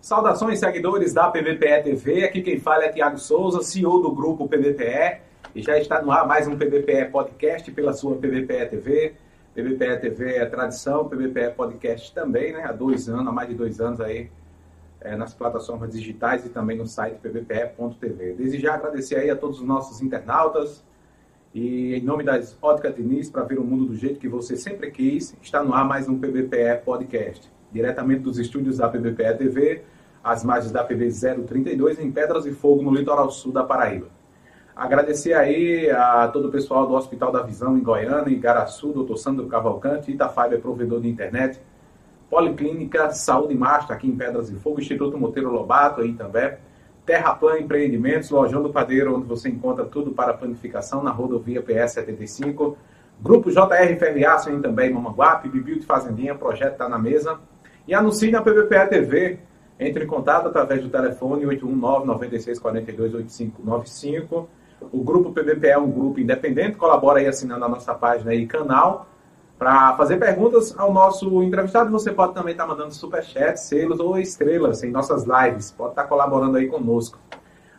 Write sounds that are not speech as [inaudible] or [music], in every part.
Saudações, seguidores da PVPE TV. Aqui quem fala é Tiago Souza, CEO do grupo PVPE. E já está no ar mais um PVPE Podcast pela sua PVPE TV. PVPE TV é tradição, PVPE Podcast também, né? Há dois anos, há mais de dois anos aí, é, nas plataformas digitais e também no site pvpe.tv. Desde já agradecer aí a todos os nossos internautas e em nome das Óticas Diniz, para ver o mundo do jeito que você sempre quis, está no ar mais um PVPE Podcast diretamente dos estúdios da PBPE TV, às margens da PB 032, em Pedras e Fogo, no litoral sul da Paraíba. Agradecer aí a todo o pessoal do Hospital da Visão em Goiânia, Igaraçu, doutor Sandro Cavalcante, Itafiber provedor de internet, Policlínica Saúde Master, aqui em Pedras e Fogo, Instituto Monteiro Lobato, aí também, Terraplan Empreendimentos, Lojão do Padeiro, onde você encontra tudo para planificação na rodovia PS 75, Grupo JR aí também, Mamanguape, Bibiu de Fazendinha, projeto está na mesa, e anuncie na PVPA TV. Entre em contato através do telefone 819-9642-8595. O grupo PVPE é um grupo independente, colabora aí assinando a nossa página e canal. Para fazer perguntas ao nosso entrevistado, você pode também estar tá mandando superchat, selos ou estrelas em nossas lives. Pode estar tá colaborando aí conosco.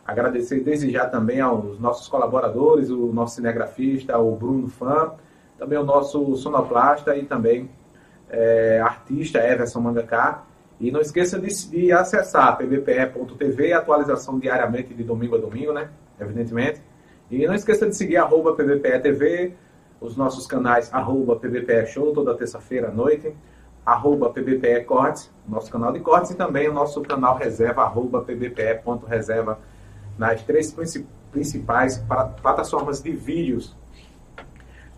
Agradecer desde já também aos nossos colaboradores, o nosso cinegrafista, o Bruno Fã, também o nosso sonoplasta e também é, artista Everson Mangaká. E não esqueça de, de acessar pvpe.tv, atualização diariamente de domingo a domingo, né? Evidentemente. E não esqueça de seguir arroba pvpe.tv, os nossos canais arroba show, toda terça-feira à noite, arroba cortes, nosso canal de cortes, e também o nosso canal reserva, arroba pvpe.reserva, nas três principais plataformas de vídeos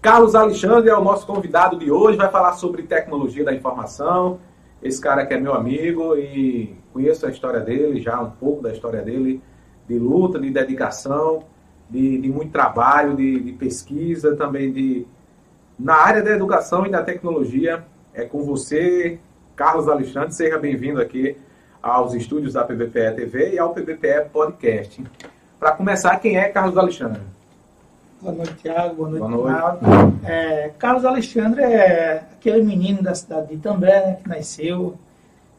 Carlos Alexandre é o nosso convidado de hoje, vai falar sobre tecnologia da informação. Esse cara que é meu amigo e conheço a história dele, já um pouco da história dele, de luta, de dedicação, de, de muito trabalho, de, de, pesquisa, também de na área da educação e da tecnologia. É com você, Carlos Alexandre, seja bem-vindo aqui aos estúdios da PBPE TV e ao PBPE Podcast. Para começar, quem é Carlos Alexandre? Boa noite, Tiago. Boa noite, Boa noite. É, Carlos Alexandre é aquele menino da cidade de Itambé, né, que nasceu,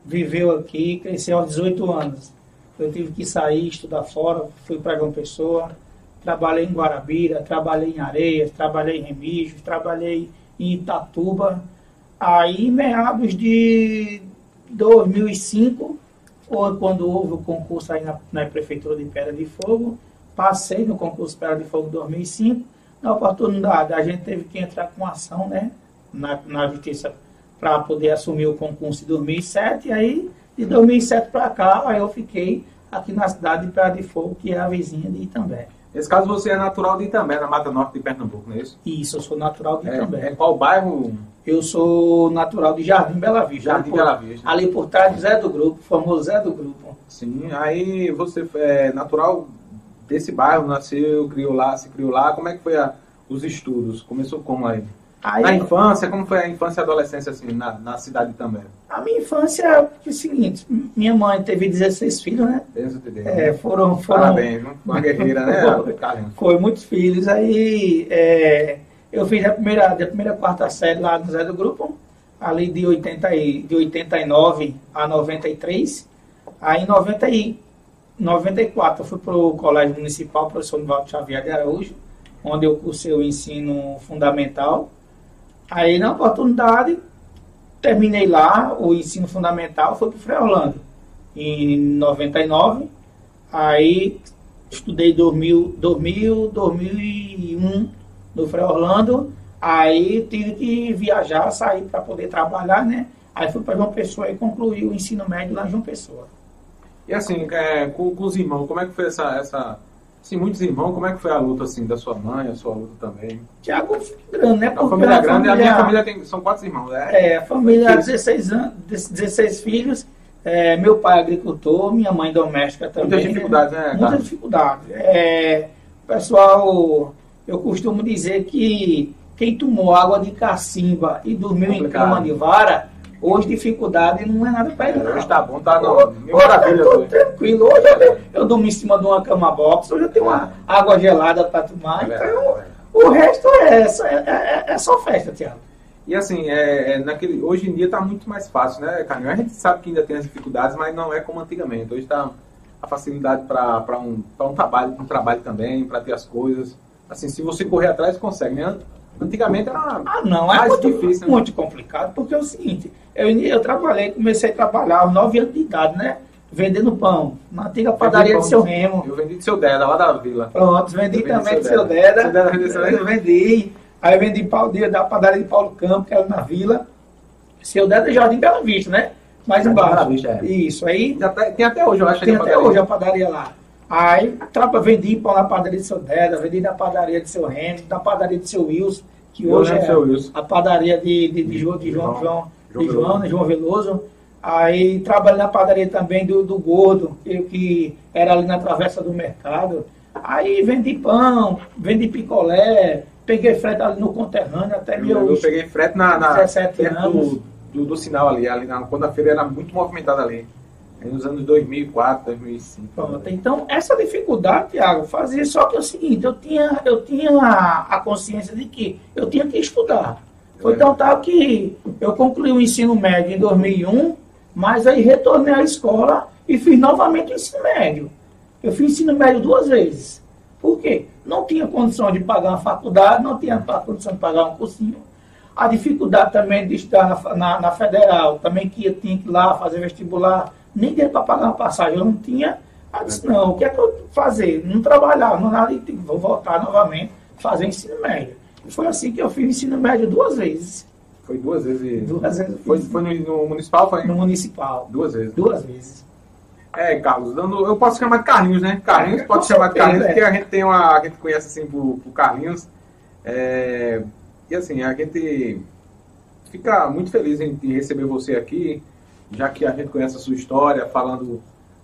viveu aqui, cresceu aos 18 anos. Eu tive que sair, estudar fora, fui para João Pessoa, trabalhei em Guarabira, trabalhei em Areias, trabalhei em Remígio, trabalhei em Itatuba. Aí, meados de 2005, foi quando houve o concurso aí na, na Prefeitura de Pedra de Fogo, Passei no concurso Pera de Fogo 2005. Na oportunidade, a gente teve que entrar com ação né, na, na justiça para poder assumir o concurso de 2007. E aí, de 2007 para cá, aí eu fiquei aqui na cidade de Pera de Fogo, que é a vizinha de Itambé. Nesse caso, você é natural de Itambé, na Mata Norte de Pernambuco, não é isso? Isso, eu sou natural de é, Itambé. É qual bairro? Eu sou natural de Jardim Bela Vista. Jardim por, Bela Vista. Ali por trás Zé do Grupo, famoso Zé do Grupo. Sim, aí você é natural desse bairro, nasceu, criou lá, se criou lá. Como é que foi a, os estudos? Começou como aí? aí na infância, como foi a infância e adolescência assim, na, na cidade também? A minha infância é o seguinte, minha mãe teve 16 filhos, né? Deus te dê. É, foram, foram... Parabéns, uma guerreira, né? [laughs] foi muitos filhos, aí é, eu fiz a primeira, a primeira quarta série lá no Zé do Grupo, ali de, 80 e, de 89 a 93, aí em 90 e 94 eu fui para o Colégio Municipal Professor Nivaldo Xavier de Araújo, onde eu cursei o ensino fundamental. Aí, na oportunidade, terminei lá o ensino fundamental, fui para o Frei Orlando, em 99. Aí, estudei 2000, 2000 2001 no Frei Orlando. Aí, tive que viajar, sair para poder trabalhar, né? Aí, fui para João Pessoa e concluí o ensino médio lá em João Pessoa. E assim, é, com, com, os irmãos, como é que foi essa, essa. Assim, muitos irmãos, como é que foi a luta assim, da sua mãe, a sua luta também? Tiago grande, né? Porque a família é grande, família... a minha família tem, são quatro irmãos, né? É, a família, 16, anos, 16 filhos. É, meu pai é agricultor, minha mãe doméstica também. Muitas dificuldades, né? Muitas tá? dificuldades. É, pessoal, eu costumo dizer que quem tomou água de cacimba e dormiu Complicado. em cama de vara Hoje dificuldade não é nada para ele. Hoje tá bom, tá. Hoje, maravilha. Tá tranquilo. Hoje eu, eu durmo em cima de uma cama box, hoje eu tenho uma água gelada para tomar. É então, é o resto é, é, é, é, só festa, Tiago. E assim, é, é, naquele, hoje em dia está muito mais fácil, né, Carlinhos? A gente sabe que ainda tem as dificuldades, mas não é como antigamente. Hoje está a facilidade para um, um trabalho, um trabalho também, para ter as coisas. Assim, se você correr atrás, consegue, né? Antigamente era ah, não, é muito, difícil. Né? Muito complicado, porque é o seguinte, eu, eu trabalhei, comecei a trabalhar aos 9 anos de idade, né? Vendendo pão, na antiga padaria de seu Remo. Eu vendi de seu Deda, lá da vila. Pronto, vendi, vendi também de seu Deda. Seu Deda Eu vendi. Aí eu vendi pau, da padaria de Paulo Campo, que era na vila. Seu Deda Jardim Bela Vista, né? Mais embaixo. Vista, é. Isso, aí. Tá, tem até hoje, eu acho. Tem até hoje a padaria lá. Aí trapa, vendi pão na padaria de seu Deda, vendi na padaria de seu Remo, na padaria de seu Wilson que hoje é a padaria de, de, de, João, de João, João, de João, João Veloso. Aí trabalhei na padaria também do, do Gordo, que, era ali na travessa do mercado. Aí vendi pão, vendi picolé, peguei frete ali no conterrâneo até meu. Eu peguei frete na, na 17 anos. Do, do, do, sinal ali, ali na, quando a feira era muito movimentada ali nos anos 2004, 2005. Pronto. Então, essa dificuldade, Tiago, fazia só que é o seguinte, eu tinha, eu tinha a, consciência de que eu tinha que estudar. Foi é. tão tal que eu concluí o ensino médio em 2001, mas aí retornei à escola e fiz novamente o ensino médio. Eu fiz ensino médio duas vezes. Por quê? Não tinha condição de pagar uma faculdade, não tinha condição de pagar um cursinho. A dificuldade também de estar na, na, na federal, também que eu tinha que ir lá fazer vestibular, nem dinheiro para pagar uma passagem, eu não tinha. Eu disse, não, o que é que eu fazer? Não trabalhar, não nada, vou voltar novamente, fazer ensino médio. E foi assim que eu fiz ensino médio duas vezes. Foi duas vezes? Duas vezes. Foi, foi no, no, municipal? Foi? No municipal. Duas vezes? Duas vezes. É, Carlos, dando, eu posso chamar de Carlinhos, né? Carlinhos, é, pode chamar de Carlinhos, é. porque a gente tem uma. A gente conhece assim por, por Carlinhos. É, e assim, a gente fica muito feliz em, em receber você aqui já que a gente conhece a sua história, falando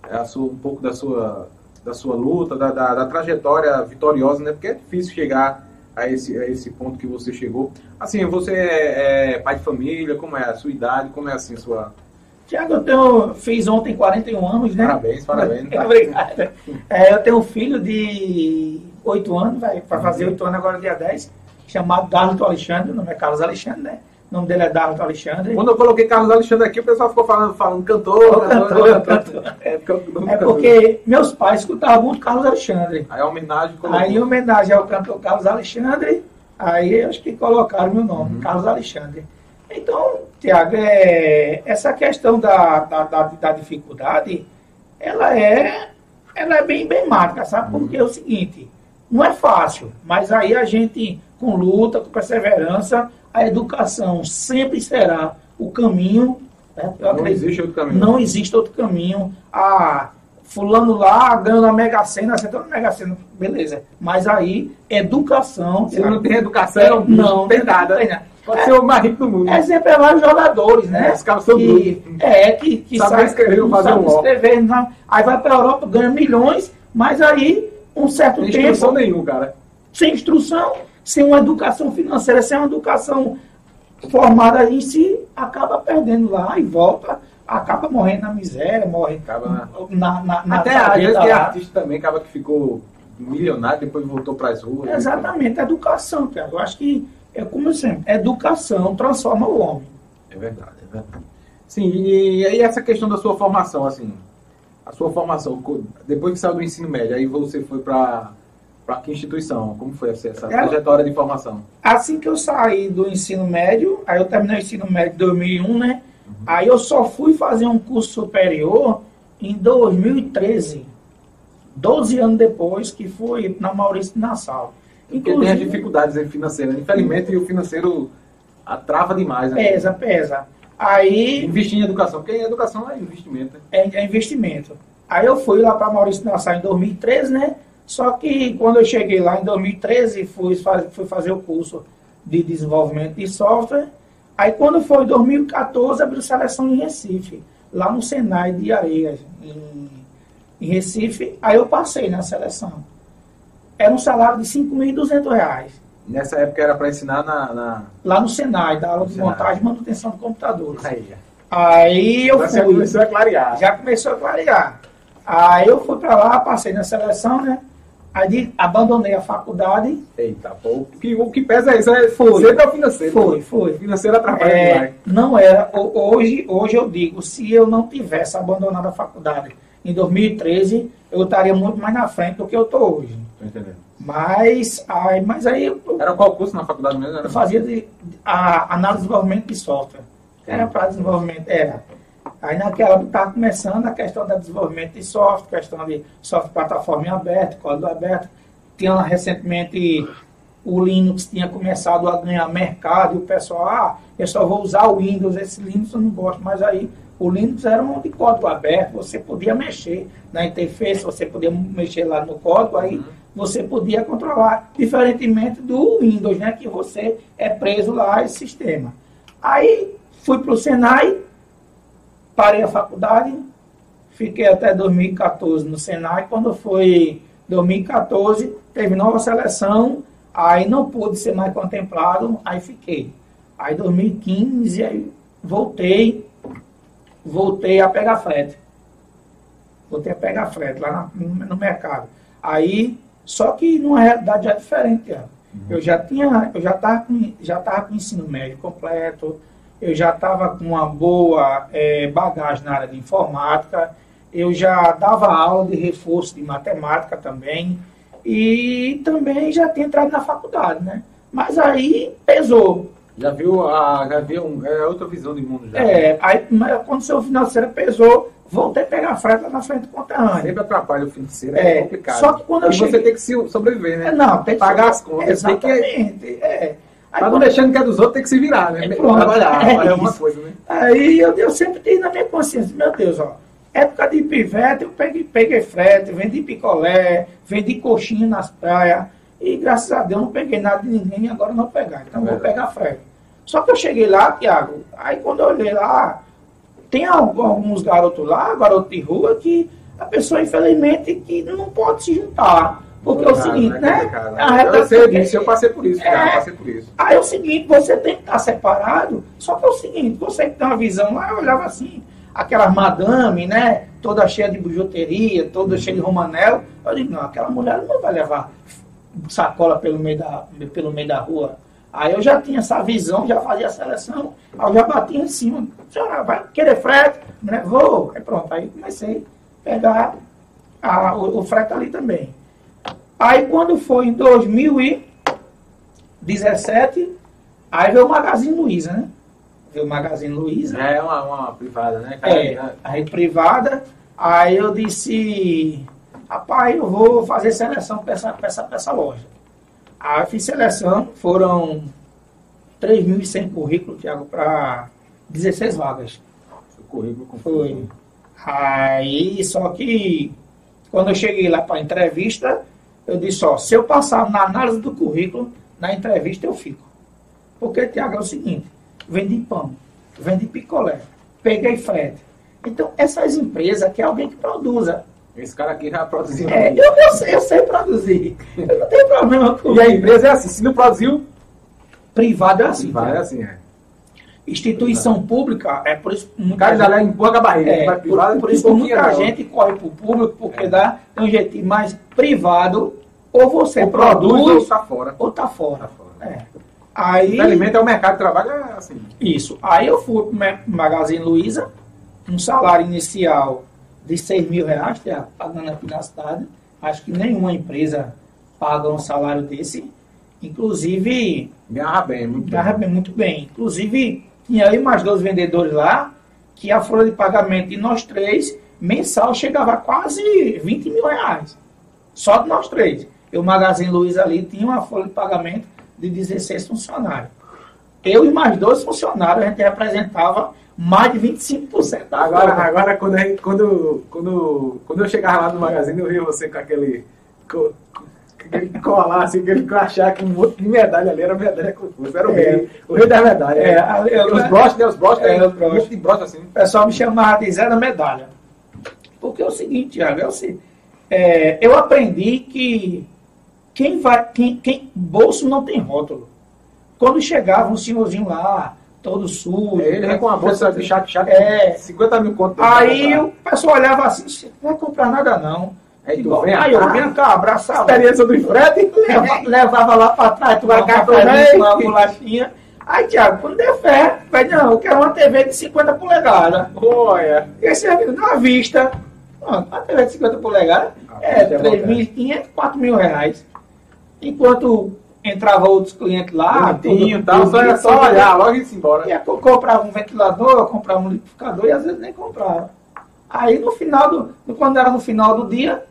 é, sua, um pouco da sua, da sua luta, da, da, da, trajetória vitoriosa, né? Porque é difícil chegar a esse, a esse ponto que você chegou. Assim, você é, é pai de família, como é a sua idade, como é assim sua... Tiago, eu tenho, fiz ontem 41 anos, né? Parabéns, parabéns. [laughs] Obrigado. É, eu tenho um filho de 8 anos, vai, vai fazer 8 anos agora dia 10, chamado Darlito Alexandre, o nome é Carlos Alexandre, né? O nome dele é Darlon Alexandre. Quando eu coloquei Carlos Alexandre aqui, o pessoal ficou falando, falando cantor, cantor, cantor, cantor. [laughs] É, porque, é porque meus pais escutavam muito Carlos Alexandre. Aí a homenagem colocou. Aí em homenagem ao cantor Carlos Alexandre, aí acho que colocaram meu nome, uhum. Carlos Alexandre. Então, Tiago, é, essa questão da, da, da, da, dificuldade, ela é, ela é bem emblemática, sabe? Porque é o seguinte, não é fácil, mas aí a gente, com luta, com perseverança, a educação sempre será o caminho. Né? não acredito, existe outro caminho. Não existe outro caminho. Ah, fulano lá ganhando a Mega Sena, acertando a Mega Sena, beleza. Mas aí, educação. Se não tem educação, é, não, não tem nada. Tem nada. Pode é, ser o mais rico do mundo. É sempre vários jogadores, né? É, os caras são que, É, que, que sabe escrever, fazer um escrever, não. Aí vai para a Europa, ganha milhões, mas aí, um certo tem tempo... Sem instrução nenhum, cara. Sem instrução, sem uma educação financeira, sem uma educação formada em si, acaba perdendo lá e volta, acaba morrendo na miséria, morre acaba na, na, na Até às vezes tem artista também, acaba que ficou milionário, depois voltou para as ruas. Exatamente, a educação, cara. Eu acho que, é como sempre, educação transforma o homem. É verdade, é verdade. Sim, e aí essa questão da sua formação, assim, a sua formação, depois que saiu do ensino médio, aí você foi para para que instituição? Como foi essa, essa trajetória de formação? Assim que eu saí do ensino médio, aí eu terminei o ensino médio em 2001, né? Uhum. Aí eu só fui fazer um curso superior em 2013. 12 anos depois que fui na Maurício Nassau. Porque tem as dificuldades financeiras. Infelizmente, o financeiro atrava demais. Né? Pesa, pesa. Aí... Investir em educação, porque educação é investimento. Né? É, é investimento. Aí eu fui lá para Maurício Nassau em 2013, né? Só que quando eu cheguei lá em 2013, fui, fui fazer o curso de desenvolvimento de software. Aí quando foi em 2014, abriu seleção em Recife, lá no Senai de Areias, em, em Recife. Aí eu passei na seleção. Era um salário de R$ 5.200. Nessa época era para ensinar na, na, Lá no Senai, da aula de Senai. montagem e manutenção de computadores. Aí, Aí eu já fui. começou a clarear. Já começou a clarear. Aí eu fui para lá, passei na seleção, né? Aí abandonei a faculdade. Eita, pô, o que, o que pesa é isso, é foi, sempre é o financeiro. Foi, foi. O financeiro atrapalha é, demais. Não era. Hoje, hoje eu digo, se eu não tivesse abandonado a faculdade em 2013, eu estaria muito mais na frente do que eu estou hoje. Tô entendendo. Mas, aí, mas aí. Eu, era qual curso na faculdade mesmo? Eu fazia de, a, análise de desenvolvimento de software. Era para desenvolvimento, era. Aí naquela estava começando a questão do desenvolvimento de software, questão de software plataforma aberta, código aberto. Tinha recentemente o Linux tinha começado a ganhar mercado e o pessoal, ah, eu só vou usar o Windows, esse Linux eu não gosto, mas aí o Linux era um de código aberto, você podia mexer na interface, você podia mexer lá no código, aí uhum. você podia controlar, diferentemente do Windows, né, que você é preso lá esse sistema. Aí fui para o Senai, parei a faculdade, fiquei até 2014 no Senai, quando foi 2014, teve nova seleção, aí não pude ser mais contemplado, aí fiquei. Aí 2015, aí voltei, voltei a pegar frete. Voltei a pegar frete lá no, no mercado. Aí, só que numa realidade já diferente, uhum. eu já tinha, eu já estava com, já tava com ensino médio completo, eu já estava com uma boa é, bagagem na área de informática, eu já dava aula de reforço de matemática também, e também já tinha entrado na faculdade, né? Mas aí pesou. Já viu a já viu um, é outra visão do mundo já. É, aí quando o seu financeiro pesou, voltei a pegar a frete lá na frente do conterrâneo. Sempre atrapalha o financeiro, é, é complicado. Só que quando eu e cheguei... você tem que se sobreviver, né? Não, tem que pagar as contas, Exatamente, tem que... é. Aí, tá não deixando que é dos outros, tem que se virar, né? É, pronto, Trabalhar, é, é uma coisa, né? Aí eu, eu sempre tenho na minha consciência, meu Deus, ó, época de pivete, eu peguei, peguei frete, vendi picolé, vendi coxinha nas praias, e graças a Deus não peguei nada de ninguém e agora não pegar. Então é vou pegar frete. Só que eu cheguei lá, Tiago, aí quando eu olhei lá, tem alguns garotos lá, garotos de rua, que a pessoa, infelizmente, que não pode se juntar. Porque é o seguinte, né? né? eu sei disso, eu passei por isso, é, cara, passei por isso. Aí é o seguinte, você tem que estar separado, só que é o seguinte, você que tem uma visão lá, eu olhava assim, aquela madame, né? Toda cheia de bijuteria, toda cheia de romanel. Eu digo, não, aquela mulher não vai levar sacola pelo meio da, pelo meio da rua. Aí eu já tinha essa visão, já fazia a seleção, aí eu já batia em cima. Senhora, vai querer frete? Né? Vou. Aí pronto, aí comecei a pegar a, o, o frete ali também. Aí quando foi em 2017, aí veio o Magazine Luiza, né? Veio o Magazine Luiza. É uma, uma privada, né? É, a rede privada. Aí eu disse, rapaz, eu vou fazer seleção para essa, essa, essa loja. Aí eu fiz seleção, foram 3.100 currículos, Tiago, para 16 vagas. O currículo com Foi. Aí, só que quando eu cheguei lá para a entrevista, eu disse, ó, se eu passar na análise do currículo, na entrevista eu fico. Porque, Tiago, é o seguinte, vendi pão, vendi picolé, peguei frete. Então, essas empresas quer alguém que produza. Esse cara aqui já produziu. É, eu, eu, sei, eu sei produzir. Eu não tenho problema com E a empresa é assim, se não produziu... Privado é assim. Privado é assim, é. Instituição pública, é por isso cara já leva empurra a barriga. É, por, privado, por isso que muita não. gente corre para o público, porque é. dá um jeitinho mais privado, ou você ou produz, produz, ou está fora. Ou está fora. Tá fora. É. Aí, Infelizmente é o mercado de trabalho é assim. Isso. Aí eu fui para o Magazine Luiza, um salário inicial de 6 mil reais, é, pagando aqui na cidade. Acho que nenhuma empresa paga um salário desse. Inclusive. Garra bem, muito garra bem. muito bem. Inclusive, tinha aí mais dois vendedores lá, que a folha de pagamento de nós três, mensal, chegava a quase 20 mil reais. Só de nós três. E o Magazine Luiza ali tinha uma folha de pagamento de 16 funcionários. Eu e mais dois funcionários, a gente representava mais de 25% da Agora, agora quando, gente, quando, quando, quando eu chegava lá no magazine, eu via você com aquele. Com, aquele colar, assim, aquele crachá que um monte de medalha ali era medalha confusa. Era o é. rei. O rei das medalhas. É, é, os broches, né? Os broches, é, os broches. de broche assim. O pessoal me chamava de Zé da Medalha. Porque é o seguinte, Tiago, é seguinte, é, eu aprendi que quem vai, quem, quem, bolso não tem rótulo. Quando chegava um senhorzinho lá, todo sujo. É, ele com a bolsa de chato, chato, é, 50 mil conto. Aí o pessoal olhava assim, não vai comprar nada não. Aí, tu vem aí eu vinha cá, abraçava. Experiência do frete. Levava, levava lá pra trás, tu vai cá uma bolachinha. Aí, Tiago, quando der fé, vai, não, eu quero uma TV de 50 polegadas. Olha. Esse é na vista. Uma TV de 50 polegadas ah, é 3.500, é 4 mil reais. Enquanto entrava outros clientes lá, Bonitinho, tal, só era só olhar, logo e embora. E comprava um ventilador, comprava um liquidificador e às vezes nem comprava. Aí no final do. Quando era no final do dia,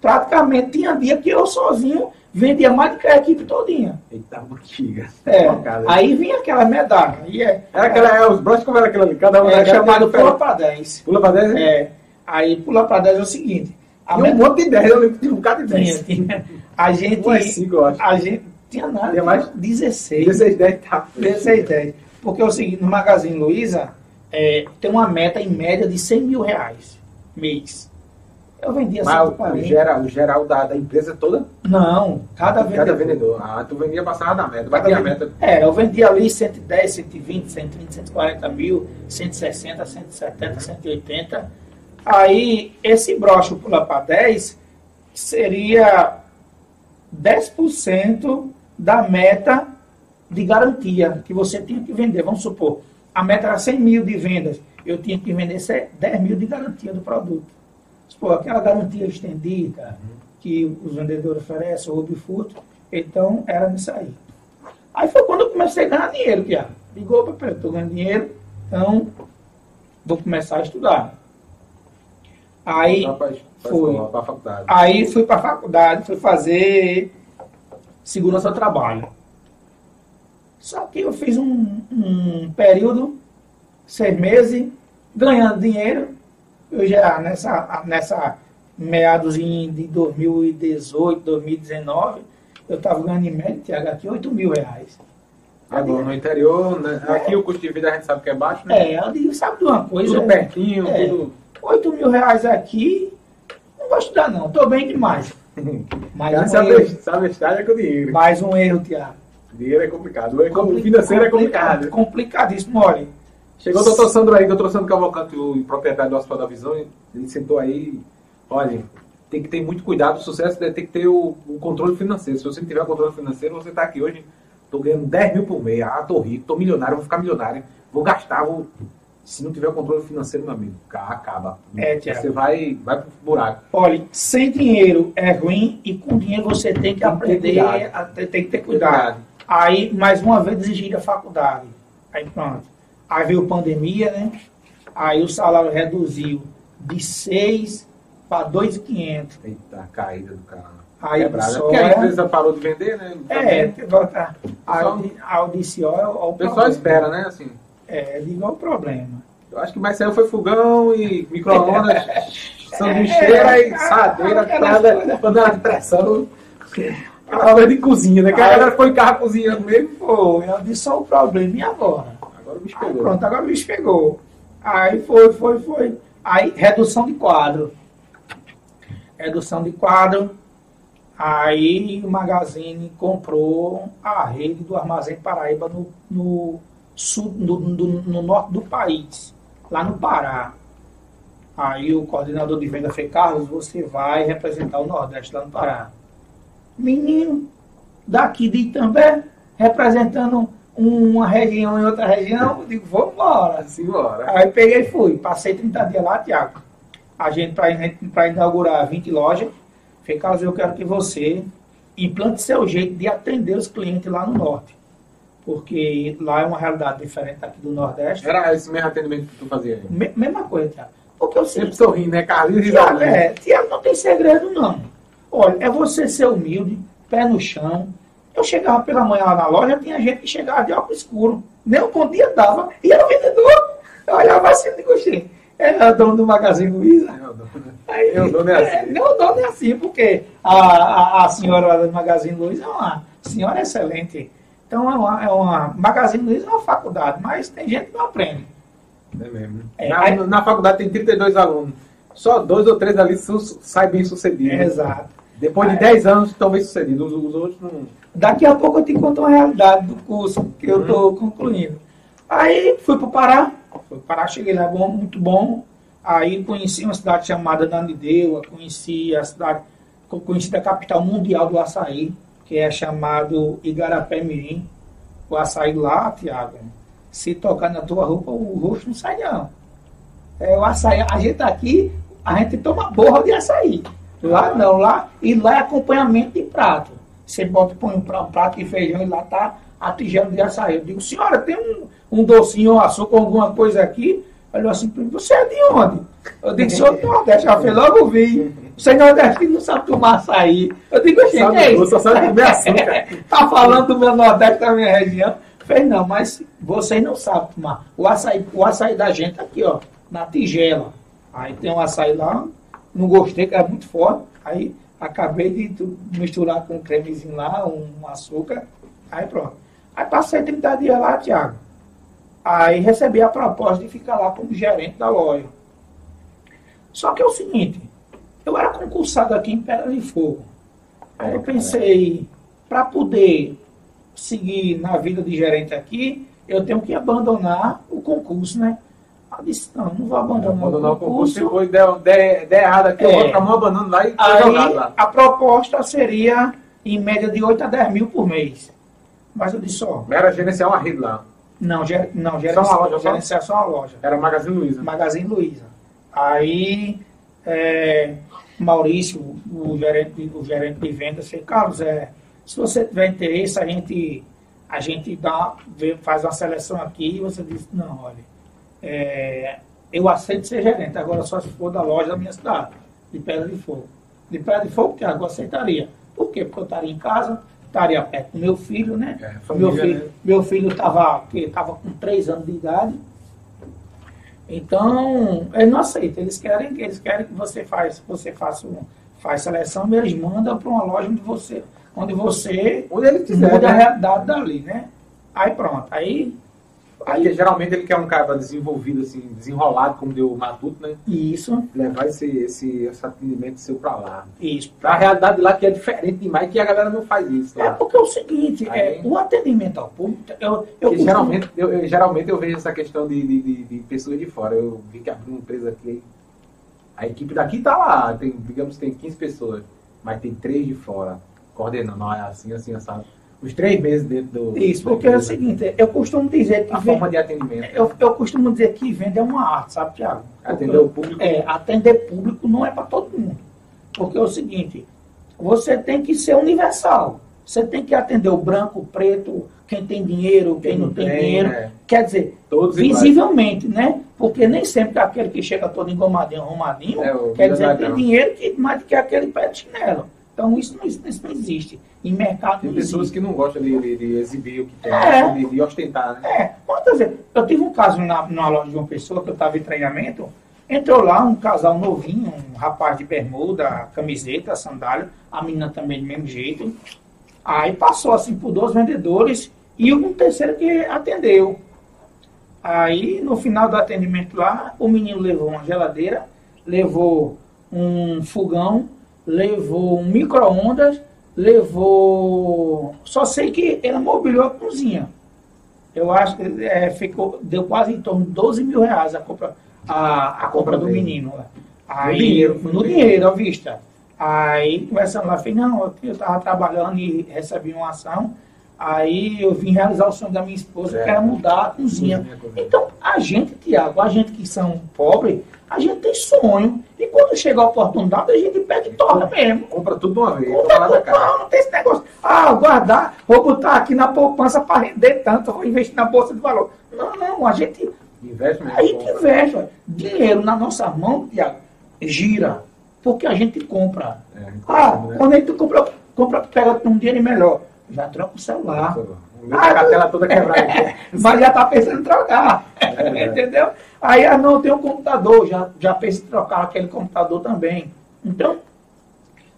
praticamente tinha dia que eu sozinho vendia mais do que a equipe todinha. Eita, botiga. É. Aí vinha aquela medalha. E é, era aquela, é, os broches como era aquilo ali? Cada um é chamado Pula para 10. Pula para 10? É. Aí Pula para 10 é o seguinte. A e um monte de 10, eu lembro que tinha um bocado de 10. Tinha, tinha. A gente. Ué, cinco, eu acho. A gente. Tinha nada. Tinha mais? 16. 16, 10 tá. 16, 10. Porque é o seguinte, no Magazine Luiza, é, tem uma meta em média de 100 mil reais mês. Eu vendia Mas o, geral, o geral da, da empresa toda? Não, cada vendedor. Cada vendedor. Ah, tu vendia passar na meta, batia a meta. É, eu vendia ali 110, 120, 130, 140 mil, 160, 170, 180. Aí, esse broche pula para 10 seria 10% da meta de garantia que você tinha que vender. Vamos supor, a meta era 100 mil de vendas, eu tinha que vender 10 mil de garantia do produto. Pô, aquela garantia estendida que os vendedores oferecem, o furto, então era nisso aí. Aí foi quando eu comecei a ganhar dinheiro, que ligou para estou ganhando dinheiro, então vou começar a estudar. Aí fui, aí fui para a faculdade, fui fazer segurança do trabalho. Só que eu fiz um, um período, seis meses, ganhando dinheiro. Eu já nessa, nessa meados de 2018, 2019, eu estava ganhando em média, Tiago, aqui 8 mil reais. Agora, no interior, né? aqui o custo de vida a gente sabe que é baixo, né? É, ali sabe de uma coisa. Tudo pertinho, é, tudo. 8 mil reais aqui, não vou estudar não, estou bem demais. [laughs] Mais um sabe, erro. sabe estar é com dinheiro. Mais um erro, Tiago. Dinheiro é complicado. O financeiro é complicado. Complicadíssimo, olha. Chegou o doutor Sandro aí, doutor Sandro Cavalcante, o proprietário do Hospital da Visão, ele sentou aí, olha, tem que ter muito cuidado, o sucesso tem que ter o, o controle financeiro. Se você não tiver controle financeiro, você está aqui hoje, estou ganhando 10 mil por mês, ah, estou rico, estou milionário, vou ficar milionário, vou gastar, vou se não tiver o controle financeiro, meu amigo, acaba. É, Você vai, vai pro buraco. Olha, sem dinheiro é ruim e com dinheiro você tem que tem aprender, que a, tem que ter cuidado. Aí, mais uma vez, exigir a faculdade. Aí pronto. Aí veio pandemia, né? Aí o salário reduziu de 6 para 2,500. Eita, caída do carro. Aí Quebrada. Porque a empresa parou de vender, né? É, a, a, a audição é o, o pessoal espera, né? Assim. É, digo, é o problema. Eu acho que mais saiu foi fogão e micro-ondas, [laughs] sanduicheira é, e sadeira, nada, panela de pressão. Aquela de cozinha, né? Que a galera foi em carro cozinhando mesmo. Foi, eu disse só o problema, e agora? Agora pegou. Aí, pronto, agora o bicho pegou. Aí foi, foi, foi. Aí, redução de quadro. Redução de quadro. Aí o Magazine comprou a rede do Armazém Paraíba no, no sul, no, no, no, norte do país, lá no Pará. Aí o coordenador de venda fez, Carlos, você vai representar o Nordeste lá no Pará. Menino, daqui de Itambé, representando uma região em outra região, eu digo, vamos embora. Simbora. Aí peguei e fui. Passei 30 dias lá, Tiago. A gente, para inaugurar 20 lojas, falei, Carlos, eu quero que você implante seu jeito de atender os clientes lá no Norte porque lá é uma realidade diferente aqui do Nordeste. Era esse mesmo atendimento que tu fazia? Me, mesma coisa, Tiago. Porque eu sempre sorrindo, né, Carlinhos? Tiago, é, Tiago, não tem segredo, não. Olha, é você ser humilde, pé no chão. Eu chegava pela manhã lá na loja, tinha gente que chegava de óculos escuro. Nem um bom dia dava. E era vendedor. Eu olhava assim e gostei. Era dono do Magazine Luiza. Aí, o dono é assim. É, o dono é assim, porque a, a, a senhora do Magazine Luiza é uma senhora excelente então é uma, é uma Magazine Luiza é uma faculdade, mas tem gente que não aprende. É mesmo. É, na, aí, na, faculdade tem 32 alunos. Só dois ou três ali saem bem sucedidos. É, exato. Depois de 10 anos estão bem sucedidos. Os, os, outros não. Daqui a pouco eu te conto uma realidade do curso que eu estou uhum. concluindo. Aí fui para o Pará. Fui para o Pará, cheguei lá, bom, muito bom. Aí conheci uma cidade chamada Nanideua, conheci a cidade, conheci a capital mundial do açaí, que é chamado Igarapé Mirim. O açaí lá, Tiago, se tocar na tua roupa, o rosto não sai não. É, o açaí, a gente aqui, a gente toma borra de açaí. Lá não, lá, e lá é acompanhamento de prato. Você bota, põe um prato de feijão e lá tá a tigela de açaí. Eu digo, senhora, tem um, um docinho, um açúcar, alguma coisa aqui? Falou assim, você é de onde? Eu digo, sou do Nordeste. Ela fez, logo vi. Você é Nordeste não sabe tomar açaí. Eu digo, gente, sabe, é Só sabe comer açúcar. [laughs] tá falando do meu Nordeste, da minha região. Fez, não, mas vocês não sabem tomar. O açaí, o açaí da gente aqui, ó, na tigela. Aí tem um açaí lá, não gostei, que era muito forte. Aí acabei de misturar com um cremezinho lá, um açúcar. Aí pronto. Aí passei 30 dias lá, Tiago. Aí recebi a proposta de ficar lá como gerente da loja. Só que é o seguinte, eu era concursado aqui em Pedra de Fogo. Aí eu pensei, para poder seguir na vida de gerente aqui, eu tenho que abandonar o concurso, né? Eu disse, não, não vou abandonar, abandonar o concurso. Se depois der, der, der errado aqui, é. eu vou ficar abandonando lá e Aí, lá. A proposta seria em média de 8 a 10 mil por mês. Mas eu disse, ó. Era gerenciar uma rede lá. Não, ger, não gerenciar, só uma loja, gerenciar só uma loja. Era Magazine Luiza. Magazine Luiza. Aí é, Maurício, o gerente, o gerente de vendas, disse, Carlos, é, se você tiver interesse, a gente, a gente dá, faz uma seleção aqui e você disse, não, olha, é, eu aceito ser gerente, agora só se for da loja da minha cidade, de Pedra de Fogo. De Pedra de Fogo, Tiago, eu aceitaria. Por quê? Porque eu estaria em casa, estaria perto do meu filho, né? É, meu filho né? meu filho estava tava com três anos de idade. Então, eles não aceitam. Eles querem, eles querem que você faz, você faça faz seleção, e eles mandam para uma loja onde você, onde você onde ele quiser, muda né? a realidade dali, né? Aí pronto. Aí Aí geralmente ele quer um cara desenvolvido, assim, desenrolado, como deu o Matuto, né? Isso. Levar esse, esse, esse atendimento seu pra lá. Isso. A realidade lá que é diferente demais, que a galera não faz isso. É porque é o seguinte, Aí, é, o atendimento ao público. Eu, eu geralmente, eu, eu, geralmente eu vejo essa questão de, de, de, de, pessoas de fora. Eu vi que abriu uma empresa aqui. A equipe daqui tá lá, tem, digamos tem 15 pessoas, mas tem três de fora, coordenando. Não, é assim, assim, sabe? Os três meses dentro do. Isso, porque é o seguinte, eu costumo dizer que. A vende, forma de atendimento. Eu, eu costumo dizer que vende é uma arte, sabe, Tiago? Atender o público. É, atender público não é para todo mundo. Porque é o seguinte, você tem que ser universal. Você tem que atender o branco, o preto, quem tem dinheiro, quem, não tem, tem dinheiro. É. Quer dizer, Todos visivelmente, iguais. né? Porque nem sempre aquele que chega todo engomadinho, arrumadinho, é, quer dizer tem dinheiro que, mais do que aquele pé de chinelo. Então isso não, isso não existe. Em mercado Tem pessoas existe. que não gostam de, de, de, exibir o que tem, é. de, de, ostentar, né? É. Quantas vezes? Eu tive um caso na, numa loja de uma pessoa que eu estava em treinamento, entrou lá um casal novinho, um rapaz de bermuda, camiseta, sandália, a menina também do mesmo jeito. Aí passou assim por dois vendedores e um terceiro que atendeu. Aí, no final do atendimento lá, o menino levou uma geladeira, levou um fogão, levou um micro-ondas, levou. Só sei que ele mobiliou a cozinha. Eu acho que é, ficou, deu quase em torno de 12 mil reais a compra, a, a compra do menino. Aí, no dinheiro, no dinheiro, à vista. Aí, conversando lá, falei, não, eu estava trabalhando e recebi uma ação. Aí eu vim realizar o sonho da minha esposa, é. que era mudar a cozinha. cozinha. Então, a gente, Tiago, a gente que são pobres, a gente tem sonho. E quando chega a oportunidade, a gente pede e torna mesmo. Compra tudo uma vez. Compra tudo, não, não tem esse negócio. Ah, guardar, vou botar aqui na poupança para render tanto, vou investir na bolsa de valor. Não, não, a gente. Investe mesmo. A gente investe. Dinheiro na nossa mão, Tiago, gira. Porque a gente compra. É, ah, né? quando a gente compra, compra, pega um dinheiro melhor. Já troca o celular. Ah, a tela toda quebrada. [laughs] Mas já está pensando em trocar. É, Entendeu? Aí, ah, não, tem um computador, já, já pensa em trocar aquele computador também. Então,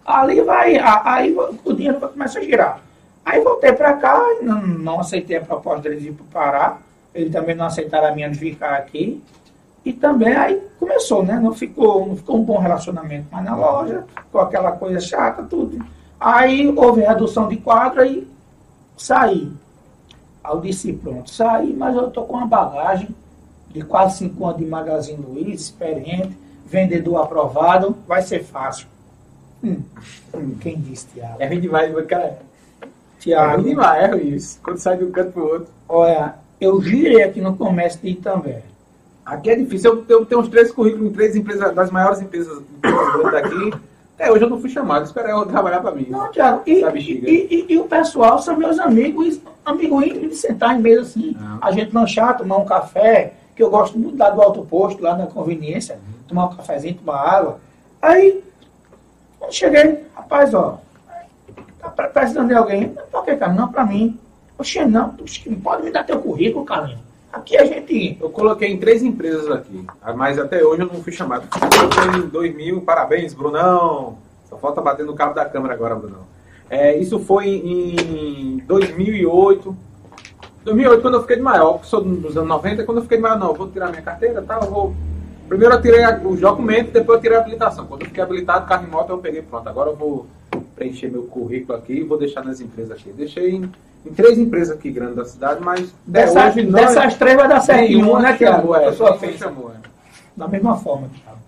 ali vai, aí o dinheiro começa a girar. Aí voltei para cá, não, não aceitei a proposta dele de ir para o Pará, ele também não aceitaram a minha de ficar aqui. E também aí começou, né? Não ficou, não ficou um bom relacionamento mais na loja, com aquela coisa chata, tudo. Aí houve redução de quadro e saí. Aí eu disse, pronto, saí, mas eu tô com uma bagagem de quase cinco anos de Magazine Luiza, experiente, vendedor aprovado, vai ser fácil. Hum. Quem disse, Tiago? É ruim demais, cara. Tiago. É ruim demais, é ruim isso. Quando sai de um canto pro outro. Olha, eu girei aqui no comércio de Itambé. Aqui é difícil. Eu, eu tenho uns três currículos em três empresas, das maiores empresas daqui. É, hoje eu não fui chamado, esperei eu trabalhar para mim. Não, Tiago, e, e, e, e, o pessoal são meus amigos, amigos de sentar em mesa assim, não. a gente lanchar, tomar um café, que eu gosto muito lá do alto posto, lá na conveniência, uhum. tomar um cafezinho, tomar água. Aí, quando cheguei, rapaz, ó, tá precisando de alguém? Por que, cara? Não, para mim. Oxe, não, pode me dar teu currículo, Carlinhos. Aqui a gente. Eu coloquei em três empresas aqui, mas até hoje eu não fui chamado. Coloquei em 2000, parabéns, Brunão. Só falta bater no cabo da câmera agora, Brunão. É, isso foi em 2008. 2008, quando eu fiquei de maior, sou dos anos 90, quando eu fiquei de maior, não, vou tirar minha carteira, tá, vou. Primeiro eu tirei os documentos, depois eu tirei a habilitação. Quando eu fiquei habilitado, carro e moto, eu peguei pronto. Agora eu vou preencher meu currículo aqui e vou deixar nas empresas aqui. Deixei em em três empresas aqui grandes da cidade, mas Dessa, hoje dessas três vai dar certo nenhuma, né, Tiago? É, só fez. Chamou, é. Da mesma forma, Tiago.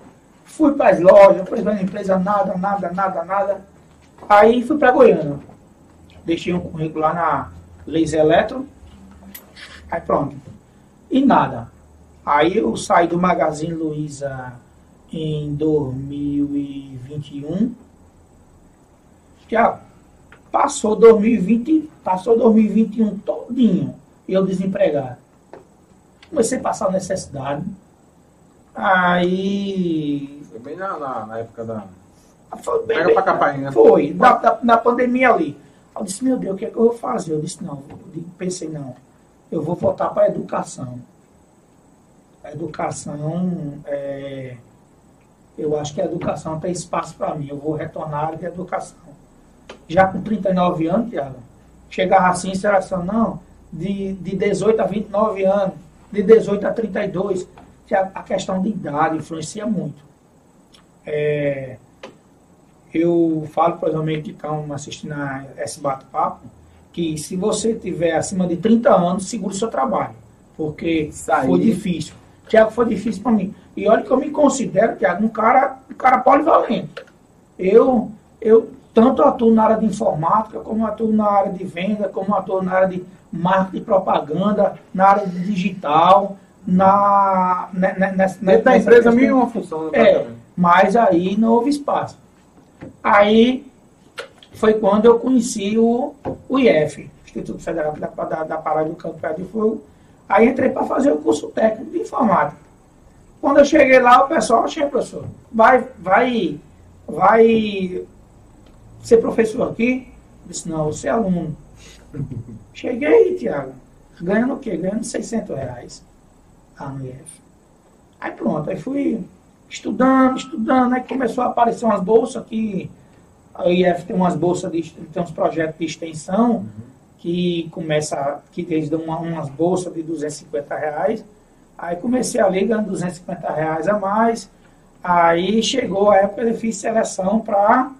Fui para as lojas, para empresa, nada, nada, nada, nada. Aí fui para Goiânia. Deixei um currículo lá na Leis Eletro. Aí pronto. E nada. Aí eu saí do Magazine Luiza em 2021. Tiago, Passou 2020, passou 2021 todinho, e eu desempregado. Comecei a passar necessidade. Aí. Foi bem na, na, na época da. Foi bem, Pega pra capainha. Né? Foi, na, na, na, pandemia ali. Eu disse, meu Deus, o que é que eu vou fazer? Eu disse, não, eu pensei, não, eu vou voltar para a educação. A educação, é, eu acho que a educação tem espaço para mim, eu vou retornar à área de educação já com 39 anos, Tiago, chegava assim, será assim, não, de, de 18 a 29 anos, de 18 a 32, a questão de idade influencia muito. É, eu falo para os amigos que estão assistindo a esse bate-papo, que se você tiver acima de 30 anos, segure o seu trabalho, porque Saí. foi difícil. Tiago, foi difícil para mim. E olha que eu me considero, Tiago, um cara, um cara polivalente. Eu, eu tanto atuo na área de informática, como atuo na área de venda, como atuo na área de marketing e propaganda, na área de digital, na, né, né, nessa, Dentro da empresa, questão, uma função. É, mas aí não houve espaço. Aí foi quando eu conheci o, o IF, Instituto Federal da, da, da Parada do Campo de Fogo. Aí entrei para fazer o curso técnico de informática. Quando eu cheguei lá, o pessoal, achei, professor, vai, vai, vai ser professor aqui? Eu disse, não, você é aluno. [laughs] Cheguei, Tiago, ganhando o quê? Ganhando 600 reais a no IF. Aí pronto, aí fui estudando, estudando, aí começou a aparecer umas bolsas que a IF tem umas bolsas, de, tem uns projetos de extensão uhum. que começa, que eles dão uma, umas bolsas de 250 reais. Aí comecei ali ganhando 250 reais a mais. Aí chegou a época de fiz seleção para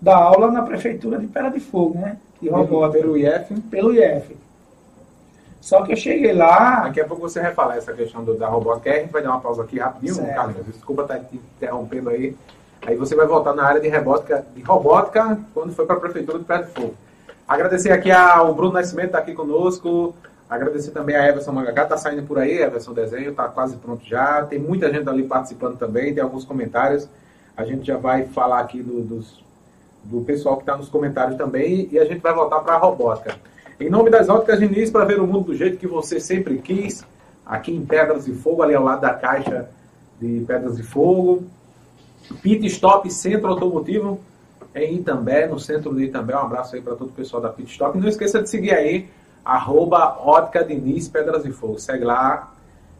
dar aula na prefeitura de Pera de Fogo, né? De robótica. Pelo IF? Pelo IF. Só que eu cheguei lá. Daqui a pouco você vai falar essa questão do, da robótica. A gente vai dar uma pausa aqui rapidinho, certo. Carlos. Desculpa estar te interrompendo aí. Aí você vai voltar na área de robótica, de robótica quando foi para a prefeitura de Pera de Fogo. Agradecer aqui ao Bruno Nascimento, está aqui conosco. Agradecer também a Everson Mangacá, está saindo por aí, Everson Desenho, está quase pronto já. Tem muita gente ali participando também, tem alguns comentários. A gente já vai falar aqui do, dos do pessoal que está nos comentários também e a gente vai voltar para a robótica. Em nome das óticas Diniz, para ver o mundo do jeito que você sempre quis, aqui em Pedras de Fogo, ali ao lado da caixa de Pedras de Fogo. Pit Stop Centro Automotivo em Itambé, no centro de Itambé. Um abraço aí para todo o pessoal da Pit Stop. E não esqueça de seguir aí, arroba Ótica Diniz Pedras de Fogo. Segue lá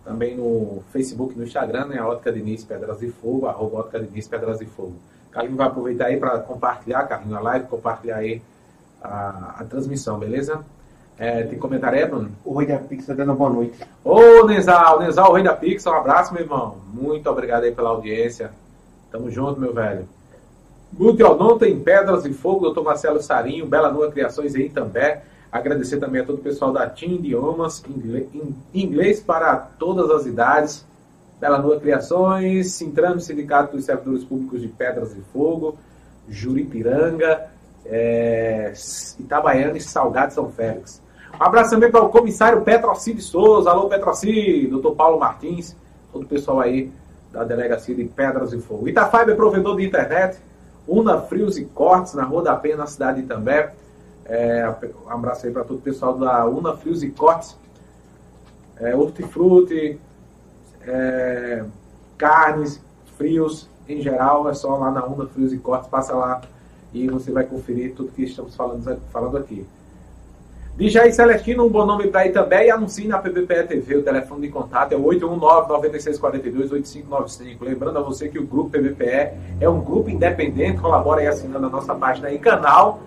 também no Facebook, no Instagram, né? Ótica Diniz Pedras de Fogo, arroba Ótica Diniz Pedras de Fogo. Carlinho vai aproveitar aí para compartilhar, Carlinho, a live, compartilhar aí a, a transmissão, beleza? É, tem comentário aí, Bruno? O Rei da Pix está dando boa noite. Ô, Nezal, Nezal, o Rei da Pix, um abraço, meu irmão. Muito obrigado aí pela audiência. Tamo junto, meu velho. Guto Aldonta em Pedras e Fogo, doutor Marcelo Sarinho, Bela Nua Criações aí também. Agradecer também a todo o pessoal da Team Idiomas, inglês para todas as idades, Bela Nua Criações, Sintrame Sindicato dos Servidores Públicos de Pedras de Fogo, Juripiranga, é, Itabaiana e Salgado São Félix. Um abraço também para o comissário Petroci de Souza. Alô, Petroci, doutor Paulo Martins, todo o pessoal aí da Delegacia de Pedras de Fogo. Itafaiba é provedor de internet, Una Frios e Cortes, na Rua da Penha, na cidade de Itambé. É, um abraço aí para todo o pessoal da Una Frios e Cortes. É, hortifruti, é, carnes, frios, em geral, é só lá na Una Frios e Cortes, passa lá e você vai conferir tudo que estamos falando, falando aqui. DJ Celestino, um bom nome para aí também e anuncie na PBPE TV. O telefone de contato é 819-9642-8595. Lembrando a você que o Grupo PBPE é um grupo independente, colabora aí assinando a nossa página e canal.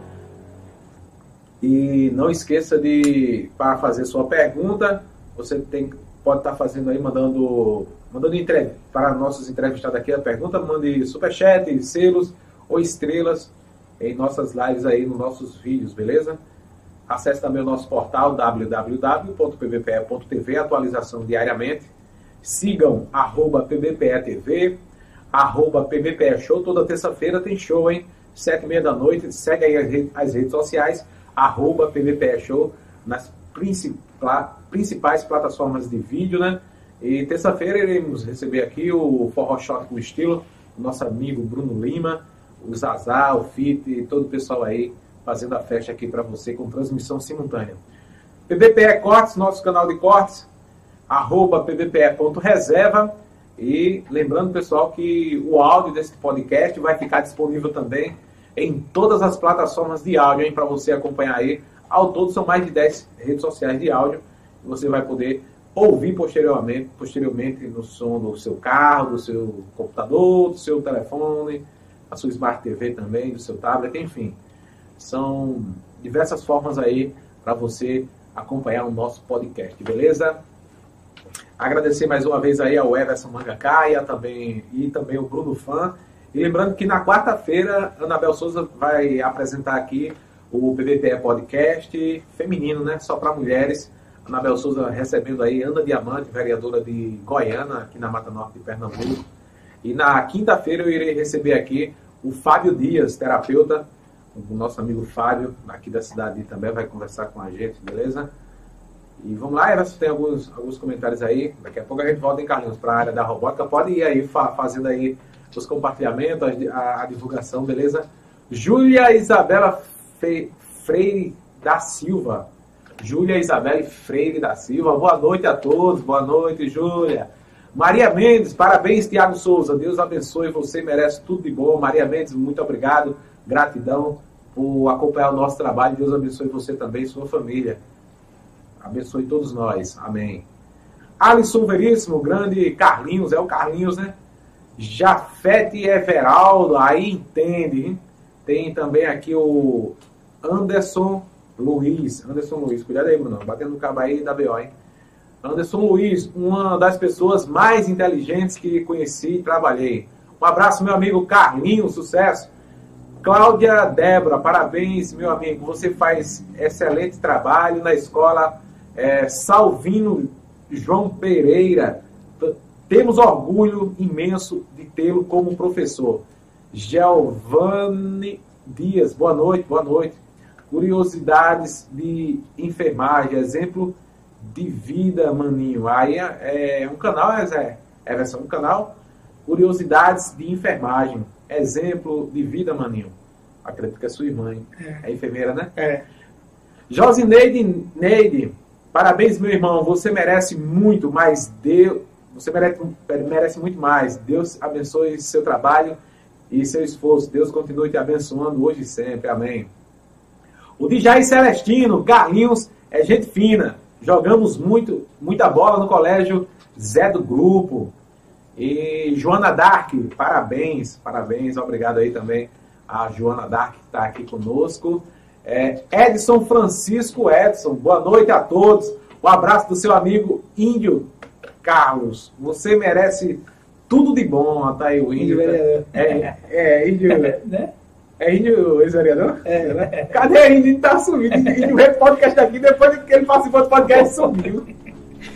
E não esqueça de, para fazer sua pergunta, você tem, pode estar tá fazendo aí, mandando, mandando entre, para nossos entrevistados aqui a pergunta, mande superchat, selos ou estrelas em nossas lives aí, nos nossos vídeos, beleza? Acesse também o nosso portal www.pbpe.tv, atualização diariamente. Sigam arroba pbpe.tv, arroba pbpe show. Toda terça-feira tem show, hein? Sete e meia da noite. Segue aí as redes, sociais, arroba pbpe show, nas principais plataformas de vídeo, né? E terça-feira iremos receber aqui o Forró Shot com estilo, o nosso amigo Bruno Lima, o Zazá, o Fit todo o pessoal aí fazendo a festa aqui para você com transmissão simultânea. PBPE Cortes, nosso canal de cortes, arroba pbpe.reserva. E lembrando, pessoal, que o áudio desse podcast vai ficar disponível também em todas as plataformas de áudio, para você acompanhar aí. Ao todo são mais de 10 redes sociais de áudio. Você vai poder ouvir posteriormente, posteriormente no som do seu carro, do seu computador, do seu telefone, a sua Smart TV também, do seu tablet, enfim. São diversas formas aí para você acompanhar o nosso podcast, beleza? Agradecer mais uma vez aí ao Everson Mangacaia também, e também o Bruno Fã. E lembrando que na quarta-feira, Anabel Souza vai apresentar aqui o PBPE Podcast feminino, né? Só para mulheres. Anabel Souza recebendo aí Ana Diamante, vereadora de Goiânia, aqui na Mata Norte de Pernambuco. E na quinta-feira eu irei receber aqui o Fábio Dias, terapeuta, o nosso amigo Fábio, aqui da cidade também, vai conversar com a gente, beleza? E vamos lá, Everson, tem alguns, alguns comentários aí. Daqui a pouco a gente volta em Carlinhos para a área da robótica. Pode ir aí fa fazendo aí os compartilhamentos, a, a divulgação, beleza? Júlia Isabela Freire da Silva. Júlia Isabela Freire da Silva. Boa noite a todos. Boa noite, Júlia. Maria Mendes, parabéns, Tiago Souza. Deus abençoe, você merece tudo de bom. Maria Mendes, muito obrigado. Gratidão por acompanhar o nosso trabalho. Deus abençoe você também sua família. Abençoe todos nós. Amém. Alisson Veríssimo, grande Carlinhos, é o Carlinhos, né? Jafete Everaldo, aí entende, hein? Tem também aqui o Anderson Luiz. Anderson Luiz, cuidado aí, Bruno. Batendo no cabo aí da BO, hein? Anderson Luiz, uma das pessoas mais inteligentes que conheci e trabalhei. Um abraço, meu amigo Carlinhos, sucesso. Cláudia Débora, parabéns, meu amigo. Você faz excelente trabalho na escola é, Salvino João Pereira. Temos orgulho imenso de tê-lo como professor. Giovanni Dias, boa noite, boa noite. Curiosidades de enfermagem, exemplo de vida, maninho. Aí é, é um canal, é, é, é um canal Curiosidades de enfermagem. Exemplo de vida, maninho. Acredito que é sua irmã, hein? É. é enfermeira, né? É. Josineide Neide, parabéns, meu irmão. Você merece muito mais. Deus, você merece, merece muito mais. Deus abençoe seu trabalho e seu esforço. Deus continue te abençoando hoje e sempre. Amém. O DJ Celestino, Carlinhos, é gente fina. Jogamos muito, muita bola no colégio Zé do Grupo. E Joana Dark, parabéns, parabéns, obrigado aí também a Joana Dark que está aqui conosco. É, Edson Francisco Edson, boa noite a todos. Um abraço do seu amigo Índio Carlos. Você merece tudo de bom, tá aí o Índio. Índio é, é, é, Índio. [laughs] né? É Índio, ex-vereador? É, né? Cadê Índio? Não tá sumido. Índio veio podcast aqui, depois que ele participou do podcast, sumiu.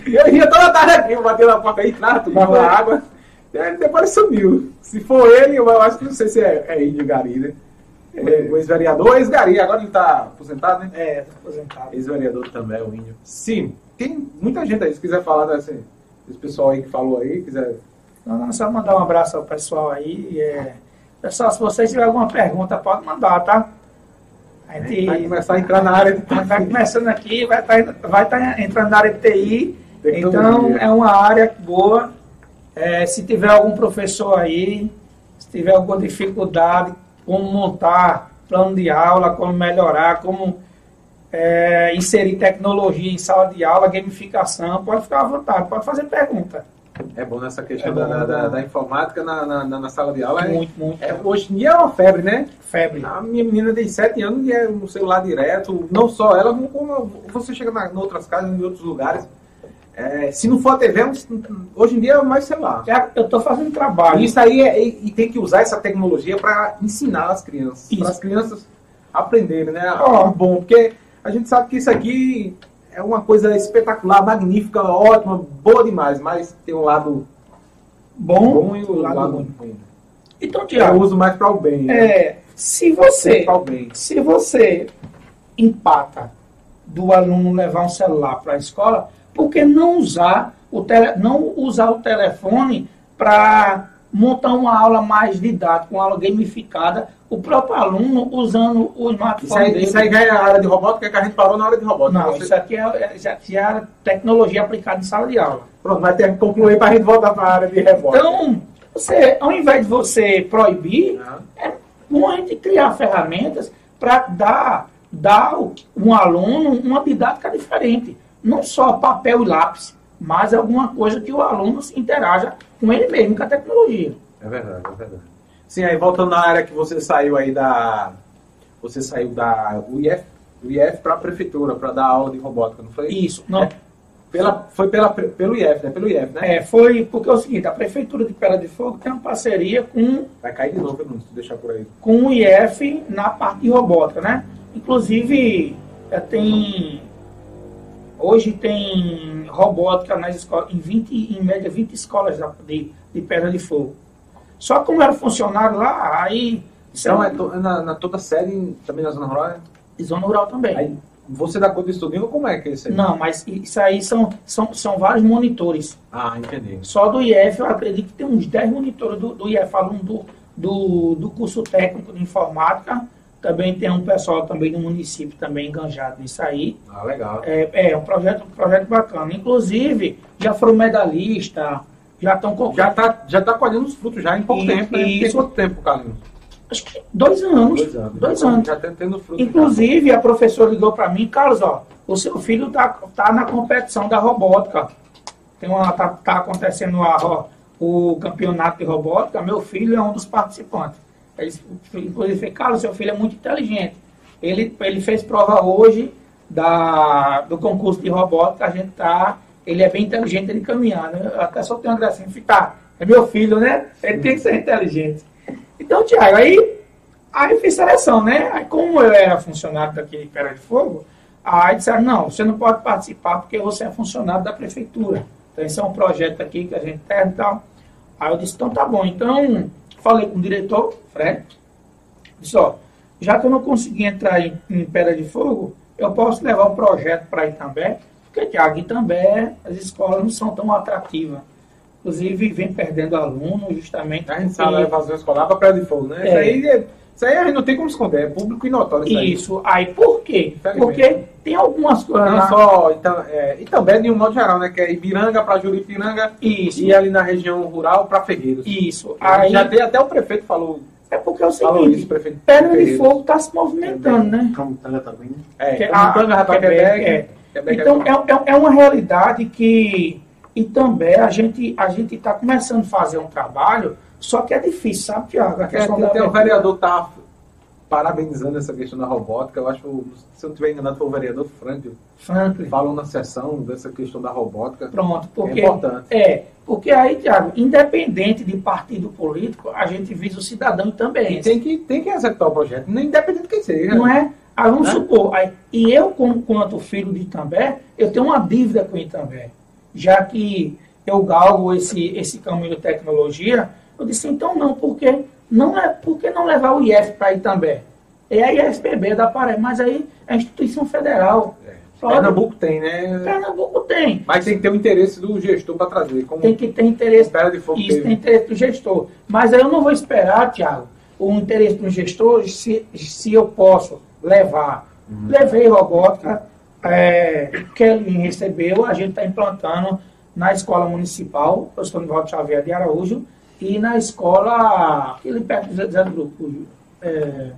Eu ia toda tarde aqui, bateu na porta aí, claro, tomava água. Depois ele sumiu. Se for ele, eu acho que não sei se é, é Índio Gari, né? É, o ex-vereador, ex-Gari, agora ele tá aposentado, né? É, tá aposentado. Ex-vereador também, o Índio. Sim, tem muita gente aí, se quiser falar desse, desse pessoal aí que falou aí, quiser. Não, não, só mandar um abraço ao pessoal aí. É... Pessoal, se vocês tiverem alguma pergunta, pode mandar, tá? A gente vai começar a entrar na área de TI. Vai começando aqui, vai estar tá, vai tá entrando na área de TI. Então, é uma área boa. É, se tiver algum professor aí, se tiver alguma dificuldade, como montar plano de aula, como melhorar, como é, inserir tecnologia em sala de aula, gamificação, pode ficar à vontade, pode fazer pergunta. É bom nessa questão é bom, da, da, da, informática na, na, na, sala de aula. É muito, é, muito. É, hoje em dia é uma febre, né? Febre. A minha menina tem 7 anos e é no celular direto. Não só ela, como você chega na, em outras casas, em outros lugares. É, se não for a TV, hoje em dia é mais celular. Eu estou fazendo trabalho. Isso aí é, e tem que usar essa tecnologia para ensinar as crianças. Para as crianças aprenderem, né? Oh. Bom, porque a gente sabe que isso aqui é uma coisa espetacular, magnífica, ótima, boa demais, mas tem um lado bom, bom e o lado, lado ruim. ruim. Então, Tiago, eu uso mais para o bem. Né? É, se você, se você empata do aluno levar um celular para a escola, por que não usar o tele, não usar o telefone para montar uma aula mais didática, uma aula gamificada, o próprio aluno usando o smartphone. Isso aí, dele. Isso aí ganha a área de robótica que a gente parou na hora de robótica. Não, Você... isso aqui é, é, é tecnologia aplicada em sala de aula. Pronto, vai ter que concluir para a gente voltar para a área de robótica. Então, você, ao invés de você proibir, é bom a gente criar ferramentas para dar, dar um aluno uma didática diferente. Não só papel e lápis, mas alguma coisa que o aluno se interaja com ele mesmo, com a tecnologia. É verdade, é verdade. Sim, aí voltando na área que você saiu aí da. Você saiu da UIF, UIF para a prefeitura, para dar aula de robótica, não foi? Isso, não. É, pela, foi pela, pelo IF, né? Pelo IF, né? É, foi porque é o seguinte, a Prefeitura de Pedra de Fogo tem uma parceria com. Vai cair de novo, não, se deixar por aí. Com o IF na parte de robótica, né? Inclusive, é, tem. Hoje tem robótica nas escolas, em 20, em média 20 escolas de, de Pedra de Fogo. Só como era funcionário lá, aí. Então é, to, é na, na, toda série, também na Zona Rural? E Zona Rural também. Aí, você dá conta disso tudo, como é que é isso aí? Não, mas isso aí são, são, são vários monitores. Ah, entendi. Só do IF, eu acredito que tem uns 10 monitores do, do IF, aluno do, do, do curso técnico de informática. Também tem um pessoal também do município também enganjado nisso aí. Ah, legal. É, é um projeto, um projeto bacana. Inclusive, já foram medalhistas, já estão Já está já tá colhendo os frutos já em pouco e, tempo. Né? Tem quanto tempo, Carlinhos? Acho que dois anos. Dois anos. Dois anos. Já está tendo fruto. Inclusive, a professora ligou para mim, Carlos, ó, o seu filho está tá na competição da robótica. Tem uma, tá, tá acontecendo a, o campeonato de robótica, meu filho é um dos participantes. Inclusive, Carlos, seu filho é muito inteligente. Ele, ele fez prova hoje da, do concurso de robótica, a gente está ele é bem inteligente ele caminhar, né? Até só tenho uma gracinha, ficar. É meu filho, né? Ele tem que ser inteligente. Então, Tiago, aí, aí eu fiz seleção, né? Aí, como eu era funcionário daquele Pera de Fogo, aí disseram, não, você não pode participar porque você é funcionário da prefeitura. Então, esse é um projeto aqui que a gente tem e tal. Aí eu disse, então tá bom. Então, falei com o diretor, Fred, disse, ó, já que eu não consegui entrar em, em Pedra de Fogo, eu posso levar o projeto para Itambé, porque Tiago, também as escolas não são tão atrativas. Inclusive, vem perdendo aluno justamente. A gente sabe a evasão escolar para Praia de Fogo, né? É. Isso, aí, é, isso aí a gente não tem como esconder, é público e notório. Isso, isso aí. aí. por quê? Porque tem algumas coisas. Não só. Então, é, e também de um modo geral, né? Que é Ibiranga para Juripiranga isso. e ali na região rural para Ferreiros. Isso. Aí, já tem até o prefeito falou. É porque é o seguinte, isso, Pedra de Fogo está se movimentando, né? Camutanga também, né? É, Camutanga, Rapaquebec, é. Então, é, é, é uma realidade que. E também a gente a gente está começando a fazer um trabalho, só que é difícil, sabe, Tiago? A questão é, tem, da... tem um vereador que está parabenizando essa questão da robótica. Eu acho, se eu não estiver enganado, foi o vereador Franklin. Franklin. Falou na sessão dessa questão da robótica. Pronto, porque. É importante. É, porque aí, Tiago, independente de partido político, a gente visa o cidadão também. E tem que, tem que executar o projeto, independente de quem seja. Não é? Aí vamos né? supor, aí, e eu, como, quanto filho de Itambé, eu tenho uma dívida com Itambé. Já que eu galgo esse, esse caminho de tecnologia, eu disse, então não, porque não é porque não levar o IF para Itambé? É a ISPB da Paraíba, mas aí é a instituição federal. É. Pernambuco tem, né? Pernambuco tem. Mas tem que ter o interesse do gestor para trazer. Como tem que ter interesse. De fogo isso, tem interesse do gestor. Mas aí eu não vou esperar, Tiago, o interesse do gestor se, se eu posso levar. Uhum. Levei robótica, é, que ele recebeu, a gente está implantando na escola municipal, professor Nivaldo Xavier de Araújo, e na escola, aquele perto do Zé do Grupo. É,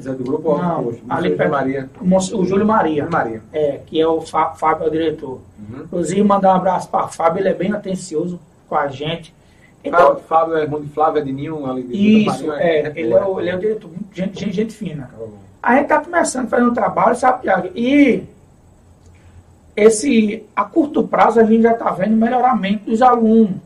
Zé do Grupo não, ou ali perto, Maria? O Júlio Maria. Maria. É, que é o Fábio, é o diretor. Uhum. Inclusive, mandar um abraço para o Fábio, ele é bem atencioso com a gente. Então, Fábio é irmão de Flávia de Ninho, ali de Isso, é, é, ele, é o, ele é o diretor, gente, gente, gente fina. A gente está começando a fazer um trabalho, sabe? E esse, a curto prazo a gente já está vendo melhoramento dos alunos.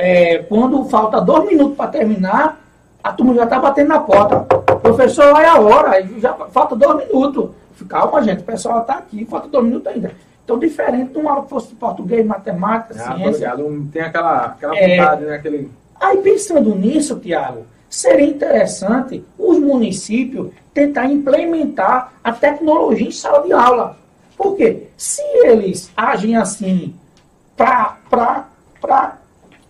É, quando falta dois minutos para terminar, a turma já está batendo na porta. Professor, olha a hora, já falta dois minutos. Calma, gente, o pessoal está aqui, falta dois minutos ainda. Então, diferente de uma aula que fosse de português, matemática, ah, ciência. Tem aquela, aquela é, vontade, né? Aquele... Aí, pensando nisso, Tiago, seria interessante os municípios tentar implementar a tecnologia em sala de aula. Por quê? Se eles agem assim para,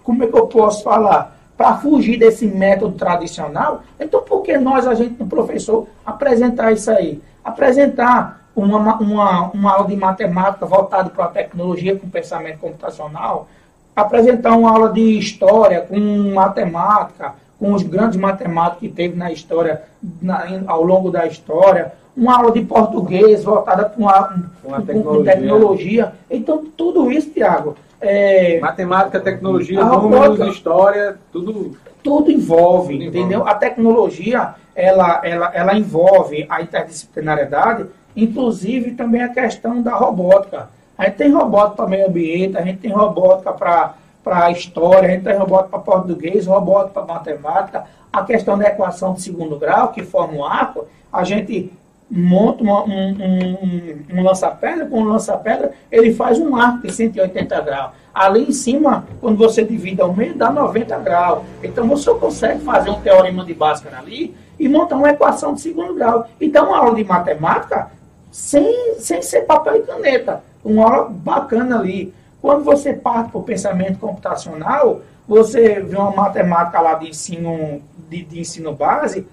como é que eu posso falar? Para fugir desse método tradicional, então por que nós, a gente, no professor, apresentar isso aí? Apresentar uma, uma, uma aula de matemática voltada para a tecnologia com pensamento computacional, apresentar uma aula de história com matemática, com os grandes matemáticos que teve na história, na, ao longo da história, uma aula de português voltada para uma, uma tecnologia. tecnologia. Então, tudo isso, Tiago. É, Matemática, tecnologia, números, história, tudo. Tudo envolve, tudo entendeu? Envolve. A tecnologia, ela, ela, ela envolve a interdisciplinariedade, inclusive também a questão da robótica. A gente tem robótica para meio ambiente, a gente tem robótica para para história, a gente tem robótica para português, robótica para matemática, a questão da equação de segundo grau, que forma um arco, a gente monta uma, um, um, um lança-pedra, com um lança-pedra, ele faz um arco de 180 graus. Ali em cima, quando você divide ao meio, dá 90 graus. Então você consegue fazer um teorema de Bhaskara ali e montar uma equação de segundo grau. Então, uma aula de matemática sem, sem ser papel e caneta. Uma aula bacana ali. Quando você parte para o pensamento computacional, você vê uma matemática lá de ensino, de, de ensino base,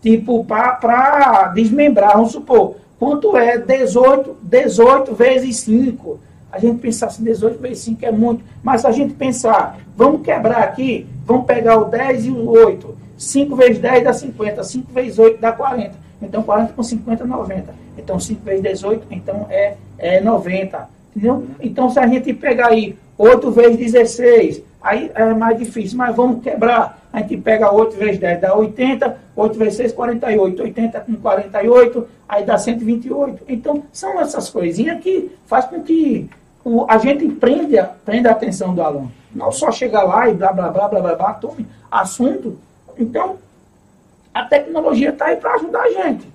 tipo, para desmembrar, vamos supor, quanto é 18, 18 vezes 5? A gente pensar assim, 18 vezes 5 é muito, mas se a gente pensar, vamos quebrar aqui, vamos pegar o 10 e o 8, 5 vezes 10 dá 50, 5 vezes 8 dá 40, então 40 com 50 é 90, então 5 vezes 18, então é, é 90, entendeu? Então se a gente pegar aí 8 vezes 16, aí é mais difícil, mas vamos quebrar. A gente pega 8 vezes 10, dá 80, 8 vezes 6, 48, 80 com 48, aí dá 128. Então, são essas coisinhas que faz com que o, a gente prende, prende a atenção do aluno. Não só chegar lá e blá, blá, blá, blá, blá, blá, tome assunto. Então, a tecnologia está aí para ajudar a gente.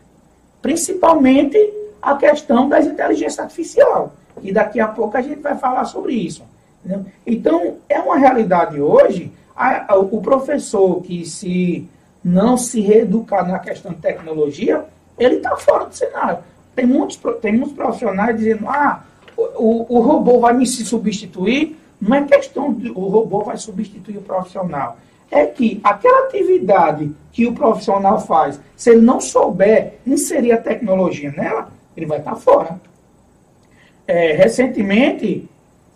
Principalmente a questão das inteligências artificiais. E daqui a pouco a gente vai falar sobre isso. Entendeu? Então, é uma realidade hoje, a, a, o professor que se não se reeducar na questão de tecnologia, ele está fora do cenário. Tem muitos, tem muitos profissionais dizendo, ah, o, o robô vai me substituir. Não é questão de o robô vai substituir o profissional. É que aquela atividade que o profissional faz, se ele não souber inserir a tecnologia nela, ele vai estar tá fora. É, recentemente,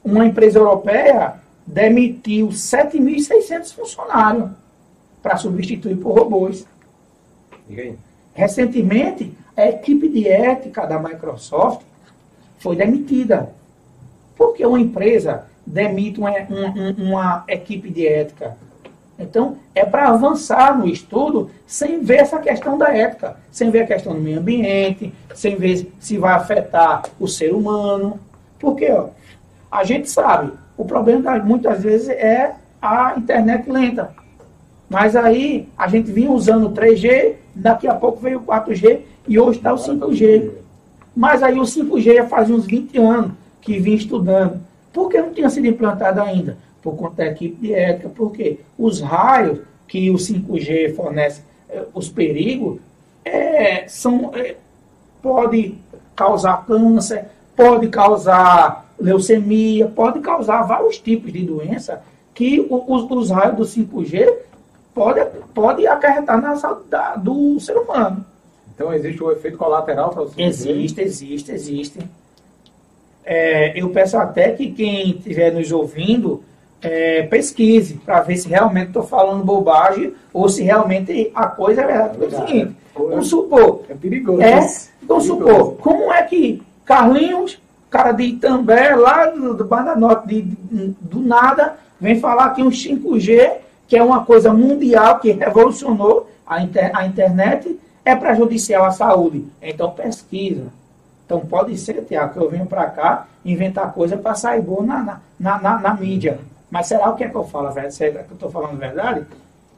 uma empresa europeia demitiu 7.600 funcionários para substituir por robôs. Recentemente, a equipe de ética da Microsoft foi demitida. Por que uma empresa demite uma, uma, uma equipe de ética? Então, é para avançar no estudo sem ver essa questão da ética, sem ver a questão do meio ambiente, sem ver se vai afetar o ser humano. Porque ó, a gente sabe, o problema muitas vezes é a internet lenta. Mas aí a gente vinha usando o 3G, daqui a pouco veio o 4G e hoje está o 5G. Mas aí o 5G já faz uns 20 anos que vinha estudando. Por que não tinha sido implantado ainda? Por conta da equipe de ética. Porque os raios que o 5G fornece, eh, os perigos, é, são, é, pode causar câncer, pode causar leucemia, pode causar vários tipos de doença que os, os raios do 5G pode, pode acarretar na saúde da, do ser humano. Então existe o efeito colateral para o 5G? Existe, existe, existe. É, eu peço até que quem estiver nos ouvindo é, pesquise para ver se realmente estou falando bobagem ou se realmente a coisa é verdade. É, é o seguinte, vamos supor. É perigoso. É, vamos supor, como é que Carlinhos, cara de Itambé, lá do, do Banda Norte, de, de, do nada, vem falar que um 5G, que é uma coisa mundial, que revolucionou a, inter, a internet, é prejudicial à saúde. Então pesquisa. Então pode ser, Tiago, que eu venho para cá inventar coisa para sair boa na, na, na, na, mídia. Mas será o que é que eu falo, velho? Será que eu estou falando verdade?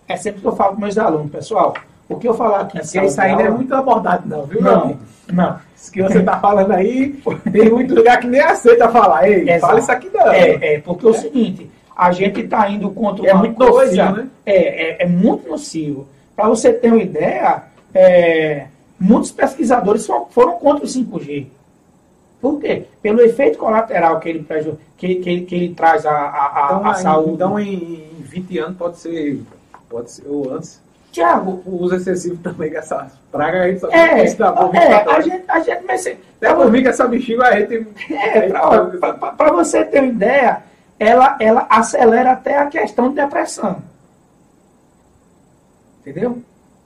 É sempre que eu falo com meus alunos, pessoal. O que eu falar aqui. Porque isso não é muito abordado, não, viu, Não, não. Isso que você está falando aí, tem muito lugar que nem aceita falar. Ei, Exato. fala isso aqui não. É, é porque é, o seguinte, a gente está indo contra é uma muito coisa. Nocivo, né? é, é, é muito nocivo. Para você ter uma ideia, é, muitos pesquisadores foram contra o 5G. Por quê? Pelo efeito colateral que ele, que, que, que ele traz à, à, então, à saúde. Então, em 20 anos pode ser, pode ser ou antes. Tiago. O uso excessivo também dessa praga, a gente só é, é, a gente, a gente vai ser. É por mim que essa bexiga a gente. É, para você ter uma ideia, ela, ela acelera até a questão de depressão. Entendeu?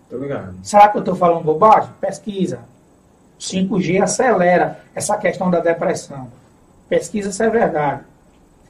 Tô ligado. Será que eu estou falando bobagem? Pesquisa. 5G acelera essa questão da depressão. Pesquisa se é verdade.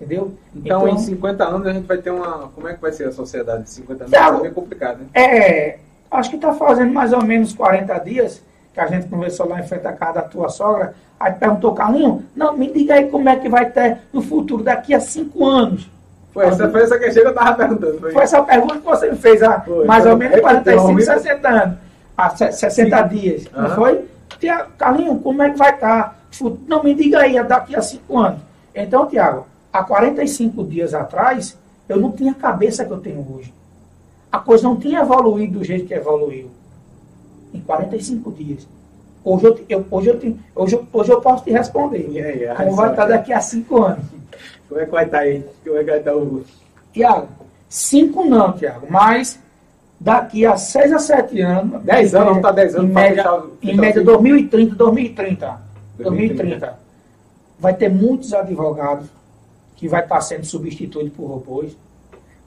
Entendeu? Então, então, em 50 anos a gente vai ter uma. Como é que vai ser a sociedade de 50 anos? Tá, é bem complicado, né? É. Acho que está fazendo mais ou menos 40 dias que a gente conversou lá em frente à casa da tua sogra. Aí perguntou, Carlinho, não, me diga aí como é que vai ter no futuro, daqui a 5 anos. Foi essa, foi essa questão que eu estava perguntando. Foi. foi. essa pergunta que você me fez há foi, mais ou menos 45, 60 anos. Há 60 Sim. dias. Uhum. Não foi? Tiago, Carlinho, como é que vai estar? Tá? Não me diga aí, daqui a 5 anos. Então, Tiago, há 45 dias atrás, eu não tinha a cabeça que eu tenho hoje. A coisa não tinha evoluído do jeito que evoluiu. Em 45 dias. Hoje eu, eu hoje eu, tenho, hoje, hoje eu posso te responder. Yeah, yeah, como vai estar daqui a 5 anos. Como é que vai estar aí? Como é que vai estar o. Tiago, cinco não, Tiago, mas daqui a seis a sete anos. Dez anos, não está dez anos. Em média, fechar, em média 2030, 2030. 2030. Vai ter muitos advogados que vai estar sendo substituídos por robôs.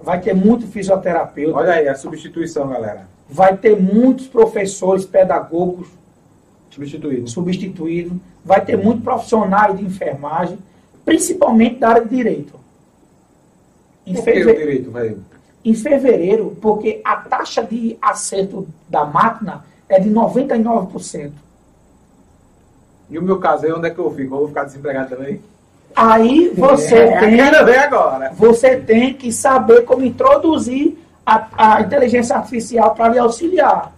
Vai ter muito fisioterapeuta. Olha aí a substituição, galera. Vai ter muitos professores pedagogos substituídos. substituídos. Vai ter muitos profissionais de enfermagem principalmente da área de direito. Em Por que o direito, velho? Em fevereiro, porque a taxa de acerto da máquina é de 99%. E o meu caso aí, onde é que eu fico? Eu vou ficar desempregado também? Aí você é, tem. Quero ver agora. Você tem que saber como introduzir a, a inteligência artificial para lhe auxiliar.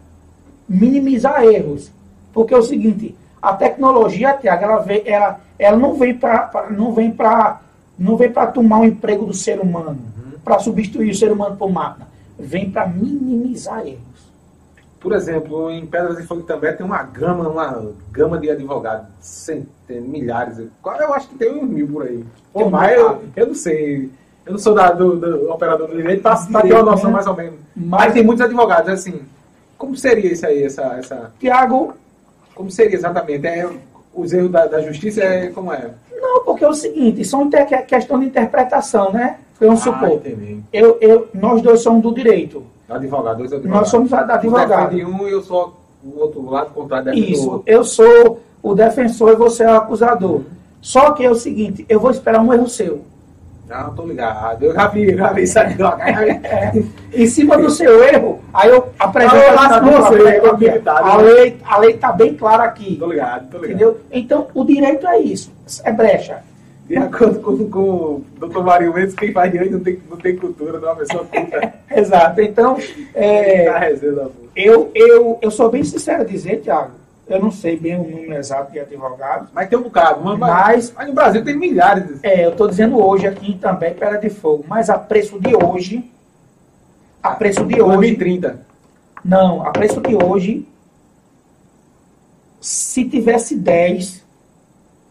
Minimizar erros. Porque é o seguinte, a tecnologia, Tiago, ela, ela, ela não vem para não vem para não vem para tomar o emprego do ser humano, uhum. para substituir o ser humano por máquina. Vem para minimizar erros. Por exemplo, em Pedras de Fogo também tem uma gama, uma gama de advogados, centenas, milhares. Eu acho que tem uns mil por aí. Ou mais, eu, eu, não sei. Eu não sou da, do, do operador do direito para ter uma noção né? mais ou menos. Mas, Mas tem muitos advogados, assim. Como seria isso aí, essa. essa... Tiago. Como seria exatamente? É, os erros da, da justiça é como é? Não, porque é o seguinte, são questão de interpretação, né? Vamos ah, supor. Entendi. Eu, eu, nós dois somos do direito. Advogado, dois advogados. Nós somos advogados. de um e eu sou o outro lado contrário Isso, eu sou o defensor e você é o acusador. Uhum. Só que é o seguinte, eu vou esperar um erro seu. Ah, tô ligado. Eu já vi, já vi isso aqui. em cima do seu erro, aí eu apresento ah, você, a lei, a lei tá bem clara aqui. Tô ligado, tô ligado. Entendeu? Então, o direito é isso. É brecha. De acordo com, com o doutor Mário Mendes, quem faz direito não tem, não tem cultura, não é uma pessoa culta. [laughs] Exato. Então, é, eu, eu, eu sou bem sincero a dizer, Tiago, eu não sei bem o número exato de advogados. Mas tem um bocado. Mas, mas, mas no Brasil tem milhares. É, eu estou dizendo hoje aqui também, Pera de Fogo. Mas a preço de hoje. A preço de hoje. 2030. Não, a preço de hoje. Se tivesse 10.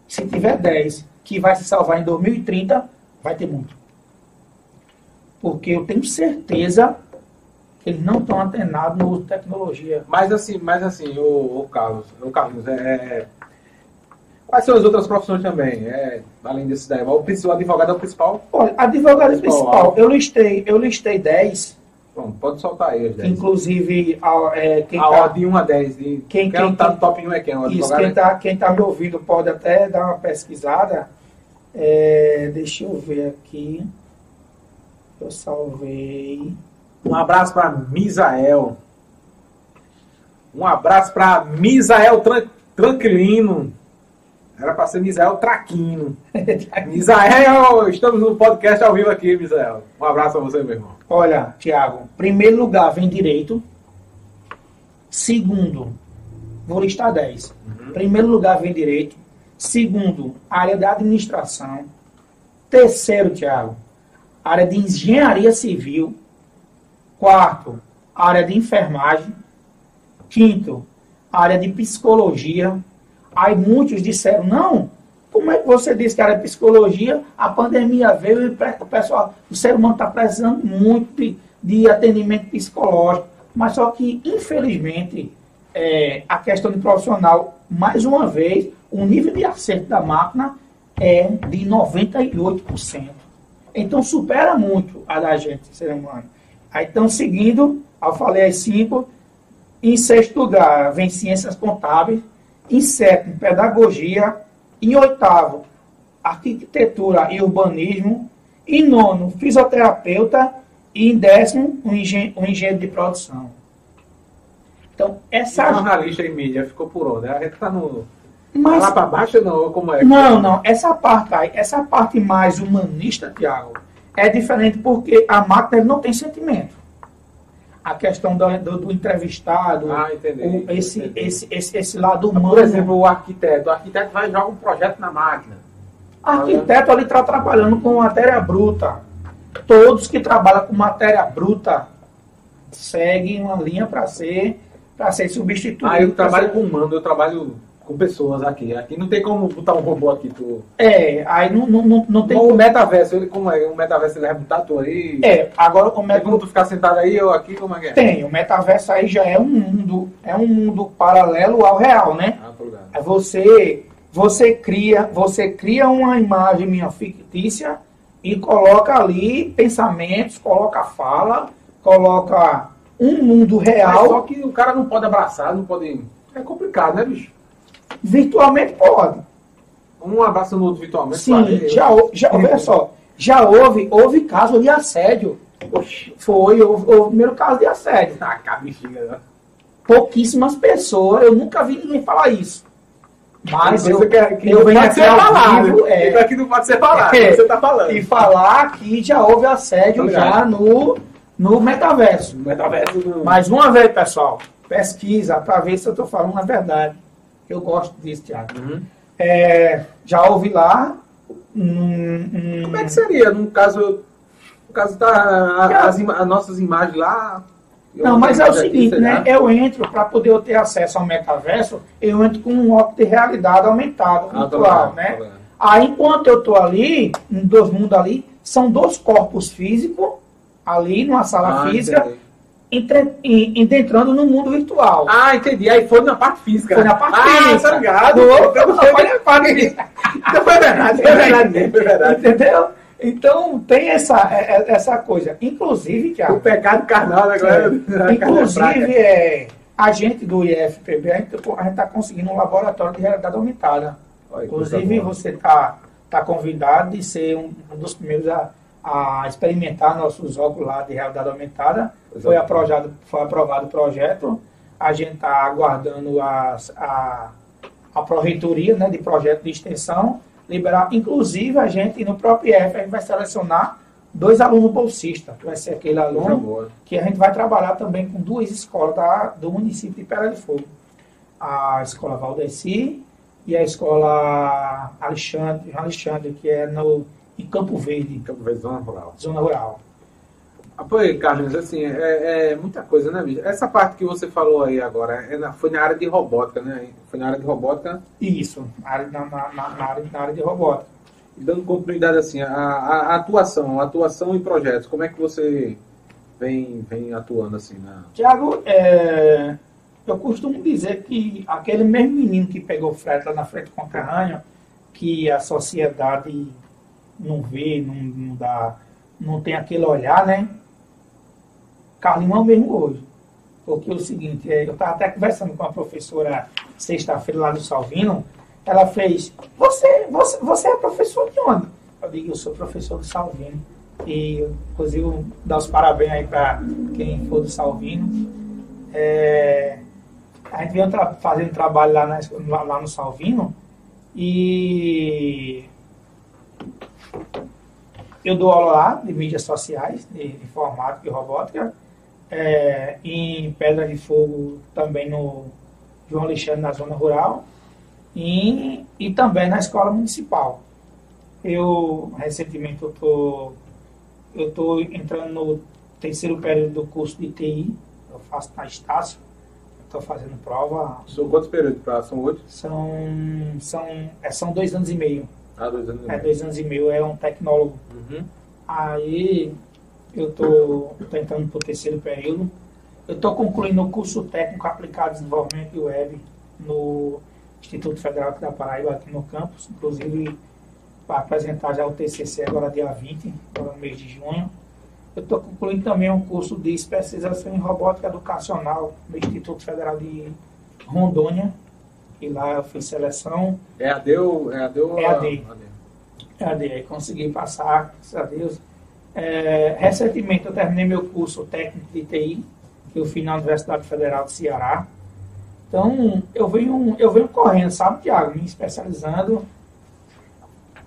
Se tiver 10 que vai se salvar em 2030, vai ter muito. Porque eu tenho certeza eles não estão antenados no uso de tecnologia. Mas assim, mas assim, o, o Carlos, o Carlos, é, é, quais são as outras profissões também? É, além desse daí, o, o advogado é o principal? Olha, advogado é o principal. Eu listei, eu listei 10. Bom, pode soltar aí as 10. Inclusive, a, é, quem a tá, de 1 a 10. De, quem, quem, quem tá no top 1 é quem? O isso, quem está é quem tá me ouvindo pode até dar uma pesquisada. É, deixa eu ver aqui. Eu salvei. Um abraço para Misael. Um abraço para Misael Tran Tranquilino. Era para ser Misael Traquino. [laughs] Misael, estamos no podcast ao vivo aqui, Misael. Um abraço a você, meu irmão. Olha, Tiago, primeiro lugar vem direito. Segundo, vou listar 10. Uhum. Primeiro lugar vem direito. Segundo, área da administração. Terceiro, Tiago, área de engenharia civil. Quarto, área de enfermagem. Quinto, área de psicologia. Aí muitos disseram, não, como é que você disse que era psicologia? A pandemia veio e o pessoal, o ser humano está precisando muito de, de, atendimento psicológico. Mas só que, infelizmente, é, a questão de profissional, mais uma vez, o nível de acerto da máquina é de 98%. Então supera muito a da gente, ser humano. Aí estão seguindo, eu falei as cinco. Em sexto lugar, vem ciências contábeis. Em sétimo, pedagogia. Em oitavo, arquitetura e urbanismo. Em nono, fisioterapeuta. E em décimo, o, engen o engenheiro de produção. Então, essa. O jornalista em mídia ficou por onde? A gente está no. Mas, lá para baixo não? Como é? Não, não. Essa parte aí, essa parte mais humanista, Tiago, é diferente porque a máquina não tem sentimento. A questão do, do, do entrevistado, ah, entendi, o, esse, entendi. Esse, esse, esse lado humano. Por exemplo, o arquiteto. O arquiteto vai jogar um projeto na máquina. O arquiteto ali está trabalhando com matéria bruta. Todos que trabalham com matéria bruta seguem uma linha para ser, ser substituído. Ah, eu trabalho ser... com humano, eu trabalho com pessoas aqui. Aqui não tem como botar um robô aqui. Tu... É, aí não, não, não tem. O metaverso, ele como é? O metaverso ele vai botar tu aí. É, agora o metaverso. como tu ficar sentado aí, eu aqui, como é que é? Tem, o metaverso aí já é um mundo, é um mundo paralelo ao real, né? Ah. É você, você cria, você cria uma imagem minha fictícia e coloca ali pensamentos, coloca fala, coloca um mundo real. Mas só que o cara não pode abraçar, não pode. É complicado, né, bicho? Virtualmente pode. Um abraço no outro virtualmente. Sim, já, já, olha só, já houve, houve caso de assédio. Foi, houve, houve o primeiro caso de assédio. Tá, bexiga, né? Pouquíssimas pessoas, eu nunca vi ninguém falar isso. Mas eu, que, que eu venho aqui falado, vivo, é, isso aqui não pode ser falado, é, você está falando. E falar que já houve assédio já no, no metaverso. No metaverso do... Mais uma vez, pessoal, pesquisa para ver se eu estou falando a verdade. Eu gosto disso, Tiago. Uhum. É, já ouvi lá. Hum, Como é que seria, no caso, no caso da as, as nossas imagens lá? Não, mas é o seguinte, aqui, né? Eu entro, para poder ter acesso ao metaverso, eu entro com um óculos de realidade aumentado, ah, virtual, né? Aí, enquanto eu estou ali, em dois mundos ali, são dois corpos físicos, ali numa sala ah, física, entendi entre, entrando no mundo virtual. Ah, entendi. Aí foi na parte física. Foi na parte ah, física. Tá ligado. Então, foi na parte física. Então foi verdade. Foi verdade. Foi verdade. Entendeu? Então tem essa, é, é, essa coisa. Inclusive, Tiago. O pecado carnal agora. É, inclusive, é, a gente do IFPB, a gente está conseguindo um laboratório de realidade aumentada. Inclusive, você está está convidado de ser um dos primeiros a, a, experimentar nossos óculos lá de realidade aumentada. Foi aprovado, foi aprovado o projeto. A gente está aguardando as, a, a Proreitoria né, de projeto de extensão liberar. Inclusive, a gente, no próprio IF, a gente vai selecionar dois alunos bolsistas. Vai ser aquele aluno que a gente vai trabalhar também com duas escolas da, do município de Pera de Fogo. A escola Valdeci e a escola Alexandre, Alexandre que é no, em Campo Verde. Campo Verde, Zona Rural. Zona Rural. Apoio, Carlos, assim, é, é, muita coisa, né, bicho? Essa parte que você falou aí agora, é na, foi na área de robótica, né? Foi na área de robótica? Isso, na área, na, na, na área, na área de robótica. E dando continuidade, assim, a, a, a, atuação, a atuação em projetos, como é que você vem, vem atuando, assim, na... Tiago, é, eu costumo dizer que aquele mesmo menino que pegou frete lá na frente conterrânea, que a sociedade não vê, não, não dá, não tem aquele olhar, né? Carlinhos é mesmo hoje. Porque é o seguinte, é, eu estava até conversando com a professora sexta-feira lá do Salvino, ela fez, você, você, você é professor de onde? Eu digo, eu sou professor do Salvino. E, inclusive, dar os parabéns aí para quem for do Salvino. É, a gente veio tra fazendo trabalho lá, na, lá no Salvino e eu dou aula lá de mídias sociais, de informática e robótica, é, em Pedra de Fogo também no João Alexandre, na zona rural, e, e também na escola municipal. Eu, recentemente, eu tô, eu tô entrando no terceiro período do curso de TI, eu faço na Estácio, estou fazendo prova. São quantos períodos? Pra, são oito? São, são, é, são dois anos e meio. Ah, dois anos e é, meio. É, dois anos e meio, é um tecnólogo. Uhum. Aí eu tô, tô entrando para o terceiro período. Eu estou concluindo o curso técnico aplicado de desenvolvimento de web no Instituto Federal da Paraíba, aqui no campus. Inclusive, para apresentar já o TCC agora dia 20, agora no mês de junho. Eu estou concluindo também um curso de especialização em robótica educacional no Instituto Federal de Rondônia. E lá eu fiz seleção. É AD ou é AD? Ou EAD. É AD. Aí consegui passar, graças a Deus. É, recentemente eu terminei meu curso técnico de TI, que eu fiz na Universidade Federal do Ceará. Então, eu venho, eu venho correndo, sabe, Tiago? Me especializando.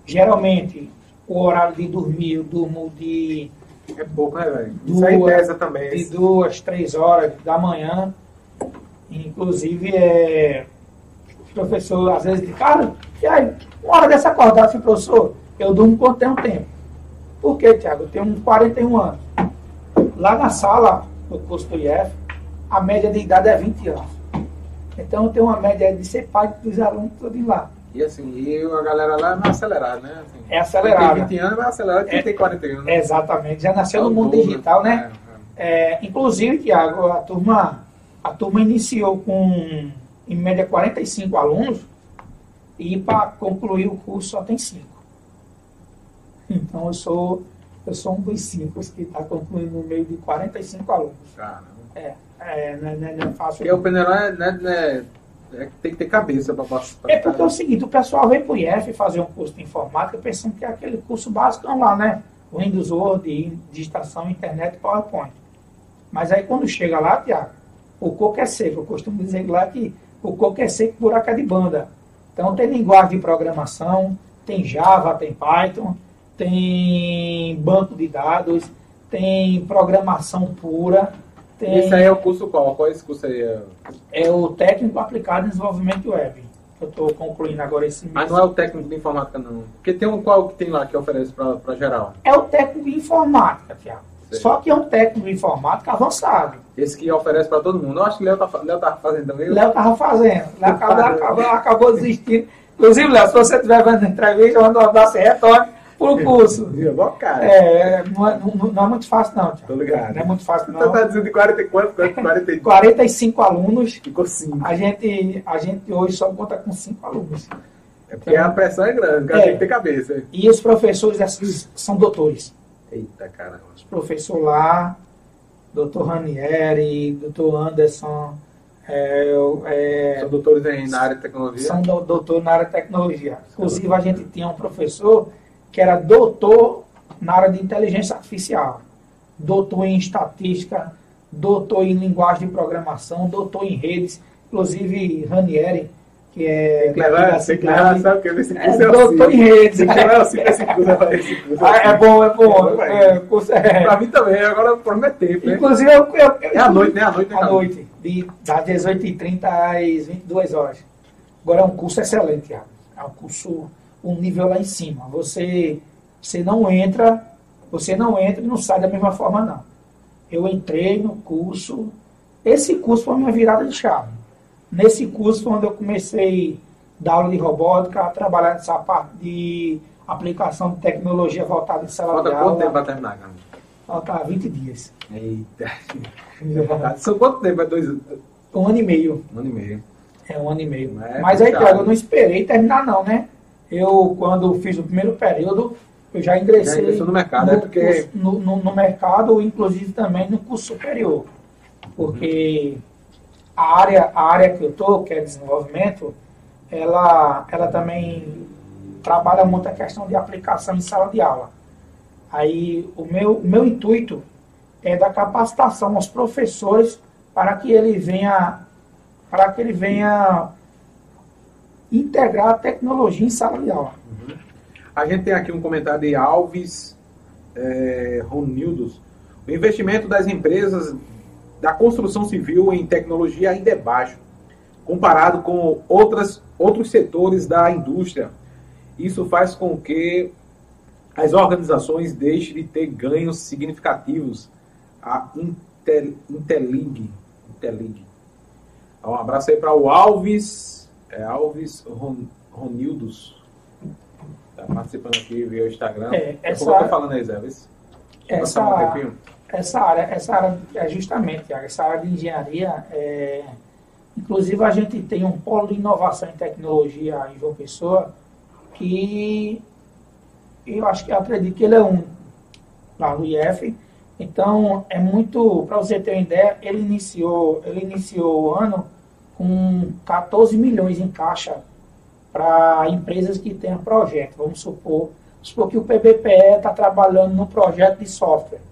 Geralmente, o horário de dormir, eu durmo de é pouco, né, velho? Isso aí pesa também. De duas, três horas da manhã. Inclusive, é, professor às vezes diz, cara, e aí, uma hora dessa acordar, assim, professor, eu durmo quanto tem um tempo. Por quê, Tiago? Eu tenho uns 41 anos. Lá na sala, no curso do IF, a média de idade é 20 anos. Então eu tenho uma média de ser pai dos alunos todos lá. E assim, e a galera lá é mais acelerada, né? Assim, é acelerada. Quem tem 20 anos vai acelerar quem é, tem 41. Né? Exatamente, já nasceu no mundo digital, né? É, é. é, inclusive, Tiago, a turma, a turma iniciou com, em média, 45 alunos e para concluir o curso só tem 5. Então eu sou, eu sou um dos 5 que está concluindo no meio de 45 alunos. Caramba. É, é não, é, não é fácil. Porque o Peneirão é, é é que tem que ter cabeça para passar. É porque é o seguinte, o pessoal vem para o IF fazer um curso de informática pensando que é aquele curso básico lá, né? Windows, Word, digitação, internet, PowerPoint. Mas aí quando chega lá, Tiago, o coco é seco. Eu costumo dizer lá que o coco é seco, buraco é de banda. Então tem linguagem de programação, tem Java, tem Python, tem banco de dados, tem programação pura, tem... Esse aí é o curso qual? Qual é esse curso aí? É o técnico aplicado em desenvolvimento web. Eu estou concluindo agora esse mês. Mas não é o técnico de informática, não. Porque tem um qual que tem lá que oferece para geral? É o técnico de informática, Tiago. Só que é um técnico de informática avançado. Esse que oferece para todo mundo. Eu acho que Léo tá, Léo tá fazendo também. Léo estava fazendo. Léo [laughs] acabou, acabou, acabou desistindo. Inclusive, Léo, se você estiver vendo entrevista, manda um abraço e retorne por curso. [laughs] Bom, cara. É, não é, não, não é muito fácil, não, Tiago. Tô ligado. Não é muito fácil, não. Você tá dizendo de 40 quantos? 40, 45 alunos. Ficou 5. A gente, a gente hoje só conta com 5 alunos. É porque então, a pressão é grande, o cara é, tem que ter cabeça. E os professores são doutores. Eita, caramba. Os professores lá, doutor Ranieri, doutor Anderson, É, é, são doutores na área de tecnologia? São do, doutor na área de tecnologia. Inclusive, a gente tinha um professor que era doutor na área de inteligência artificial, doutor em estatística, doutor em linguagem de programação, doutor em redes, inclusive Ranieri, que é. Que levar, tem que sabe que esse curso é, é doutor em redes. Tem que levar esse curso, esse curso. É bom, é bom. É, curso, é. Pra mim também, agora prometer. Né? Inclusive, eu, eu, eu, é à noite, né? À noite, à noite. De, das 18h30 às 22 horas. Agora é um curso excelente, Thiago. É um curso, um nível lá em cima. Você, você não entra, você não entra e não sai da mesma forma, não. Eu entrei no curso. Esse curso foi a minha virada de chave Nesse curso foi onde eu comecei a dar aula de robótica, a trabalhar nessa parte de aplicação de tecnologia voltada em sala Falta de aula. quanto tempo para terminar, cara? Falta 20 dias. Eita. São quanto tempo? É dois... Um ano e meio. Um ano e meio. É um ano e meio. Mas, Mas aí, Thiago, eu não esperei terminar não, né? Eu, quando fiz o primeiro período, eu já ingressei já no mercado, no, é porque... no, no, no, mercado, inclusive também no curso superior. Porque... Uhum a área, a área que eu estou, que é desenvolvimento, ela, ela também trabalha muito a questão de aplicação em sala de aula. Aí o meu, o meu intuito é da capacitação aos professores para que ele venha para que ele venha integrar a tecnologia em sala de aula. Uhum. A gente tem aqui um comentário de Alves é, Ronildos. O investimento das empresas da construção civil em tecnologia ainda é baixo, comparado com outras, outros setores da indústria. Isso faz com que as organizações deixem de ter ganhos significativos. A Intel, Intelig. Intelig. Um abraço aí para o Alves, é Alves Ron, Ronildos. Está participando aqui via o Instagram. É, essa, eu tô falando aí, Zé. Essa, essa área, essa área é justamente, essa área de engenharia, é, inclusive a gente tem um polo de inovação em tecnologia em João Pessoa, que eu acho que eu acredito que ele é um lá no IF. Então, é muito, para você ter uma ideia, ele iniciou, ele iniciou o ano com 14 milhões em caixa para empresas que tenham projeto. Vamos supor, supor que o PBPE está trabalhando no projeto de software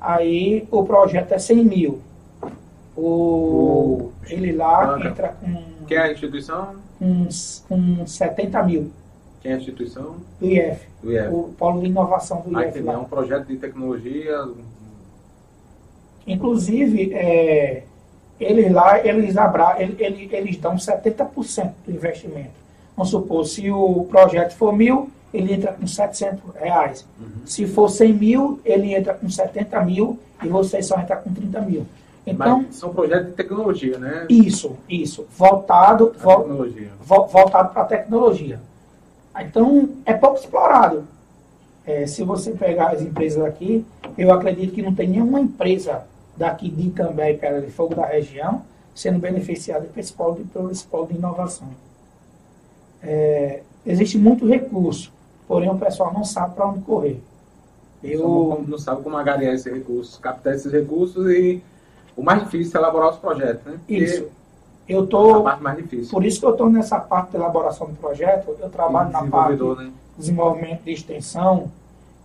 aí o projeto é 100 mil. O, ele lá entra com. Quem é a instituição? Com, com 70 mil. Quem é a instituição? Do IF. Do IF. O Polo de Inovação do ah, IF. Lá. É um projeto de tecnologia. Inclusive, é, eles lá, eles, abra, eles, eles dão 70% do investimento. Vamos supor, se o projeto for mil, ele entra com 700 reais. Uhum. Se for 100 mil, ele entra com 70 mil e você só entra com 30 mil. Então, Mas são projetos de tecnologia, né? Isso, isso. Voltado, vo, vo, voltado para a tecnologia. Então, é pouco explorado. É, se você pegar as empresas aqui, eu acredito que não tem nenhuma empresa daqui de Itambé e Pedra de Fogo da região sendo beneficiada pelo polo de, pelo polo de inovação. É, existe muito recurso porém o pessoal não sabe para onde correr. Eu não sabe como agariar esses recursos, captar esses recursos e o mais difícil é elaborar os projetos, né? Porque isso. Eu tô, a parte mais difícil. Por isso que eu estou nessa parte de elaboração do projeto, eu trabalho na parte de né? desenvolvimento de extensão,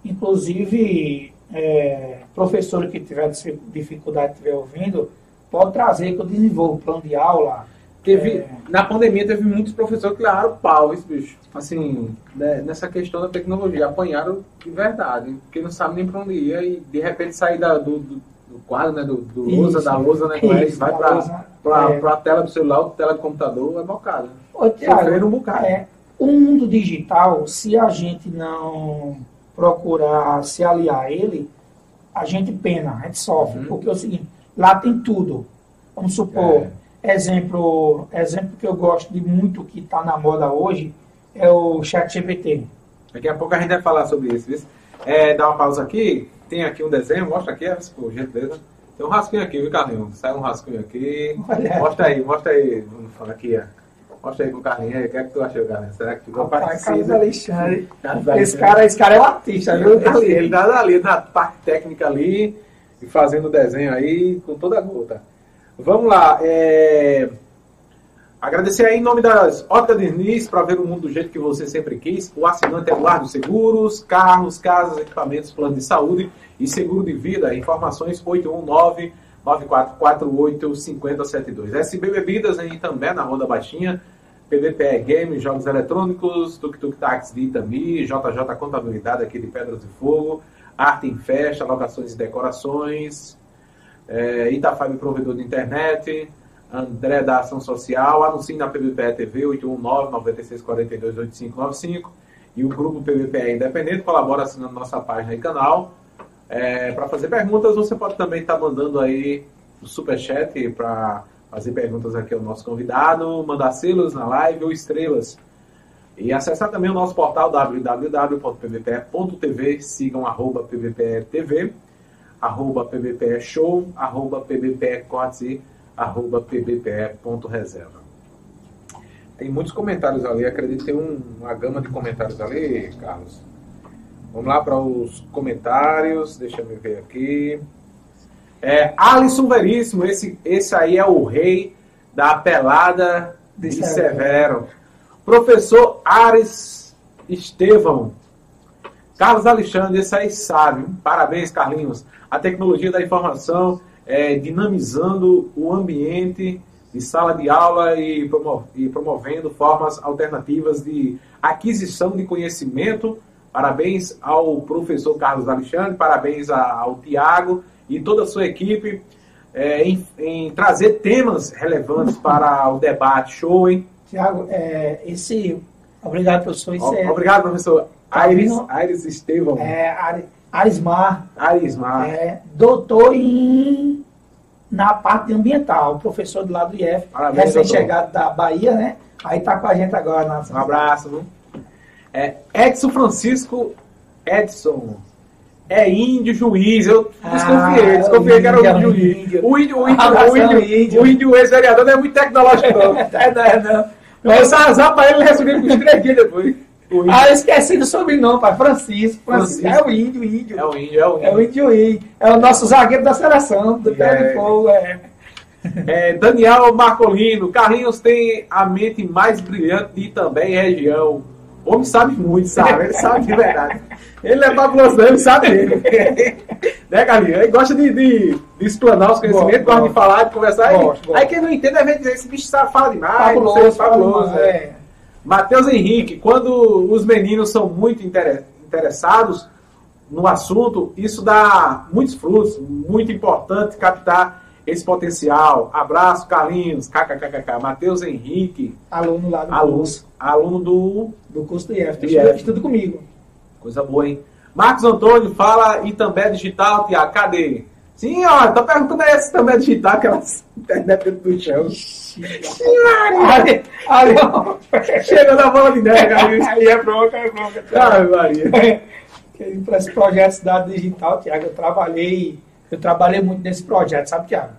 inclusive é, professor que tiver dificuldade estiver ouvindo, pode trazer que eu desenvolvo plano de aula, Teve, é. Na pandemia teve muitos professores que levaram pau, esse bicho. Assim, né, nessa questão da tecnologia, apanharam de verdade, porque não sabe nem para onde ia e de repente sair da, do, do, do, quadro, né, do, do lousa, da lousa, né, isso, vai para é. a tela do celular, tela do computador, é bocado. Ô, um bocado. É, o mundo digital, se a gente não procurar se aliar a ele, a gente pena, a gente sofre, uhum. porque é o seguinte, lá tem tudo. Vamos supor, é Exemplo, exemplo que eu gosto de muito que está na moda hoje é o ChatGPT. Daqui a pouco a gente vai falar sobre isso. É, dá uma pausa aqui. Tem aqui um desenho, mostra aqui, por gentileza. Tem um rascunho aqui, viu, Carlinhos? Sai um rascunho aqui. Olha. Mostra aí, mostra aí. Vamos falar aqui, ó. Mostra aí com o Carlinhos aí. O que é que tu achou, Carlinhos? Será que ficou parecido? Carlos Alexandre. Esse cara, esse cara é um artista, viu? Ele, ele dá ali na parte técnica ali e fazendo o desenho aí com toda a gota. Vamos lá. É... Agradecer aí em nome das Ótica Diniz para ver o mundo do jeito que você sempre quis. O assinante Eduardo Seguros, carros, casas, equipamentos, plano de saúde e seguro de vida. Informações 819 9448 5072. SB Bebidas aí também na Roda Baixinha. PVPE Games, Jogos Eletrônicos, Tuk Tuk Taxi de Itami, JJ Contabilidade aqui de Pedras de Fogo, Arte em Festa, Locações e Decorações, é, Itafab Provedor de Internet, André da Ação Social, anuncie na PVPE TV 819-9642-8595 e o grupo PVPE Independente colabora assinando nossa página e canal. É, para fazer perguntas, você pode também estar tá mandando aí o superchat para fazer perguntas aqui ao nosso convidado, mandar selos na live ou estrelas. E acessar também o nosso portal www.pvpe.tv, sigam arroba pvpe.tv, arroba pvpe.show, arroba pvpe.corte arroba pbpe.reserva. Tem muitos comentários ali, acredito que tem um, uma gama de comentários ali, Carlos. Vamos lá para os comentários, deixa eu ver aqui. É, Alisson Veríssimo, esse, esse aí é o rei da pelada de, de Severo. Severo. Professor Ares Estevão. Carlos Alexandre, esse aí sabe. Parabéns, Carlinhos. A tecnologia da informação é, dinamizando o ambiente de sala de aula e, e promovendo formas alternativas de aquisição de conhecimento. Parabéns ao professor Carlos Alexandre, parabéns ao Tiago e toda a sua equipe é, em, em, trazer temas relevantes para o debate. Show, hein? Tiago, é, esse. Obrigado, professor. Isso é... Obrigado, professor. Aires, Aires Estevão. É, Arismar. Arismar. É, doutor em, na parte ambiental, professor do lado do IF, recém-chegado da Bahia, né? Aí tá com a gente agora. Na... Um abraço. Viu? É, Edson Francisco Edson. É índio juiz. Eu desconfiei, ah, desconfiei que era o índio juiz. O índio, o índio, ah, o índio, índio. o índio ex-vereador não é muito tecnológico, não. [laughs] é, não, é, não. Mas azar pra ele, com os três dias depois. Ah, esqueci do sobrenome, pai. Francisco. Francisco. Francisco. É o índio, índio. É o índio, é o índio. É o índio, índio. É o nosso zagueiro da seleção, do pé de fogo. É. É, Daniel Marcolino. Carlinhos tem a mente mais brilhante de também região. O homem sabe muito, sabe? Ele sabe de verdade. Ele é fabuloso, ele sabe mesmo. [laughs] né, Carlinhos? Ele gosta de, de, de explanar os conhecimentos, gosta de falar, de conversar. Gosto, aí quem não entende, às vezes dizer, esse bicho sabe, fala demais. Fabuloso, sei, fabuloso é. é. Matheus Henrique, quando os meninos são muito interessados no assunto, isso dá muitos frutos, muito importante captar esse potencial. Abraço, Carlinhos, kkkk. Matheus Henrique. Aluno lá do aluno, curso. Aluno do... Do curso do IF. Estuda, comigo. Coisa boa, hein? Marcos Antônio fala Itambé Digital, Tiago, cadê? Sim, ó, tô perguntando aí se Itambé Digital, aquelas internet do chão. Maria! Ali, Chega na bola de neve, aí [laughs] é bronca, é bronca. Ai, Maria. Para esse projeto Cidade Digital, Tiago, eu trabalhei, eu trabalhei muito nesse projeto, sabe, Tiago?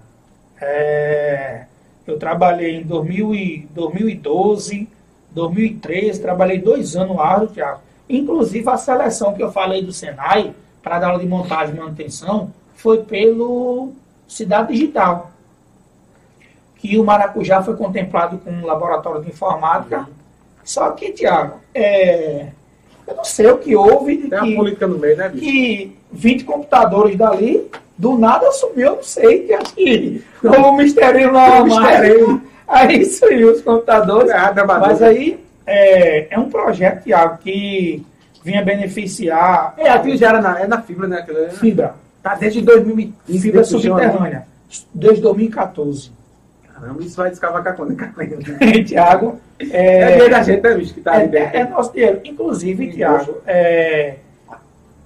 É, eu trabalhei em 2000 e, 2012, 2013, trabalhei dois anos lá, Tiago. Inclusive a seleção que eu falei do Senai, para dar aula de montagem e manutenção, foi pelo Cidade Digital que o Maracujá foi contemplado com um laboratório de informática. Só que, Tiago, é, eu não sei o que houve. Tem que, política no meio, né, bicho? Que 20 computadores dali, do nada sumiu, eu não sei. Que acho que como o mistério lá mais. Aí sumiu os computadores. É, mas aí é, é um projeto, Tiago, que vinha beneficiar. É, aquilo já era na, é na fibra, né? Aquilo, né? Fibra. Tá desde 2015. Fibra subterrânea. Desde 2014. Caramba, isso vai descavacar quando? [laughs] Tiago. É, é dinheiro da gente, né, bicho? Que tá é, é, é nosso dinheiro. Inclusive, Tiago. É...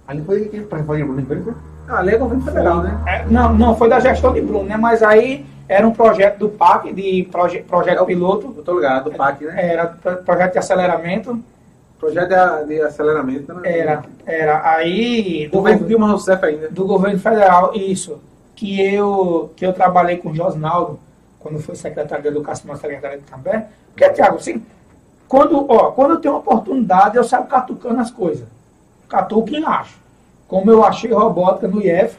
Ali foi foi Empresa? Ah, ali é governo federal, né? É, não, não, foi da gestão de Bruno, né? Mas aí era um projeto do PAC, de proje, projeto é, piloto. Tô ligado, do PAC, né? Era projeto de aceleramento. Projeto de, de aceleramento, né? Era, era. Aí. Do governo Dilma Rousseff ainda. Do governo federal, isso. Que eu, que eu trabalhei com o Josnaldo quando foi secretário de Educação na secretária de Cambé. Porque, Tiago, assim, quando, ó, quando eu tenho oportunidade, eu saio catucando as coisas. Catuco e acho. Como eu achei robótica no IF,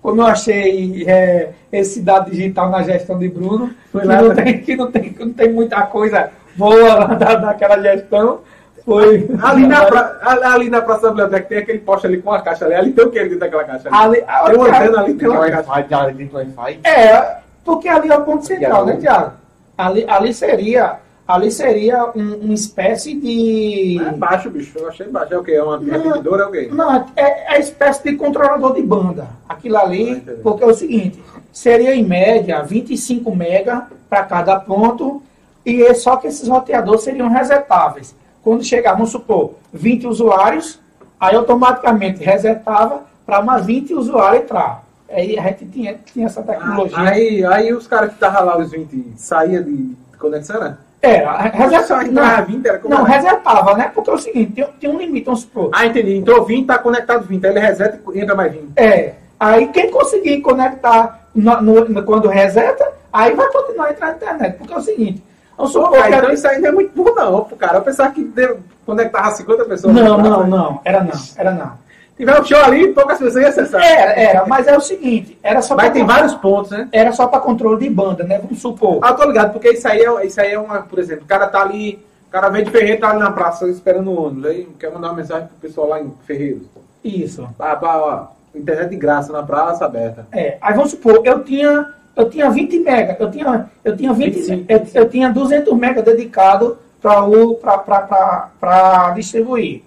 como eu achei é, esse dado digital na gestão de Bruno, que não, tem, que, não tem, que não tem muita coisa boa da, daquela gestão. Foi. Ali na, pra, ali na Praça da Biblioteca tem aquele poste ali com a caixa ali. Ali tem o que dentro daquela caixa? Ali, ali tem uma antena ali, tem uma caixa. Ali tem Wi-Fi? É, porque ali é o ponto central, né, Tiago? Ali, ali seria ali seria um, uma espécie de. É baixo, bicho. Eu achei baixo. É o quê? É uma repetidora? É o quê? Não, é, é a espécie de controlador de banda. Aquilo ali, ah, porque é o seguinte: seria em média 25 mega para cada ponto, e é só que esses roteadores seriam resetáveis. Quando chegar, vamos supor, 20 usuários, aí automaticamente resetava para mais 20 usuários entrar. Aí a gente tinha, tinha essa tecnologia. Ah, aí, aí os caras que estavam lá, os 20, saía de conexão, né? Era, resetava. Não, 20, era como não resetava, né? Porque é o seguinte, tem, tem um limite, vamos supor. Ah, entendi. Entrou 20, tá conectado 20. Aí ele reseta e entra mais 20. É. Aí quem conseguir conectar no, no, quando reseta, aí vai continuar a entrar na internet. Porque é o seguinte, vamos supor Pô, que. Então isso ainda é muito burro, não, pro cara. Eu pensava que deu, conectava 50 pessoas. Não, não, não. Era não. Era não tiver um show ali, poucas pessoas iam acessar. Era, era, mas é o seguinte, era só Mas tem vários pontos, né? Era só para controle de banda, né? Vamos supor. Ah, tô ligado, porque isso aí é, isso aí é uma, por exemplo, o cara tá ali, o cara vem de Ferreiro, tá ali na praça esperando o ônibus, aí quer mandar uma mensagem pro pessoal lá em Ferreiro. Isso. Ah, pá, ó, internet de graça na praça aberta. É, aí vamos supor, eu tinha eu tinha 20 mega, eu tinha eu tinha 20, eu, eu, tinha 200 mega dedicado para o para distribuir.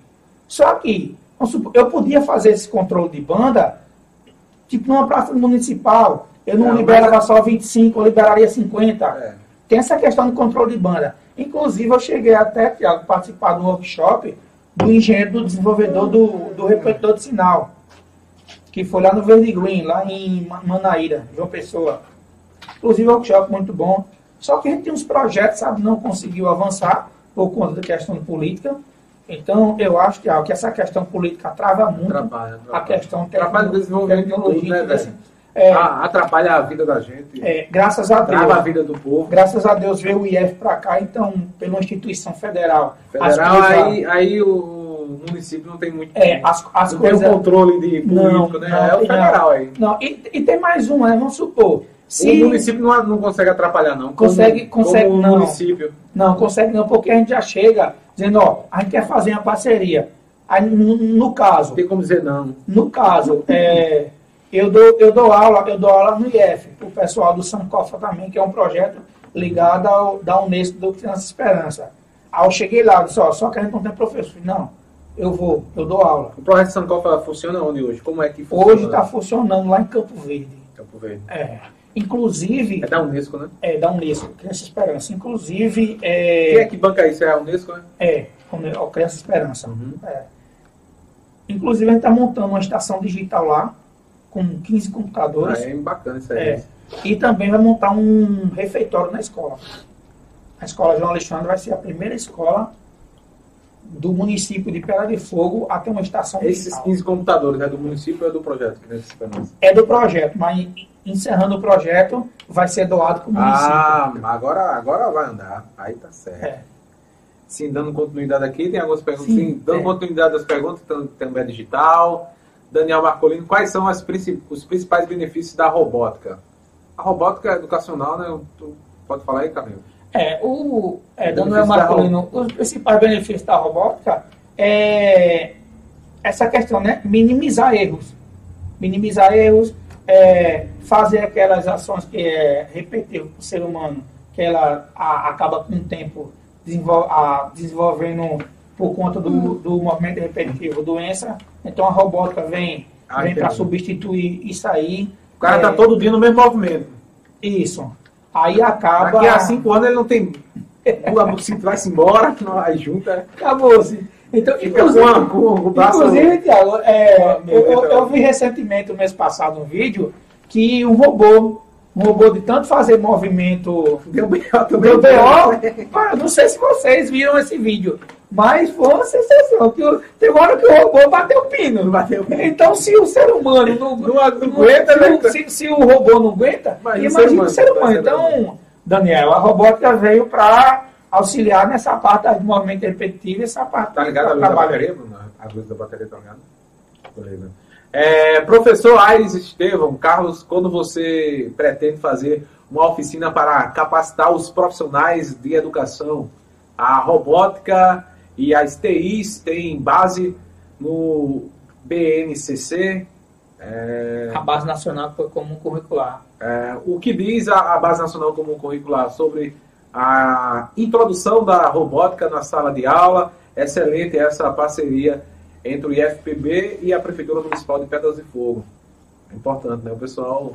Só que eu podia fazer esse controle de banda, tipo numa praça municipal. Eu não, não liberava mas... só 25, eu liberaria 50. É. Tem essa questão do controle de banda. Inclusive, eu cheguei até, Tiago, participar do workshop do engenheiro do desenvolvedor do, do repetidor de sinal. Que foi lá no Verde Green, lá em Manaíra, João Pessoa. Inclusive, workshop muito bom. Só que a gente tem uns projetos, sabe, não conseguiu avançar por conta da questão política. Então, eu acho que, ah, que essa questão política trava muito trabalha, trabalha. a questão Trabalha o desenvolvimento tecnologia, tudo, né, assim, é, ah, atrapalha a vida da gente. É, graças a Deus. Trava a vida do povo. Graças a Deus veio o IF para cá, então, pela instituição federal. Federal, aí, aí o município não tem muito. É, as, as não coisas. tem o controle de político, não, né? Não, é o federal não, aí. Não, e, e tem mais um, né? Vamos supor. Se... O município não, não consegue atrapalhar, não. Consegue, como, consegue como não. município. Não, consegue não, porque a gente já chega dizendo, ó, a gente quer fazer uma parceria. Aí, no, no caso. Tem como dizer não. No caso, é, eu, dou, eu dou aula, eu dou aula no IF, o pessoal do Sancofa também, que é um projeto ligado ao da Unesco do Criança Esperança. Aí eu cheguei lá, disse, ó, só que a gente não tem professor. Não, eu vou, eu dou aula. O projeto Sancofa funciona onde hoje? Como é que funciona? Hoje está funcionando lá em Campo Verde. Campo Verde. É. Inclusive. É da Unesco, né? É, da Unesco, Criança Esperança. Inclusive. É... Quem é que banca isso? É a Unesco, né? É, o Criança Esperança. Uhum. É. Inclusive, a gente está montando uma estação digital lá, com 15 computadores. Ah, é bacana isso aí. É. E também vai montar um refeitório na escola. A escola João Alexandre vai ser a primeira escola do município de Pedra de Fogo até uma estação Esses digital. 15 computadores é do município ou é do projeto? É do projeto, mas encerrando o projeto, vai ser doado para o município. Ah, agora, agora vai andar. Aí tá certo. É. Sim, dando continuidade aqui, tem algumas perguntas. Sim, Sim dando é. continuidade às perguntas, também digital. Daniel Marcolino, quais são as, os principais benefícios da robótica? A robótica educacional, né? Tu pode falar aí, Camilo? É, o é, Daniel Marcolino, os principais benefícios da robótica é essa questão, né? Minimizar erros. Minimizar erros, é, fazer aquelas ações que é repetitiva para o ser humano, que ela a, acaba com o tempo desenvol, a, desenvolvendo por conta do, do movimento repetitivo doença. Então a robótica vem, ah, vem para substituir isso aí. O cara está é, todo dia no mesmo movimento. Isso. Aí acaba. Daqui a cinco anos ele não tem. Vai-se embora, [laughs] aí junta. Acabou-se. Então, inclusive, com, inclusive Tiago, é, eu, eu, eu, vi recentemente, o mês passado, um vídeo que um robô, um robô de tanto fazer movimento. Deu B.O. Deu B.O. Não sei se vocês viram esse vídeo. Mas foi uma sensação. Que tem uma hora que o robô bateu o pino. Bateu. Então, se o ser humano não, não, não aguenta, se, né? se, se, o robô não aguenta, imagina o ser humano. Então, Daniel, a robótica veio para auxiliar nessa parte do movimento repetitivo, essa parte tá ligado a luz da bateria? A luz da bateria tá ligado? Beleza. É, professor Aires Estevão, Carlos, quando você pretende fazer uma oficina para capacitar os profissionais de educação, a robótica e as TIs têm base no BNCC. É, a Base Nacional Comum Curricular. É, o que diz a, a Base Nacional Comum Curricular sobre a introdução da robótica na sala de aula? Excelente essa parceria entre o IFPB e a Prefeitura Municipal de Pedras de Fogo. É importante, né? O pessoal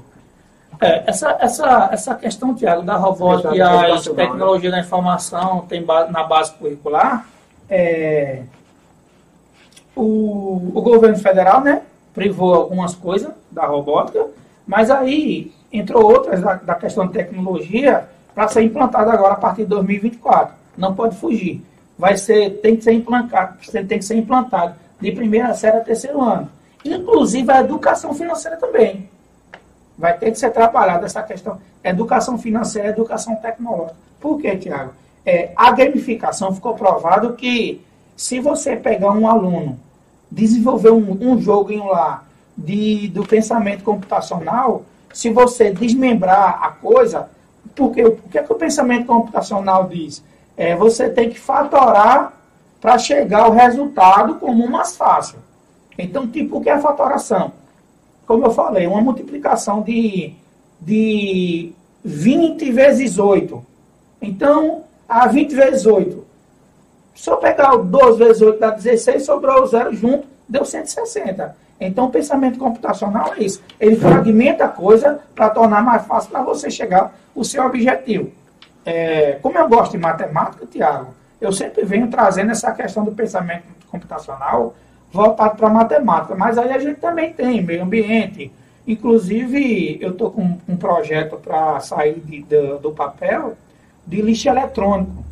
é, essa, essa, essa questão, Tiago, da robótica e a tecnologia né? da informação tem na base curricular, é, o, o governo federal né, privou algumas coisas da robótica, mas aí entrou outras da, da questão de tecnologia para ser implantada agora a partir de 2024. Não pode fugir. Vai ser, tem que ser implantado, tem que ser implantado de primeira série a terceiro ano. Inclusive a educação financeira também. Vai ter que ser trabalhada essa questão. Educação financeira, educação tecnológica. Por quê, Tiago? É, a gamificação ficou provado que se você pegar um aluno, desenvolver um, um em lá de, do pensamento computacional, se você desmembrar a coisa, porque o que, é que o pensamento computacional diz? É, você tem que fatorar para chegar ao resultado comum mais fácil. Então, tipo, o que é fatoração? como eu falei, uma multiplicação de, de 20 vezes 8. Então, a 20 vezes 8. Se eu pegar o 12 vezes 8 dá 16, sobrou o zero junto, deu 160. Então, o pensamento computacional é isso. Ele fragmenta a coisa para tornar mais fácil para você chegar ao seu objetivo. É, como eu gosto de matemática, Tiago, eu sempre venho trazendo essa questão do pensamento computacional voltado para matemática. Mas aí a gente também tem meio ambiente. Inclusive, eu estou com um projeto para sair de, de, do papel de lixo eletrônico.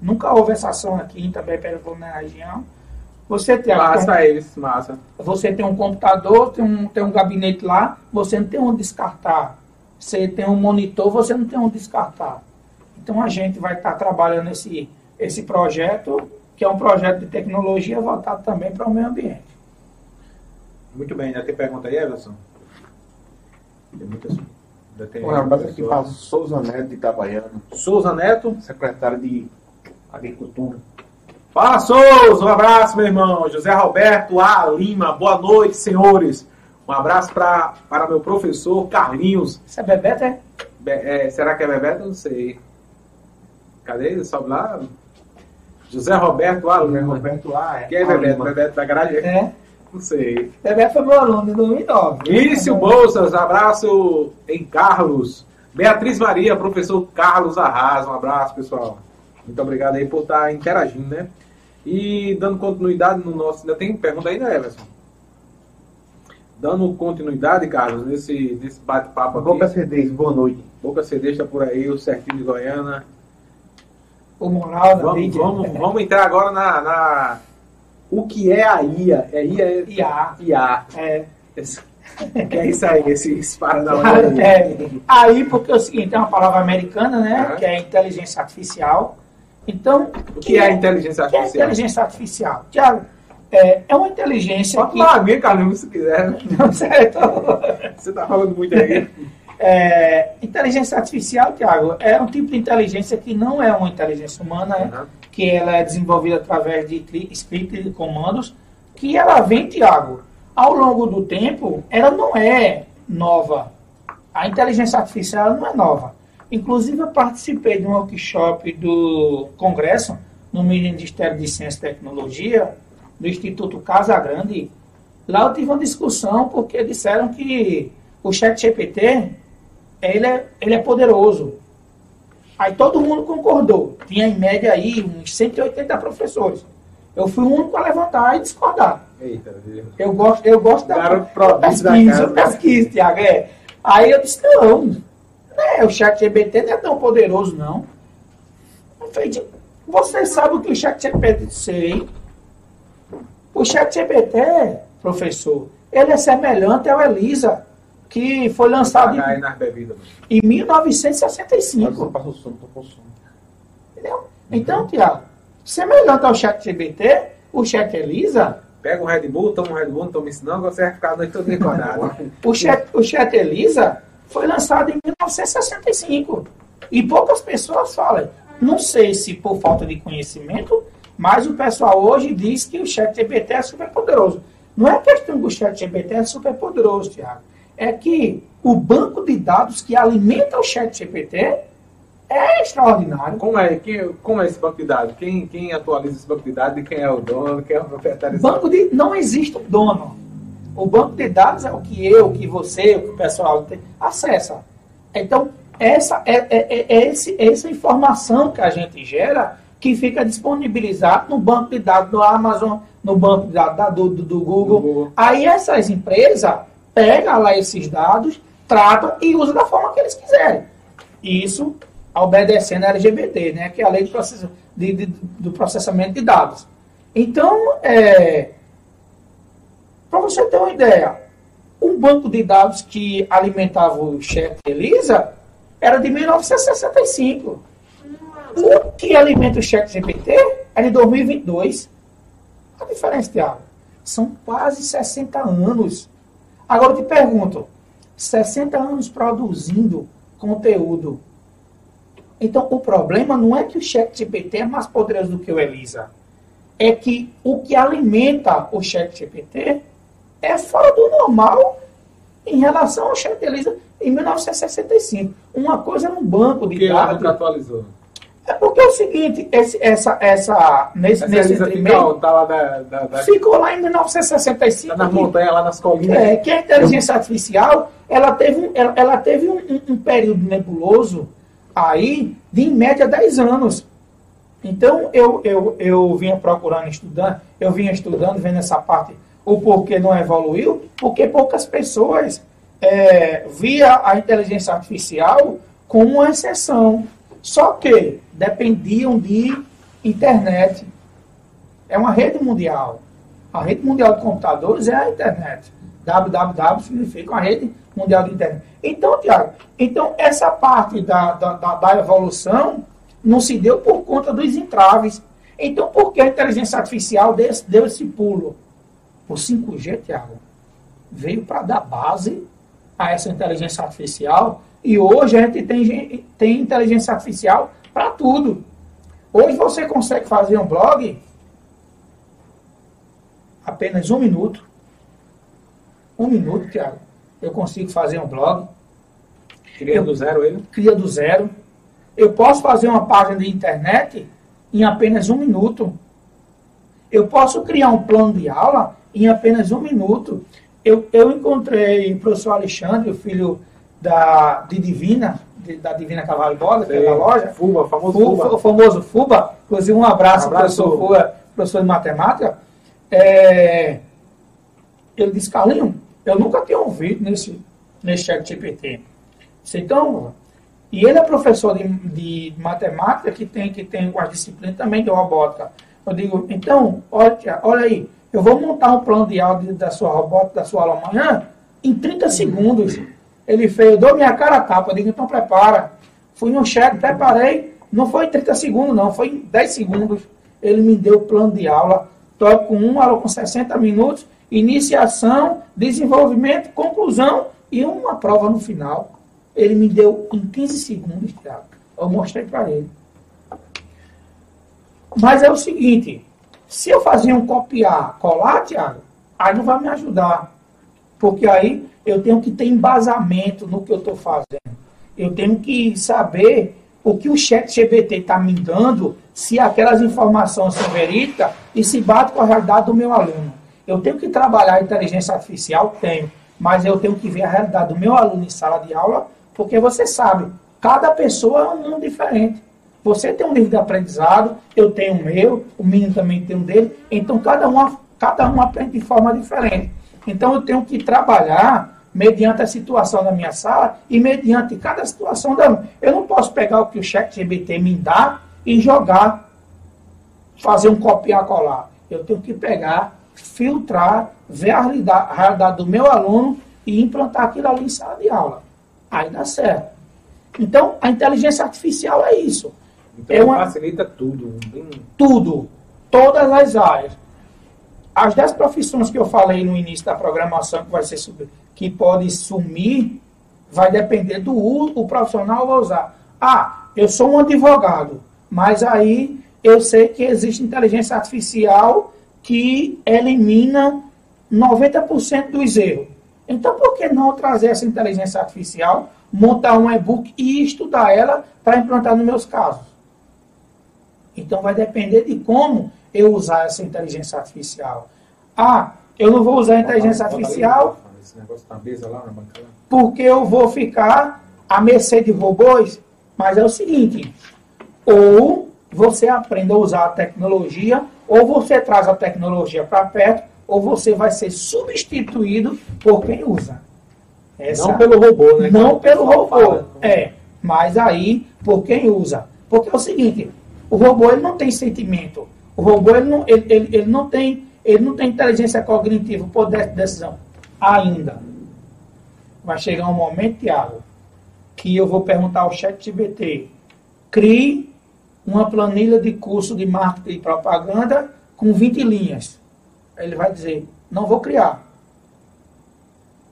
Nunca houve essa ação aqui em também na região. Você tem massa um, eles, massa. Você tem um computador, tem um, tem um gabinete lá, você não tem onde descartar. Você tem um monitor, você não tem onde descartar. Então a gente vai estar tá trabalhando esse, esse projeto que é um projeto de tecnologia voltado também para o meio ambiente. Muito bem, já tem pergunta aí, Everson? Tem muitas. Tem um rapaz aqui fala Souza Neto de Itabaiana. Souza Neto? Secretário de Agricultura. Fala, Souza! Um abraço, meu irmão. José Roberto A. Lima. Boa noite, senhores. Um abraço pra, para meu professor Carlinhos. Isso é Bebeto, é? Be é será que é Bebeto? Não sei. Cadê ele? Sobe lá. José Roberto A. José Roberto A. É. Quem é Bebeto? Bebeto da garagem? É. Não sei. Bebeto foi meu aluno em 2009. Início Bolsas, abraço em Carlos. Beatriz Maria, professor Carlos Arras, um abraço, pessoal. Muito obrigado aí por estar interagindo, né? E dando continuidade no nosso. Ainda tem pergunta aí, né, Everson? Dando continuidade, Carlos, nesse, nesse bate-papo aqui. Boca Cedês, boa noite. Boca Cedês está por aí, o Certinho de Goiânia o moral da vamos, mídia. Vamos, vamos entrar agora na, na, O que é a IA? É IA? É, IA. IA. É. Que é isso aí, esse esparadão aí. É. Aí, porque é o seguinte, é uma palavra americana, né? Que é inteligência artificial. Então. O que, que é, é inteligência artificial? Que é inteligência artificial? Tiago, é, é uma inteligência. Pode que... falar minha, Carlos, se quiser. Né? [laughs] Não, certo. Você está falando muito aí. É, inteligência artificial, Tiago, é um tipo de inteligência que não é uma inteligência humana, uhum. que ela é desenvolvida através de script de comandos, que ela vem, Tiago, ao longo do tempo, ela não é nova. A inteligência artificial não é nova. Inclusive, eu participei de um workshop do Congresso, no Ministério de Ciência e Tecnologia, do Instituto Casa Grande. Lá eu tive uma discussão porque disseram que o chat GPT ele é, ele é poderoso. Aí todo mundo concordou. Tinha em média aí uns 180 professores. Eu fui o único a levantar e discordar. Eita, eu gosto, eu gosto da, eu pesquisa, eu pesquiso, Tiago. É. Aí eu disse, não, é, o chat GPT não é tão poderoso, não. Você sabe o que o chat GPT sei? O chat GPT, professor, ele é semelhante ao Elisa que foi lançado em, em 1965. Passa o som, tô som. Entendeu? Então, Tiago, semelhante ao chat GBT, o chat Elisa pega um Red Bull, toma um Red Bull, não tô me ensinando, você vai ficar a noite toda [laughs] acordado. o, chat, o chat Elisa foi lançado em 1965. E poucas pessoas falam. Não sei se por falta de conhecimento, mas o pessoal hoje diz que o chat GPT é super poderoso. Não é questão que o chat GPT é super poderoso, Tiago. É que o banco de dados que alimenta o chat GPT é extraordinário. Como é, quem, como é esse banco de dados? Quem, quem atualiza esse banco de dados e quem é o dono, quem é o proprietário? Banco de, não existe um dono. O banco de dados é o que eu, o que você, o que o pessoal tem, acessa. Então, essa é, é, é, é esse, essa informação que a gente gera que fica disponibilizada no banco de dados do Amazon, no banco de dados do, do, do Google. Google. Aí essas empresas pegam lá esses dados, tratam e usam da forma que eles quiserem. Isso obedecendo a LGBT, né, que é a lei do, de, de, do processamento de dados. Então, é, para você ter uma ideia, um banco de dados que alimentava o chat Elisa era de 1965. O que alimenta o chat GPT é de 2022. A diferença, Tiago, são quase 60 anos. Agora eu te pergunto, 60 anos produzindo conteúdo então, o problema não é que o chat GPT é mais poderoso do que o Elisa. É que o que alimenta o chat GPT é fora do normal em relação ao chat Elisa em 1965. Uma coisa é um banco de que dados. Que atualizou? É porque é o seguinte, esse, essa, essa, nesse, essa nesse ficou, tá lá da, da, da... ficou lá em 1965. Tá nas montanhas, lá nas colinas. É, que a inteligência artificial, ela teve, ela, ela teve um, um, um período nebuloso aí de em média 10 anos. Então eu, eu, eu vinha procurando estudando, eu vinha estudando, vendo essa parte, o porquê não evoluiu, porque poucas pessoas é, via a inteligência artificial como uma exceção. Só que dependiam de internet. É uma rede mundial. A rede mundial de computadores é a internet. www significa uma rede mundial de internet. Então, Tiago, então essa parte da, da, da, evolução não se deu por conta dos entraves. Então, por que a inteligência artificial deu, deu esse pulo? O 5G, Tiago, veio para dar base a essa inteligência artificial e hoje a gente tem, tem inteligência artificial para tudo. Hoje você consegue fazer um blog apenas um minuto. Um minuto, Tiago eu consigo fazer um blog. Cria do zero ele? Cria do zero. Eu posso fazer uma página de internet em apenas um minuto. Eu posso criar um plano de aula em apenas um minuto. Eu, eu encontrei o professor Alexandre, o filho da, de Divina, de, da Divina Cavalo Bola, que é da loja. Fuba, famoso Fuba. Fuba. O famoso Fuba. Inclusive, um abraço, um abraço professor Fuba, professor de matemática. É, ele disse, Carlinhos, eu nunca tinha ouvido nesse, nesse chat GPT. Então, e ele é professor de, de matemática que tem, que tem uma disciplina também de robótica. Eu digo, então, olha, olha aí, eu vou montar um plano de aula da sua robótica, da sua aula amanhã, em 30 segundos. Ele fez, eu dou minha cara a tapa, eu digo, então prepara. Fui no chat, preparei, não foi em 30 segundos, não, foi em 10 segundos. Ele me deu o plano de aula, estou com um, aula com 60 minutos, iniciação, desenvolvimento, conclusão e uma prova no final. Ele me deu em 15 segundos, Tiago. Eu mostrei para ele. Mas é o seguinte, se eu fazer um copiar, colar, Tiago, aí não vai me ajudar. Porque aí eu tenho que ter embasamento no que eu estou fazendo. Eu tenho que saber o que o chat GBT está me dando, se aquelas informações são verídicas e se bate com a realidade do meu aluno. Eu tenho que trabalhar a inteligência artificial? Tenho. Mas eu tenho que ver a realidade do meu aluno em sala de aula, porque você sabe, cada pessoa é um mundo diferente. Você tem um nível de aprendizado, eu tenho o meu, o menino também tem um dele, então cada um, cada um aprende de forma diferente. Então eu tenho que trabalhar mediante a situação da minha sala e mediante cada situação da Eu não posso pegar o que o chat GBT me dá e jogar, fazer um copiar-colar. Eu tenho que pegar filtrar, ver a realidade, a realidade do meu aluno e implantar aquilo ali em sala de aula. Aí dá certo. Então, a inteligência artificial é isso. Então, é uma... facilita tudo. Tudo. Todas as áreas. as 10 profissões que eu falei no início da programação que vai ser que pode sumir, vai depender do uso o profissional vai usar. Ah, eu sou um advogado, mas aí eu sei que existe inteligência artificial que elimina 90% dos erros. Então, por que não trazer essa inteligência artificial, montar um e-book e estudar ela para implantar nos meus casos? Então, vai depender de como eu usar essa inteligência artificial. Ah, eu não vou usar a inteligência artificial porque eu vou ficar à mercê de robôs. Mas é o seguinte, ou você aprende a usar a tecnologia, ou você traz a tecnologia para perto, ou você vai ser substituído por quem usa. Essa, não pelo robô, né? Não pelo robô, é. Mas aí, por quem usa. Porque é o seguinte, o robô ele não tem sentimento. O robô ele não, ele, ele, ele não, tem, ele não tem inteligência cognitiva, poder de decisão. Ainda. Vai chegar um momento, Tiago, que eu vou perguntar ao chat GBT, crie uma planilha de curso de marketing e propaganda com 20 linhas. Ele vai dizer, não vou criar.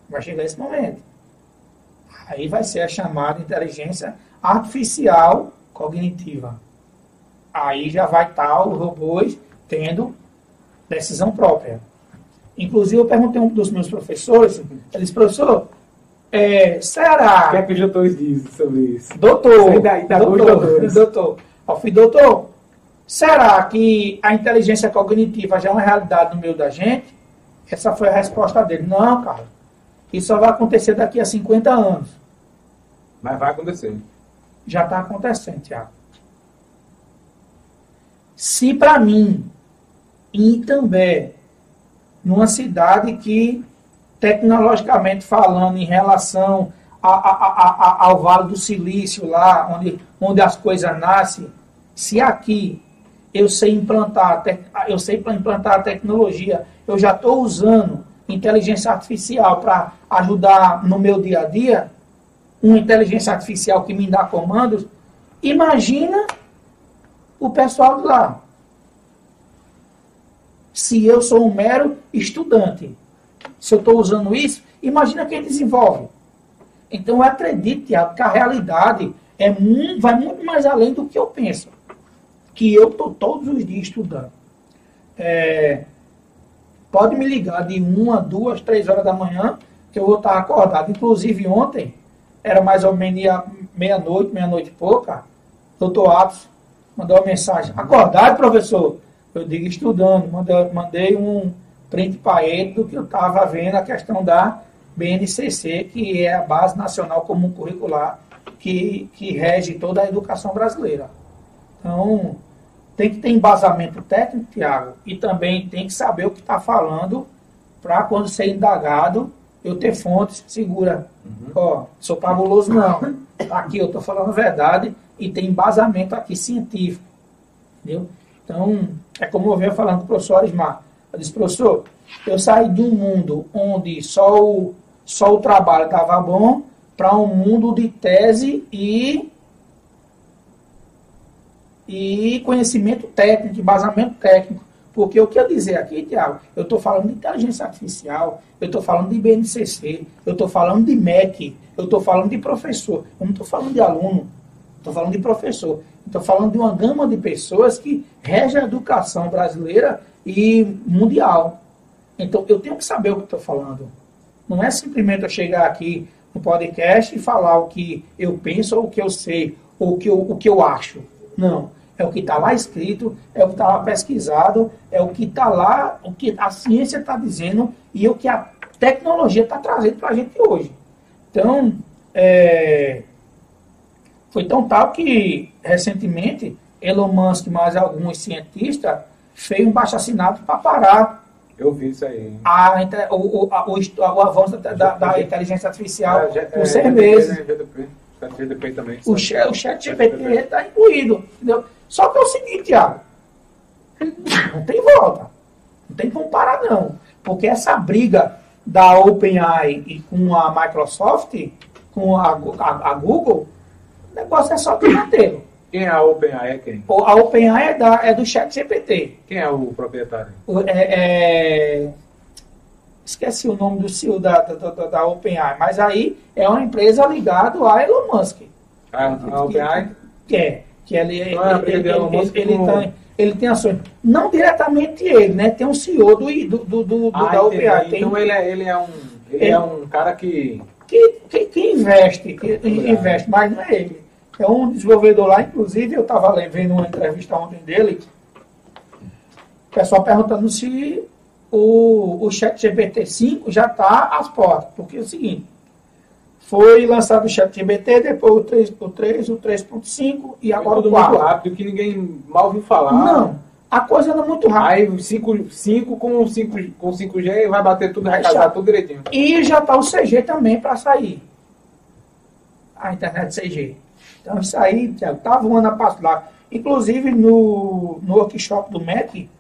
Vai chegar esse momento. Aí vai ser a chamada inteligência artificial cognitiva. Aí já vai estar os robôs tendo decisão própria. Inclusive, eu perguntei a um dos meus professores, ele disse, professor, é, será... O que é que os doutores dizem sobre isso? Doutor, ainda doutor, doutor, eu fui doutor, será que a inteligência cognitiva já é uma realidade no meio da gente? Essa foi a resposta dele. Não, cara, isso só vai acontecer daqui a 50 anos. Mas vai acontecer. Já está acontecendo, Tiago. Se para mim, em Itambé, numa cidade que, tecnologicamente falando, em relação a, a, a, ao Vale do Silício, lá onde, onde as coisas nascem, se aqui eu sei implantar, eu sei implantar a tecnologia, eu já estou usando inteligência artificial para ajudar no meu dia a dia, uma inteligência artificial que me dá comandos, imagina o pessoal de lá se eu sou um mero estudante. Se eu estou usando isso, imagina quem desenvolve. Então eu acredito, Tiago, que a realidade é muito, vai muito mais além do que eu penso. Que eu estou todos os dias estudando. É, pode me ligar de uma, duas, três horas da manhã, que eu vou estar acordado. Inclusive ontem, era mais ou menos meia-noite, meia-noite e pouca, doutor Atos mandou uma mensagem. Acordado, professor? eu digo estudando, mandei, mandei um print para ele do que eu estava vendo a questão da BNCC, que é a Base Nacional Comum Curricular, que, que rege toda a educação brasileira. Então, tem que ter embasamento técnico, Tiago, e também tem que saber o que está falando para quando ser indagado, eu ter fontes segura. Uhum. Ó, sou fabuloso não. Aqui eu estou falando a verdade e tem embasamento aqui científico. Entendeu? Então, é como eu venho falando com o professor Arismar. Eu disse, professor, eu saí de um mundo onde só o, só o trabalho estava bom para um mundo de tese e, e conhecimento técnico, embasamento técnico. Porque o que eu dizer aqui, Tiago, eu estou falando de inteligência artificial, eu estou falando de BNCC, eu estou falando de MEC, eu estou falando de professor, eu não estou falando de aluno, estou falando de professor. Estou falando de uma gama de pessoas que rege a educação brasileira e mundial. Então, eu tenho que saber o que estou falando. Não é simplesmente eu chegar aqui no podcast e falar o que eu penso, ou o que eu sei, ou o que eu, o que eu acho. Não. É o que está lá escrito, é o que está lá pesquisado, é o que está lá, o que a ciência está dizendo e é o que a tecnologia está trazendo para a gente hoje. Então, é, foi tão tal que, recentemente, Elon Musk mais alguns cientistas fez um baixo assinado para parar. Eu vi isso aí. A, o, o, a, o, o avanço da, da, da inteligência artificial é, por é, seis é, meses. GDP, GDP também. O, chat, o chat GPT está incluído. Entendeu? Só que é o seguinte, Thiago. Não tem volta. Não tem como parar, não. Porque essa briga da OpenAI com a Microsoft, com a, a, a Google, o negócio é só que mantê Quem é a OpenAI? É quem? A OpenAI é, da, é do chat GPT. Quem é o proprietário? É, é, esqueci o nome do CEO da, da, da, da OpenAI, mas aí é uma empresa ligada a Elon Musk. Ah, a OpenAI? Que é. Que ele, ele, ah, ele, ele, ele, tem, ele tem ações. Não diretamente ele, né? Tem um CEO do, do, do, do ah, da OpenAI. Então ele é, ele é um. Ele é um cara que. Que, que, que investe, que investe, mas não é ele. É um desenvolvedor lá, inclusive, eu estava vendo uma entrevista ontem dele, o pessoal perguntando se o, o chat GPT-5 já está às portas. Porque é o seguinte, foi lançado o chat GPT, depois o 3, o 3, o 3.5 e agora o 4. muito rápido, que ninguém mal ouviu falar. Não, a coisa anda muito rápido. Aí 5, 5 com 5 com 5G vai bater tudo, vai casar tudo direitinho. E já está o CG também para sair. A internet 6G. Então isso aí, Tiago, tá voando a passo lá. Inclusive no, no workshop do MEC,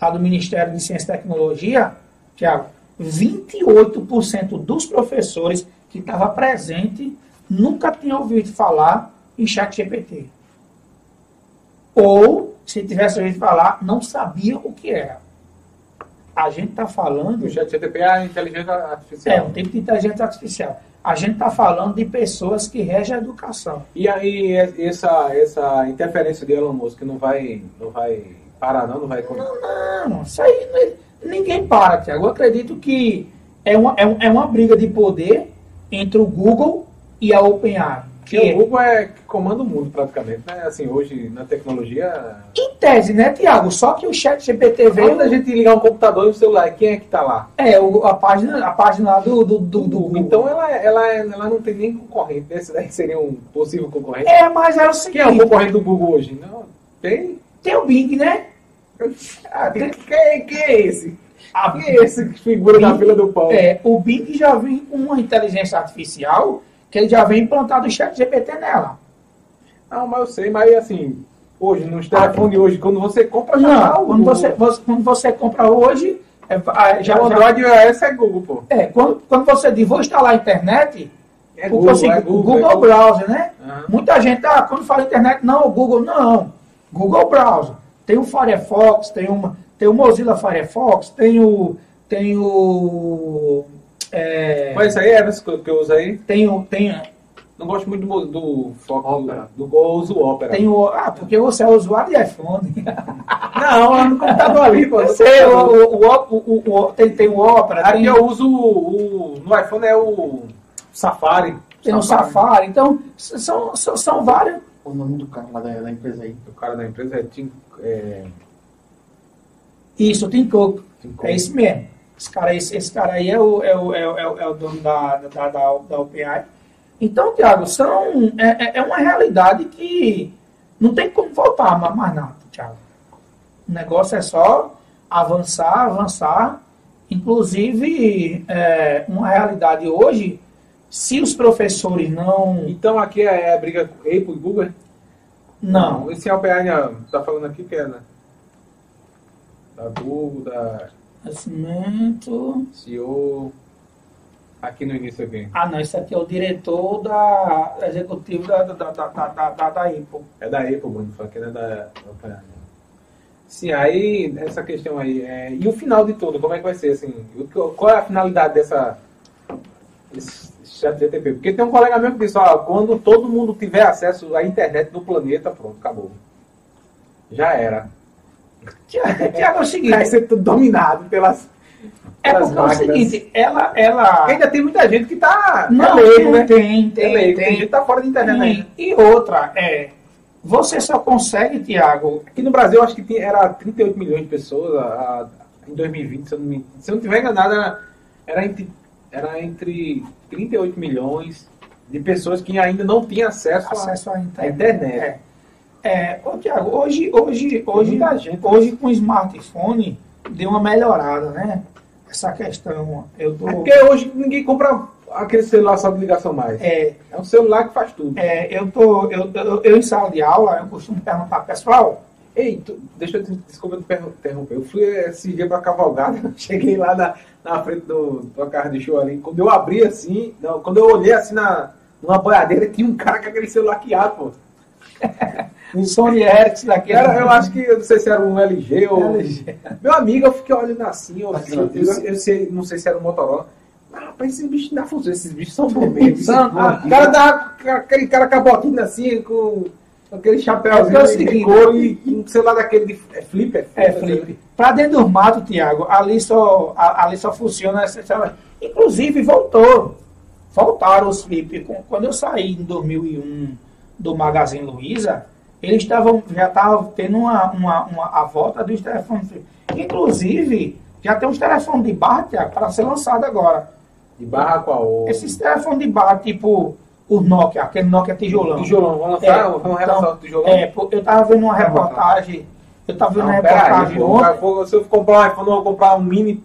lá do Ministério de Ciência e Tecnologia, Tiago, 28% dos professores que estavam presentes nunca tinham ouvido falar em chat GPT. Ou, se tivesse ouvido falar, não sabia o que era. A gente está falando... O chat GPT é a inteligência artificial. É, um tipo de inteligência artificial a gente está falando de pessoas que regem a educação. E aí essa, essa interferência de Elon Musk não vai, não vai parar não? Não vai... Não, não, isso aí ninguém para, Tiago. Eu acredito que é uma, é, é uma briga de poder entre o Google e a OpenAI. Que o Google é que comanda o mundo praticamente, né? Assim, hoje na tecnologia. Em tese, né, Tiago? Só que o chat GPT veio. Quando a gente ligar um computador e um celular, quem é que está lá? É, o, a página, a página do, do, do, do Google. Então ela, ela, ela não tem nem concorrente. Esse daí seria um possível concorrente. É, mas é o seguinte. Quem é o concorrente do Google hoje? Não, tem? Tem o Bing, né? Ah, tem... quem, quem é esse? Ah, quem é esse que figura Bing, na fila do pão? É, o Bing já vem com uma inteligência artificial que ele já vem implantado o chat GPT nela. Não, mas eu sei, mas assim, hoje, nos telefones hoje, quando você compra, já Não, tá quando você, você, quando você compra hoje, é, já, o Android já, é, é Google, pô. É, quando, quando você diz, vou instalar a internet, é Google, assim, é Google, Google é Browser, né? Uhum. Muita gente, ah, quando fala internet, não, o Google, não. Google Browser. Tem o Firefox, tem, uma, tem o Mozilla Firefox, tem o, tem o é... Mas isso aí é esse que eu uso aí? Tem, tem, não gosto muito do, do foco do, do, eu uso Opera. Tem o, ah, porque você é usuário de iPhone. [laughs] Não, é no computador ali, pô. [laughs] Eu sei, o, o, o, o, tem, tem o Opera. Aqui tem... eu uso o, no iPhone é o Safari. Tem o Safari. Então, são, são, são vários. O nome do cara lá da, da empresa aí. O cara da empresa é Tim. É... Isso, Tim Cook. Tim Cook. É isso mesmo. Esse cara, esse, esse cara aí é o, é o, é o, é o dono da, da, da, da OpenAI. Então, Tiago, são, é, é, é uma realidade que não tem como voltar mais nada, Tiago. O negócio é só avançar, avançar. Inclusive, é, uma realidade hoje, se os professores não. Então aqui é a briga com Apple e Google? Não. Esse é o PA está falando aqui que é, né? Da Google, da Nascimento. CEO. Aqui no início aqui. Ah, não, esse aqui é o diretor da executivo da, da, da, da, da, da, da Apple. É da Apple, mano, só que não é da. Sim, aí, essa questão aí. É, e o final de tudo, como é que vai ser? Assim, qual é a finalidade dessa. chat GTP? Porque tem um colega meu que disse, ó, quando todo mundo tiver acesso à internet do planeta, pronto, acabou. Já era. Tiago, é o seguinte. Vai ser tudo dominado pelas. É porque é o seguinte, ela, ela. Ainda tem muita gente que está. Não, é leigo, né? tem, tem, é tem, tem. gente que tá fora da internet ainda. E outra, é. Você só consegue, Tiago. Aqui no Brasil, acho que tinha, era 38 milhões de pessoas a, a, em 2020, se eu não me, se eu não tiver enganado, era, era, entre, era entre 38 milhões de pessoas que ainda não tinham acesso, acesso à internet. internet. É. É, ô, Tiago, hoje, hoje, hoje, gente, hoje com o smartphone deu uma melhorada, né? Essa questão. Eu tô... É porque hoje ninguém compra aquele celular só de ligação mais. É, é um celular que faz tudo. É, eu tô. Eu, eu, eu em sala de aula, eu costumo perguntar, pessoal. Ei, tu, deixa eu te, desculpa te interromper. Eu fui esse dia pra cavalgada, [laughs] cheguei lá na, na frente do, do carro de show ali. Quando eu abri assim, não, quando eu olhei assim na, numa boiadeira, tinha um cara com aquele celular quiado, pô. [laughs] Um Sony Ericsson daquele. Era, eu acho que, eu não sei se era um LG ou. LG. Meu amigo, eu fiquei olhando assim, eu, assim, eu, eu, eu sei, não sei se era um Motorola. Ah, rapaz, esses bichos não dá função, esses bichos são bons mesmo. o cara dá aquele cara botinha assim, com aquele chapéuzinho é de seguinte, e um celular daquele de é flip, é, é flip. Para dentro do mato, Tiago, ali só, ali só funciona essa. Inclusive voltou. Voltaram os flip. Quando eu saí em 2001 do Magazine Luiza, eles estavam já estavam tendo uma, uma, uma, a volta dos telefones. Inclusive, já tem uns telefones de barra, Tiago, para ser lançado agora. De barra qual? Esses telefones de barra, tipo o Nokia, aquele Nokia tijolão. Tijolão, vamos lançar, é, vamos então, o tijolão? É, eu estava vendo uma reportagem, eu estava vendo não, uma reportagem aí, ontem. Se eu comprar um iPhone, eu vou comprar um mini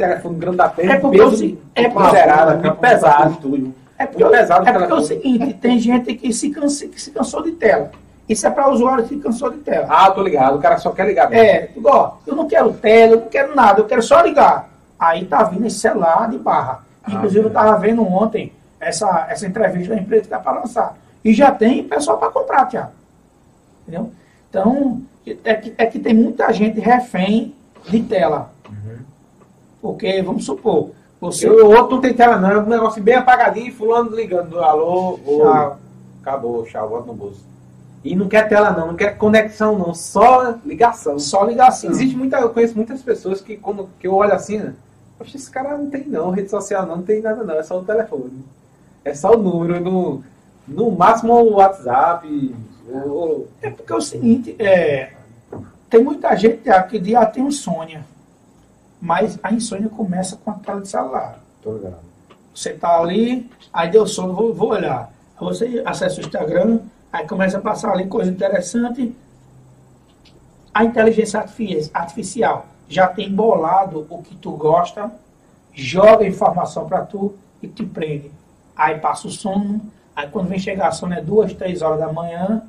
telefone grande da pena, é porque peso, é porque, zerado, muito pesado. É porque, pesado é porque é o seguinte, tem gente que se, cansa, que se cansou de tela. Isso é para usuário que cansou de tela. Ah, tô ligado. O cara só quer ligar mesmo. É, igual, eu não quero tela, eu não quero nada, eu quero só ligar. Aí tá vindo esse celular de barra. Ah, Inclusive, eu tava vendo ontem essa, essa entrevista da empresa que está para lançar. E já tem pessoal para comprar, Tiago. Entendeu? Então, é que, é que tem muita gente refém de tela. Uhum. Porque, vamos supor, você. o outro não tem tela, não. É um negócio bem apagadinho, fulano ligando. Alô, tchau. Acabou, tchau, volta no bolso. E não quer tela não, não quer conexão não, só ligação. Só ligação. Existe muita, eu conheço muitas pessoas que quando que eu olho assim, né? Poxa, esse cara não tem não, rede social não, não tem nada não, é só o telefone. É só o número, no, no máximo o WhatsApp. Ou... É porque é o seguinte, é, tem muita gente que dia tem insônia, mas a insônia começa com a tela de celular. Tô ligado. Você tá ali, aí deu sono, vou, vou olhar. Você acessa o Instagram, Aí começa a passar ali coisa interessante. A inteligência artificial já tem bolado o que tu gosta, joga informação para tu e te prende. Aí passa o sono, aí quando vem chegar a sono é duas, três horas da manhã,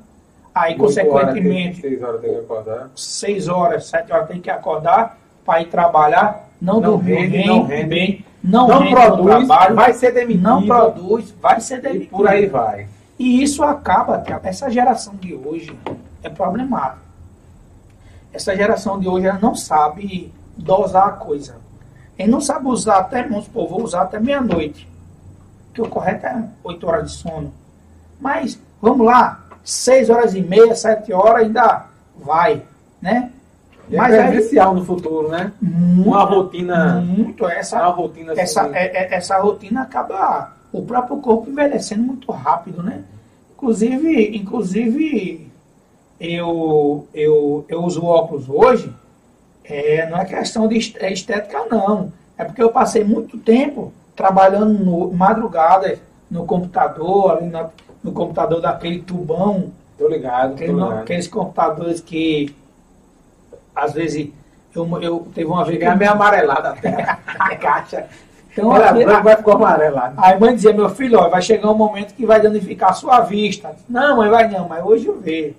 aí consequentemente seis horas tem que acordar, seis horas, sete horas tem que acordar para ir trabalhar, não, não dormir bem, não rende, bem, não, não produz, trabalho, vai ser demitido, não produz, vai ser demitido. E por aí vai. E isso acaba, essa geração de hoje é problemática. Essa geração de hoje ela não sabe dosar a coisa. Ele não sabe usar até, vamos supor, vou usar até meia-noite. Que o correto é 8 horas de sono. Mas, vamos lá, 6 horas e meia, 7 horas ainda vai, né? É Mas é essencial no futuro, né? Muito, uma rotina. Muito. Essa, uma rotina essa, assim. é, é, essa rotina acaba o próprio corpo envelhecendo muito rápido, né? Inclusive, inclusive eu, eu, eu uso óculos hoje, é, não é questão de é estética, não. É porque eu passei muito tempo trabalhando no, madrugada no computador, ali no, no computador daquele tubão. Tô ligado, aquele, tô ligado. Aqueles computadores que às vezes eu, eu teve uma vez. Fica meio amarelada até [laughs] a caixa. Então, Era aqui, branco, vai ficar amarelado. Aí a mãe dizia, meu filho, ó, vai chegar um momento que vai danificar a sua vista. Não, mãe, vai não, mas hoje eu vejo.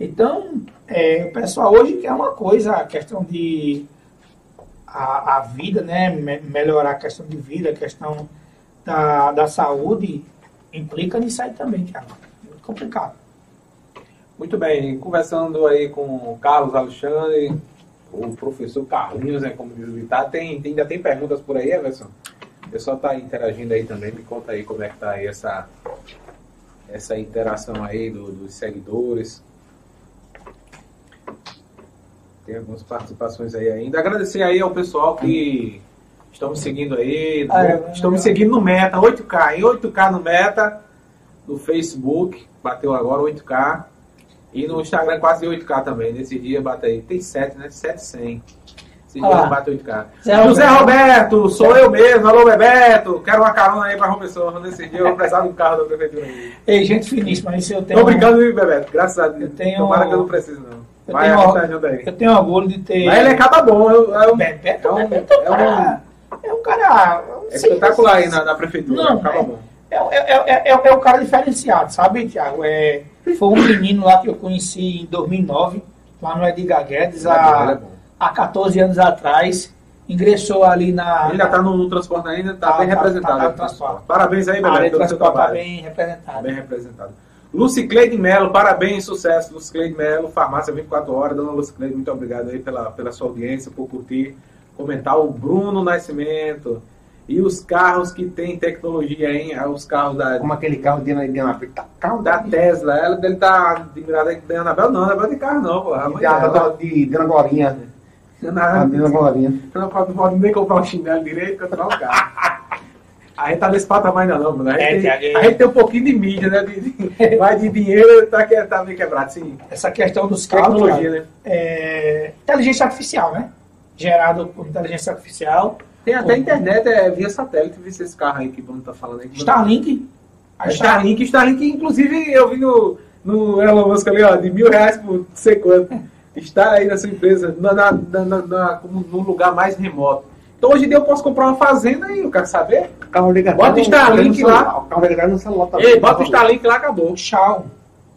Então, é, o pessoal hoje quer uma coisa, a questão de a, a vida, né? Me, melhorar a questão de vida, a questão da, da saúde, implica nisso aí também, cara. Muito complicado. Muito bem, conversando aí com o Carlos Alexandre, o professor Carlinhos, né, como diz o Vitar, tem, tem, ainda tem perguntas por aí, Everson? O pessoal está interagindo aí também, me conta aí como é que está aí essa, essa interação aí do, dos seguidores. Tem algumas participações aí ainda. Agradecer aí ao pessoal que estão me seguindo aí. Ah, é, estão me seguindo no Meta, 8K. Em 8K no Meta, no Facebook, bateu agora 8K. E no Instagram quase 8K também. Nesse dia bate aí. Tem 7, né? 700. Esse dia bateu 8K. Zé José Roberto, sou Zé. eu mesmo. Alô, Bebeto. Quero uma carona aí pra Pessoa. Nesse dia eu vou precisar de um carro da prefeitura. Ei, gente finíssima. Isso eu tenho... Tô brincando, Bebeto. Graças a Deus. Eu tenho... Tomara que eu não preciso, não. Eu Vai, tenho, aí. eu tenho orgulho de ter. Mas ele é cada bom. Eu, eu, Bebeto, é um, Bebeto é um, cara, é um cara. É espetacular aí na, na prefeitura. Não, é, bom. É, é, é, é, um cara diferenciado, sabe, Tiago? É, foi um menino lá que eu conheci em 2009, lá no Edgar Guedes, há, há 14 anos atrás. Ingressou ali na. Ele ainda está no, no, transporte ainda, está tá, bem tá, representado. Tá, tá, Parabéns aí, Bebeto, pelo seu trabalho. Está bem representado. Bem representado. Lucicleide Melo, parabéns, sucesso, Lucicleide Melo, Farmácia 24 Horas, dona Lucicleide, muito obrigado aí pela, pela sua audiência, por curtir, comentar o Bruno Nascimento. E os carros que tem tecnologia, hein? Ah, os carros da. Como aquele carro de, de, de tá, carro da Tesla. Ela dele tá admirada de Anabel, não, Anabel de carro não, pô. De, ela... de, de Anagorinha. Na, de Anagorinha. Eu não posso nem comprar um chinelo direito, eu trocar o carro. [laughs] A gente tá nesse patamar ainda não, mano. A gente, é, tem, a gente tem um pouquinho de mídia, né? De, de, mas de dinheiro tá, tá meio quebrado, sim. Essa questão dos carros, né? É, inteligência artificial, né? Gerado por inteligência artificial. Tem até internet é, via satélite, vi esse carro aí que o Bruno tá falando aí. Starlink. A Starlink, Starlink, inclusive eu vi no, no Elon Musk ali, ó, de mil reais por sei quanto. Está aí na sua empresa, na, na, na, na, num lugar mais remoto. Então hoje em dia eu posso comprar uma fazenda e eu quero saber. Carro ligado. Bota o Starlink lá. Carro ligado no celular também. Ei, bota o Starlink lá, acabou. Tchau.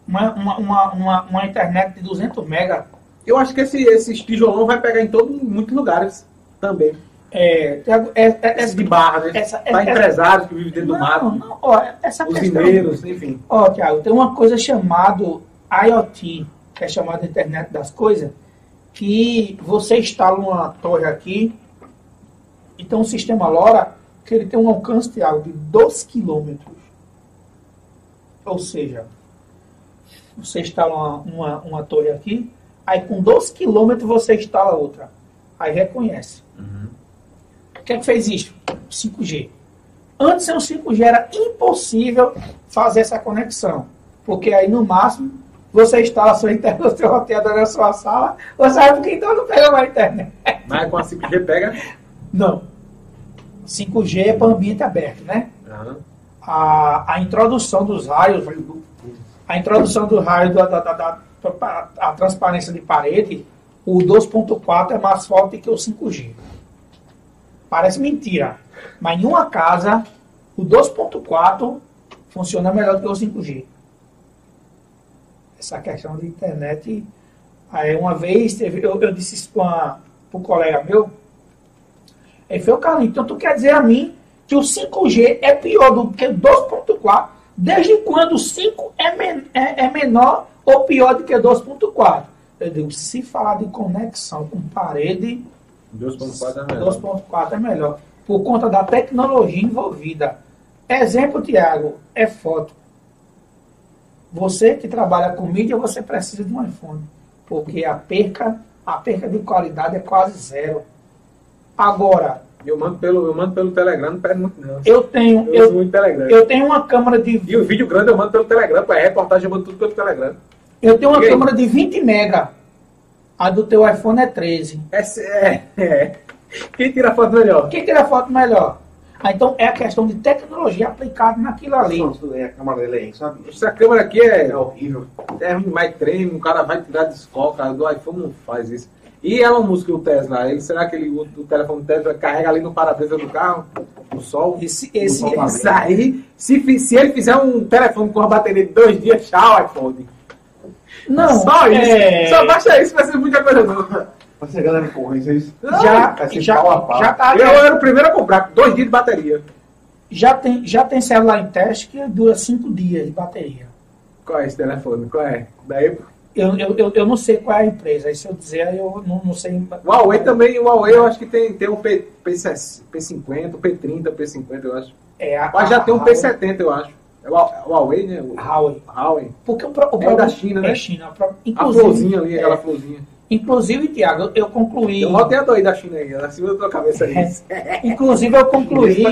Uma, uma, uma, uma, internet de 200 mega. Eu acho que esse, esse tijolão vai pegar em todo, em muitos lugares também. É, é, é, é de barra, né? Essa, Para empresários que vivem dentro não, do mato. Não, ó, essa os mineiros, enfim. Ó, Tiago, tem uma coisa chamada IoT, que é chamada Internet das Coisas, que você instala uma torre aqui, então o sistema LoRa, que ele tem um alcance, Tiago, de 2 quilômetros. Ou seja, você instala uma, uma, uma, torre aqui, aí com 2 quilômetros você instala outra. Aí reconhece. Uhum. O que é que fez isso? 5G. Antes, sem o 5G, era impossível fazer essa conexão. Porque aí, no máximo, você instala a sua internet, o seu roteador na sua sala, você sabe porque então não pega mais internet. Mas com a 5G pega? Não. 5G é para ambiente aberto, né? Uhum. A, a introdução dos raios, a introdução do raio da, da, da, da a transparência de parede, o 2.4 é mais forte que o 5G. Parece mentira, mas em uma casa, o 2.4 funciona melhor do que o 5G. Essa questão de internet, aí uma vez teve, eu, eu disse isso para um colega meu, ele falou, Carlinhos, então tu quer dizer a mim que o 5G é pior do que o 2.4? Desde quando o 5 é, men é, é menor ou pior do que 2.4? Eu digo, se falar de conexão com parede, 2.4 é melhor. 2.4 é melhor. Por conta da tecnologia envolvida. Exemplo, Tiago, é foto. Você que trabalha com mídia, você precisa de um iPhone. Porque a perca, a perca de qualidade é quase zero. Agora. Eu mando pelo, eu mando pelo Telegram, não perde muito não. Eu tenho. Eu, eu, Telegram. eu tenho uma câmera de. E o vídeo grande eu mando pelo Telegram, para reportagem eu mando tudo pelo Telegram. Eu tenho uma e câmera aí? de 20 mega. A do teu iPhone é 13. É, é, é. Quem tira foto melhor? Quem tira foto melhor? Ah, então é a questão de tecnologia aplicada naquilo ali. É a câmera dele aí, sabe? Essa câmera aqui é, é horrível. É mais treino, o cara vai tirar de escola, do iPhone não faz isso. E é uma música o Tesla, ele, será que ele, o, o telefone Tesla carrega ali no para-brisa do carro, no sol? Esse, esse, esse aí, se, se ele fizer um telefone com uma bateria de dois dias, tchau, iPhone. Não, só isso. É... Só baixa isso, vai ser muita coisa nova. Você galera concorrência, isso? Já, já, já tá. Eu era o primeiro a comprar, dois dias de bateria. Já tem, já tem celular em teste que dura cinco dias de bateria. Qual é esse telefone? Qual é? Daí eu, eu, eu, eu, não sei qual é a empresa, aí se eu dizer, eu não, não sei. O Huawei também, o Huawei eu acho que tem, tem o P, P, P50, o P30, o P50, eu acho. É, a, Mas já tem um P70, eu acho. É o, Huawei, né? O, Huawei. Huawei. Porque o, o é da China, né? É China. Inclusive, a florzinha ali, é, aquela florzinha. Inclusive, Tiago, eu concluí. Eu até doido da China aí, acima da tua cabeça aí. inclusive, eu concluí.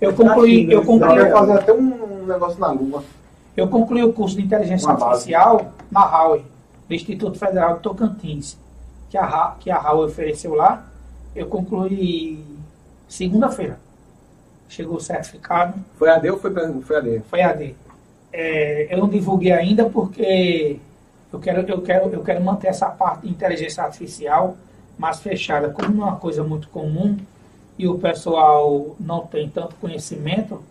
eu concluí. Eu concluí. Eu fazer até um negócio na lua. Eu concluí o curso de inteligência artificial na Huawei, do Instituto Federal de Tocantins, que a, que a Huawei ofereceu lá. Eu concluí segunda-feira. Chegou o certificado. Foi AD ou foi, foi AD? Foi AD. É, eu não divulguei ainda porque eu quero, eu, quero, eu quero manter essa parte de inteligência artificial mais fechada. Como não é uma coisa muito comum e o pessoal não tem tanto conhecimento,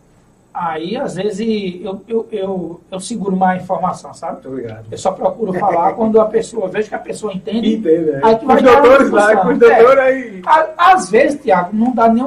Aí, às vezes, eu, eu, eu, eu seguro mais informação, sabe? Obrigado. Eu só procuro falar quando a pessoa, vejo que a pessoa entende. Entende, é. Aí tu vai os doutores lá, com os doutores aí. Às vezes, Tiago, não dá nem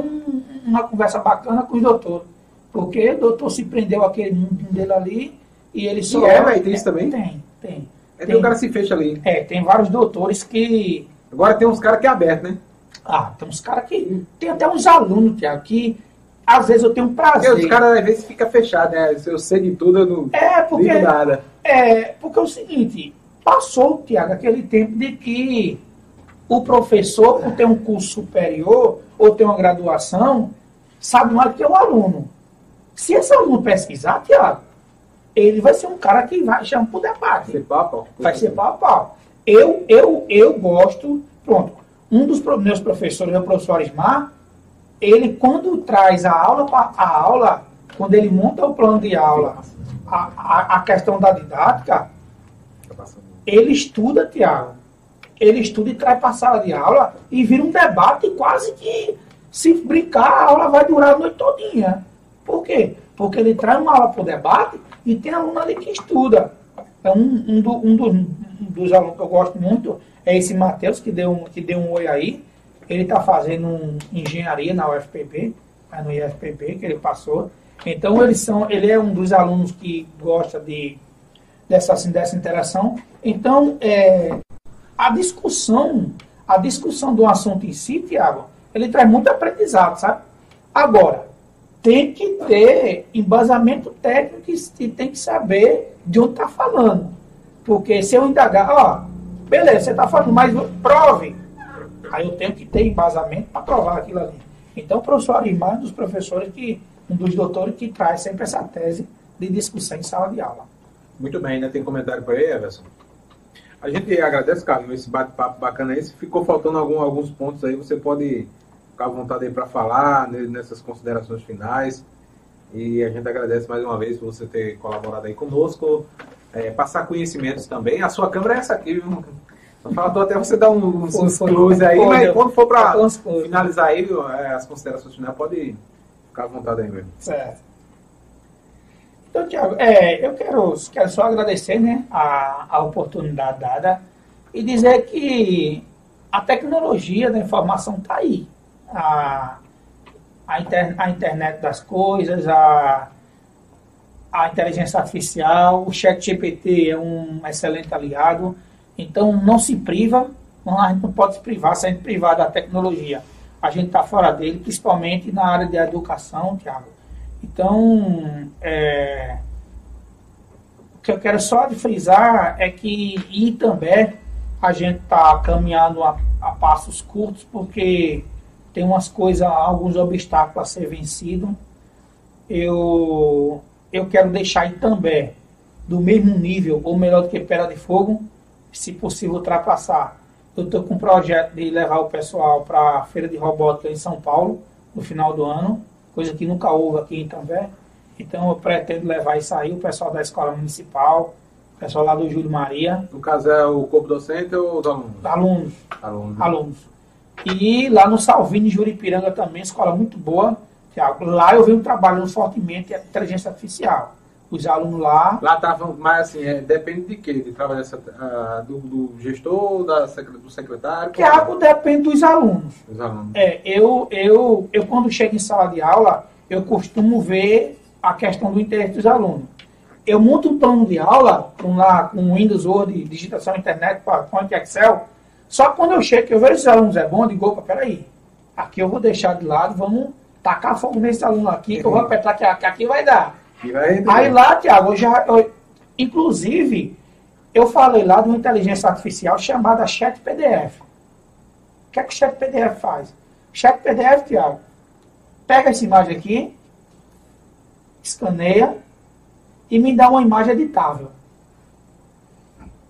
uma conversa bacana com os doutores. Porque o doutor se prendeu aquele mundo dele ali e ele só... E é, mas tem isso também? Tem, tem. É, tem um cara que se fecha ali. É, tem vários doutores que... Agora tem uns caras que é aberto, né? Ah, tem uns caras que... Tem até uns alunos, Tiago, que às vezes eu tenho um prazer. Porque os caras às vezes ficam fechados, né? Se eu sei de tudo, eu não é porque, digo nada. É, porque é o seguinte, passou, Tiago, aquele tempo de que o professor, por ter um curso superior ou ter uma graduação, sabe mais do que o aluno. Se esse aluno pesquisar, Tiago, ele vai ser um cara que vai chamar para o debate. Ser pau, pau. Vai ser pau a pau. Eu, eu, eu gosto, pronto, um dos meus professores o professor Ismar, ele quando traz a aula para a aula, quando ele monta o plano de aula, a, a, a questão da didática, ele estuda, Tiago. Ele estuda e traz para a sala de aula e vira um debate quase que, se brincar, a aula vai durar a noite todinha. Por quê? Porque ele traz uma aula para o debate e tem aluno ali que estuda. É um, um, do, um, dos, um, dos, alunos que eu gosto muito é esse Matheus, que deu, um, que deu um oi aí. Ele está fazendo engenharia na UFPB, no IFPB, que ele passou. Então, eles são, ele é um dos alunos que gosta de, dessa, assim, dessa interação. Então, é, a discussão, a discussão do assunto em si, Tiago, ele traz muito aprendizado, sabe? Agora, tem que ter embasamento técnico e tem que saber de onde está falando. Porque se eu indagar, ó, beleza, você está falando, mas prove. Aí eu tenho que ter embasamento para provar aquilo ali. Então, o professor Arimar é um dos professores que, um dos doutores que traz sempre essa tese de discussão em sala de aula. Muito bem, né? Tem comentário por aí, Everson? A gente agradece, Carlos, esse bate-papo bacana aí. Se ficou faltando algum, alguns pontos aí, você pode ficar à vontade aí para falar nessas considerações finais. E a gente agradece mais uma vez por você ter colaborado aí conosco. É, passar conhecimentos também. A sua câmera é essa aqui, viu? Só faltou até você dar uns, uns close aí, mas quando for para finalizar aí, é, as considerações finais, pode ficar à vontade aí mesmo. Certo. Então, Tiago, é, eu quero, quero só agradecer né, a, a oportunidade dada e dizer que a tecnologia da informação está aí. A, a, inter, a, internet das coisas, a, a inteligência artificial, o chat GPT é um excelente aliado. Então, não se priva, a gente não pode se privar, se a gente privar da tecnologia, a gente está fora dele, principalmente na área de educação, Tiago então, é, o que eu quero só frisar é que e também a gente está caminhando a, a, passos curtos porque tem umas coisas, alguns obstáculos a ser vencido. Eu, eu quero deixar aí também do mesmo nível, ou melhor do que Pera de Fogo, se possível ultrapassar. Eu estou com um projeto de levar o pessoal para a Feira de Robótica em São Paulo, no final do ano coisa que nunca houve aqui em També. Então eu pretendo levar isso aí, o pessoal da escola municipal, o pessoal lá do Júlio Maria. No caso é o corpo docente ou os alunos? Alunos. Alunos. Alunos. E lá no Salvini, Juripiranga também, escola muito boa. Lá eu venho trabalhando fortemente a inteligência artificial os alunos lá. Lá estavam, mas assim, é, depende de quê? De trabalhar uh, do, do, gestor, da, do secretário? Que algo depende dos alunos. Dos alunos. É, eu, eu, eu quando chego em sala de aula, eu costumo ver a questão do interesse dos alunos. Eu monto um plano de aula com, lá, com Windows, Word, digitação internet, PowerPoint, Excel. Só que quando eu chego, eu vejo os alunos é bom, eu digo, opa, peraí, aqui eu vou deixar de lado, vamos tacar fogo nesse aluno aqui, que eu vou apertar que aqui vai dar. Aí lá, Tiago, eu já. Eu, inclusive, eu falei lá de uma inteligência artificial chamada Chat PDF. O que é que o Chat PDF faz? Chat PDF, Tiago, pega essa imagem aqui, escaneia e me dá uma imagem editável.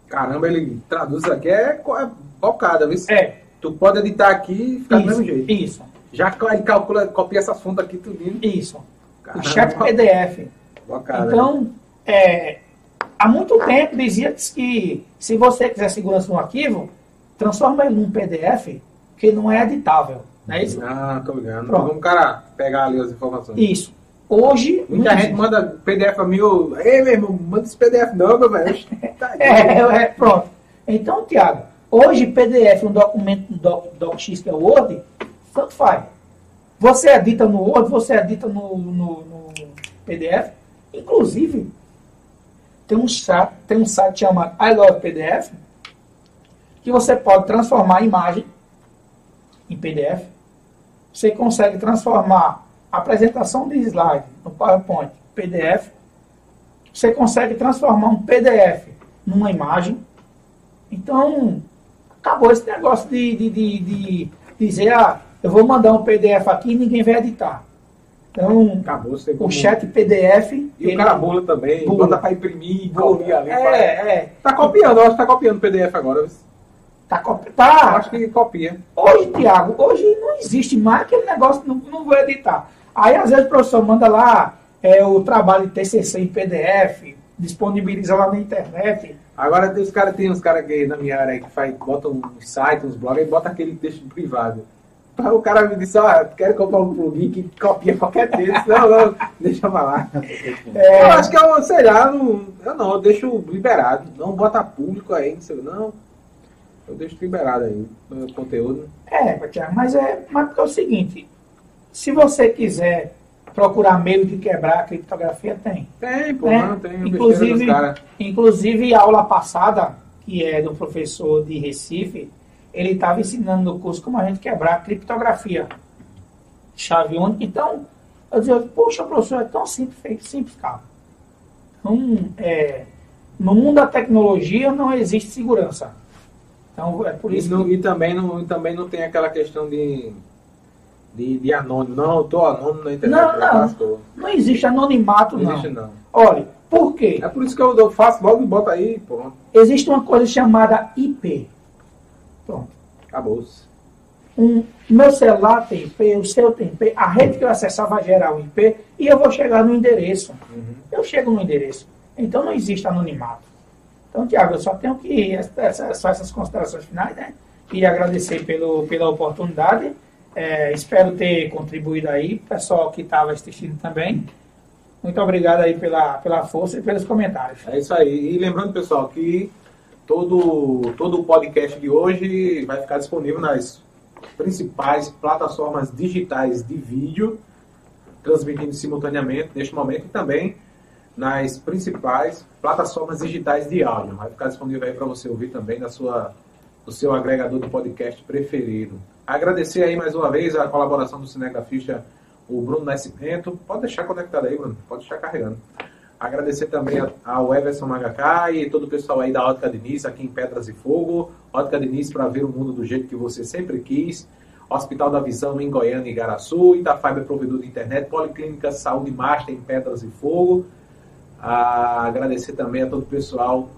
Caramba, ele traduz aqui, é, bocada, viu? É. Tu pode editar aqui e ficar isso, do mesmo jeito. Isso. Já ele calcula, copia essas fontes aqui tudo. Isso. Caramba. O chat PDF. Então, é, há muito tempo dizia que se você quiser segurança no arquivo, transforma ele num PDF que não é editável. Não é isso? Ah, tô ligado. Pronto. o cara pegar ali as informações. Isso. Hoje. Muita gente manda PDF a mim, ei meu irmão, manda esse PDF não, meu velho. [laughs] Tá é, é, pronto. Então, Tiago, hoje PDF, um documento doc, DocX que é o Word, tanto faz. Você edita no Word, você edita no, no, no PDF, Inclusive, tem um, tem um site chamado I Love PDF, que você pode transformar a imagem em PDF. Você consegue transformar a apresentação de slide no PowerPoint PDF. Você consegue transformar um PDF numa imagem. Então, acabou esse negócio de, de, de, de dizer, ah, eu vou mandar um PDF aqui e ninguém vai editar. Então, Acabou, o chat PDF. E ele... o carabola também, bula. bota para imprimir, copiar ali. É, pra... é. Tá copiando, eu acho que tá copiando o PDF agora. Tá copiando. Tá. Eu acho que copia. Hoje, Tiago, hoje não existe mais aquele negócio, não, não vou editar. Aí, às vezes, o professor manda lá é, o trabalho de TCC em PDF, disponibiliza lá na internet. Agora, tem os caras, tem uns caras que na minha área que faz, botam um site, uns blogs, e bota aquele texto privado. O cara me disse, ah, quero comprar um plugin que copia qualquer texto. não, não, deixa eu falar. [laughs] É, eu acho que eu, sei lá, não, eu não, eu deixo liberado. Não bota público aí, não sei, não. Eu deixo liberado aí o conteúdo. É, mas é, mas é o seguinte, se você quiser procurar meio de quebrar a criptografia, tem. Tem, pô, né? não, tem. Inclusive, inclusive, a aula passada, que é do professor de Recife, ele estava ensinando no curso como a gente quebrar a criptografia. Chave única. Então, eu dizia, poxa, professor, é tão simples, simples, cara. Então, é, no mundo da tecnologia não existe segurança. Então, é por isso e, que... e também, não, também não tem aquela questão de, de, de anônimo. Não, eu estou anônimo na internet. Não, não. Não existe anonimato, não. Existe, não. Olha, por quê? É por isso que eu faço logo e boto aí, pronto. Existe uma coisa chamada IP. Pronto. Acabou-se. Um, meu celular tem IP, o seu tem IP, a rede que eu acessar vai gerar um IP e eu vou chegar no endereço. Uhum. Eu chego no endereço. Então não existe anonimato. Então, Tiago, eu só tenho que essa, só essas considerações finais, né? E agradecer pelo, pela oportunidade. É, espero ter contribuído aí, pessoal que estava assistindo também. Muito obrigado aí pela, pela força e pelos comentários. É isso aí. E lembrando, pessoal, que todo, todo o podcast de hoje vai ficar disponível nas principais plataformas digitais de vídeo, transmitindo simultaneamente neste momento e também nas principais plataformas digitais de áudio. Vai ficar disponível aí para você ouvir também na sua, no seu agregador de podcast preferido. Agradecer aí mais uma vez a colaboração do Cinegrafista, o Bruno Nascimento. Pode deixar conectado aí, Bruno. Pode deixar carregando. Agradecer também ao Everson Magacá e todo o pessoal aí da Ótica Diniz, aqui em Pedras e Fogo. Ótica Diniz para ver o mundo do jeito que você sempre quis. Hospital da Visão em Goiânia e Igaraçu. Itafiber Provedor de Internet. Policlínica Saúde Master em Pedras e Fogo. Ah, agradecer também a todo o pessoal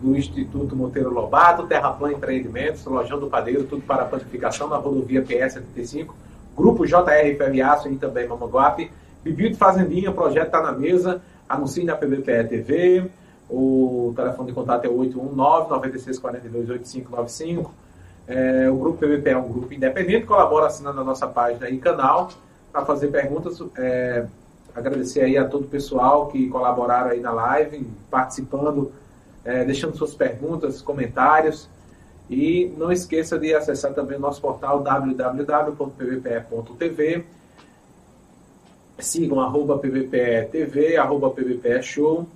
do Instituto Monteiro Lobato, Terraplan Empreendimentos, Lojão do Padeiro, tudo para a panificação na rodovia PS 75. Grupo JR Ferriaço e também Mamanguape. Bibi de Fazendinha, projeto está na mesa. Anuncie na PBPE TV. O telefone de contato é 819-9642-8595. É, o Grupo PBPE é um grupo independente, colabora assinando a nossa página e canal para fazer perguntas. É, agradecer aí a todo o pessoal que colaboraram aí na live, participando, é, deixando suas perguntas, comentários. E não esqueça de acessar também o nosso portal www.pbpe.tv Sigam arroba PVPE TV, arroba PVPE Show,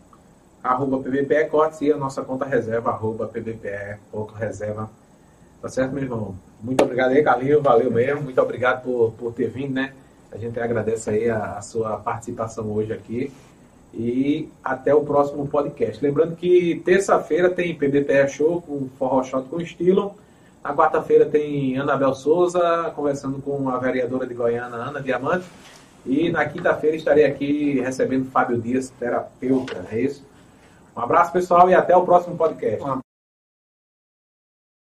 arroba PVPE Cortes e a nossa conta reserva, arroba PVPE.reserva. Tá certo, meu irmão? Muito obrigado aí, Carlinhos, valeu mesmo. Muito obrigado por, por ter vindo, né? A gente agradece aí a, a sua participação hoje aqui. E até o próximo podcast. Lembrando que terça-feira tem PBPE Show com Forró Shot com estilo. Na quarta-feira tem Anabel Souza conversando com a vereadora de Goiânia, Ana Diamante. E na quinta-feira estarei aqui recebendo Fábio Dias, terapeuta, é isso? Um abraço, pessoal, e até o próximo podcast.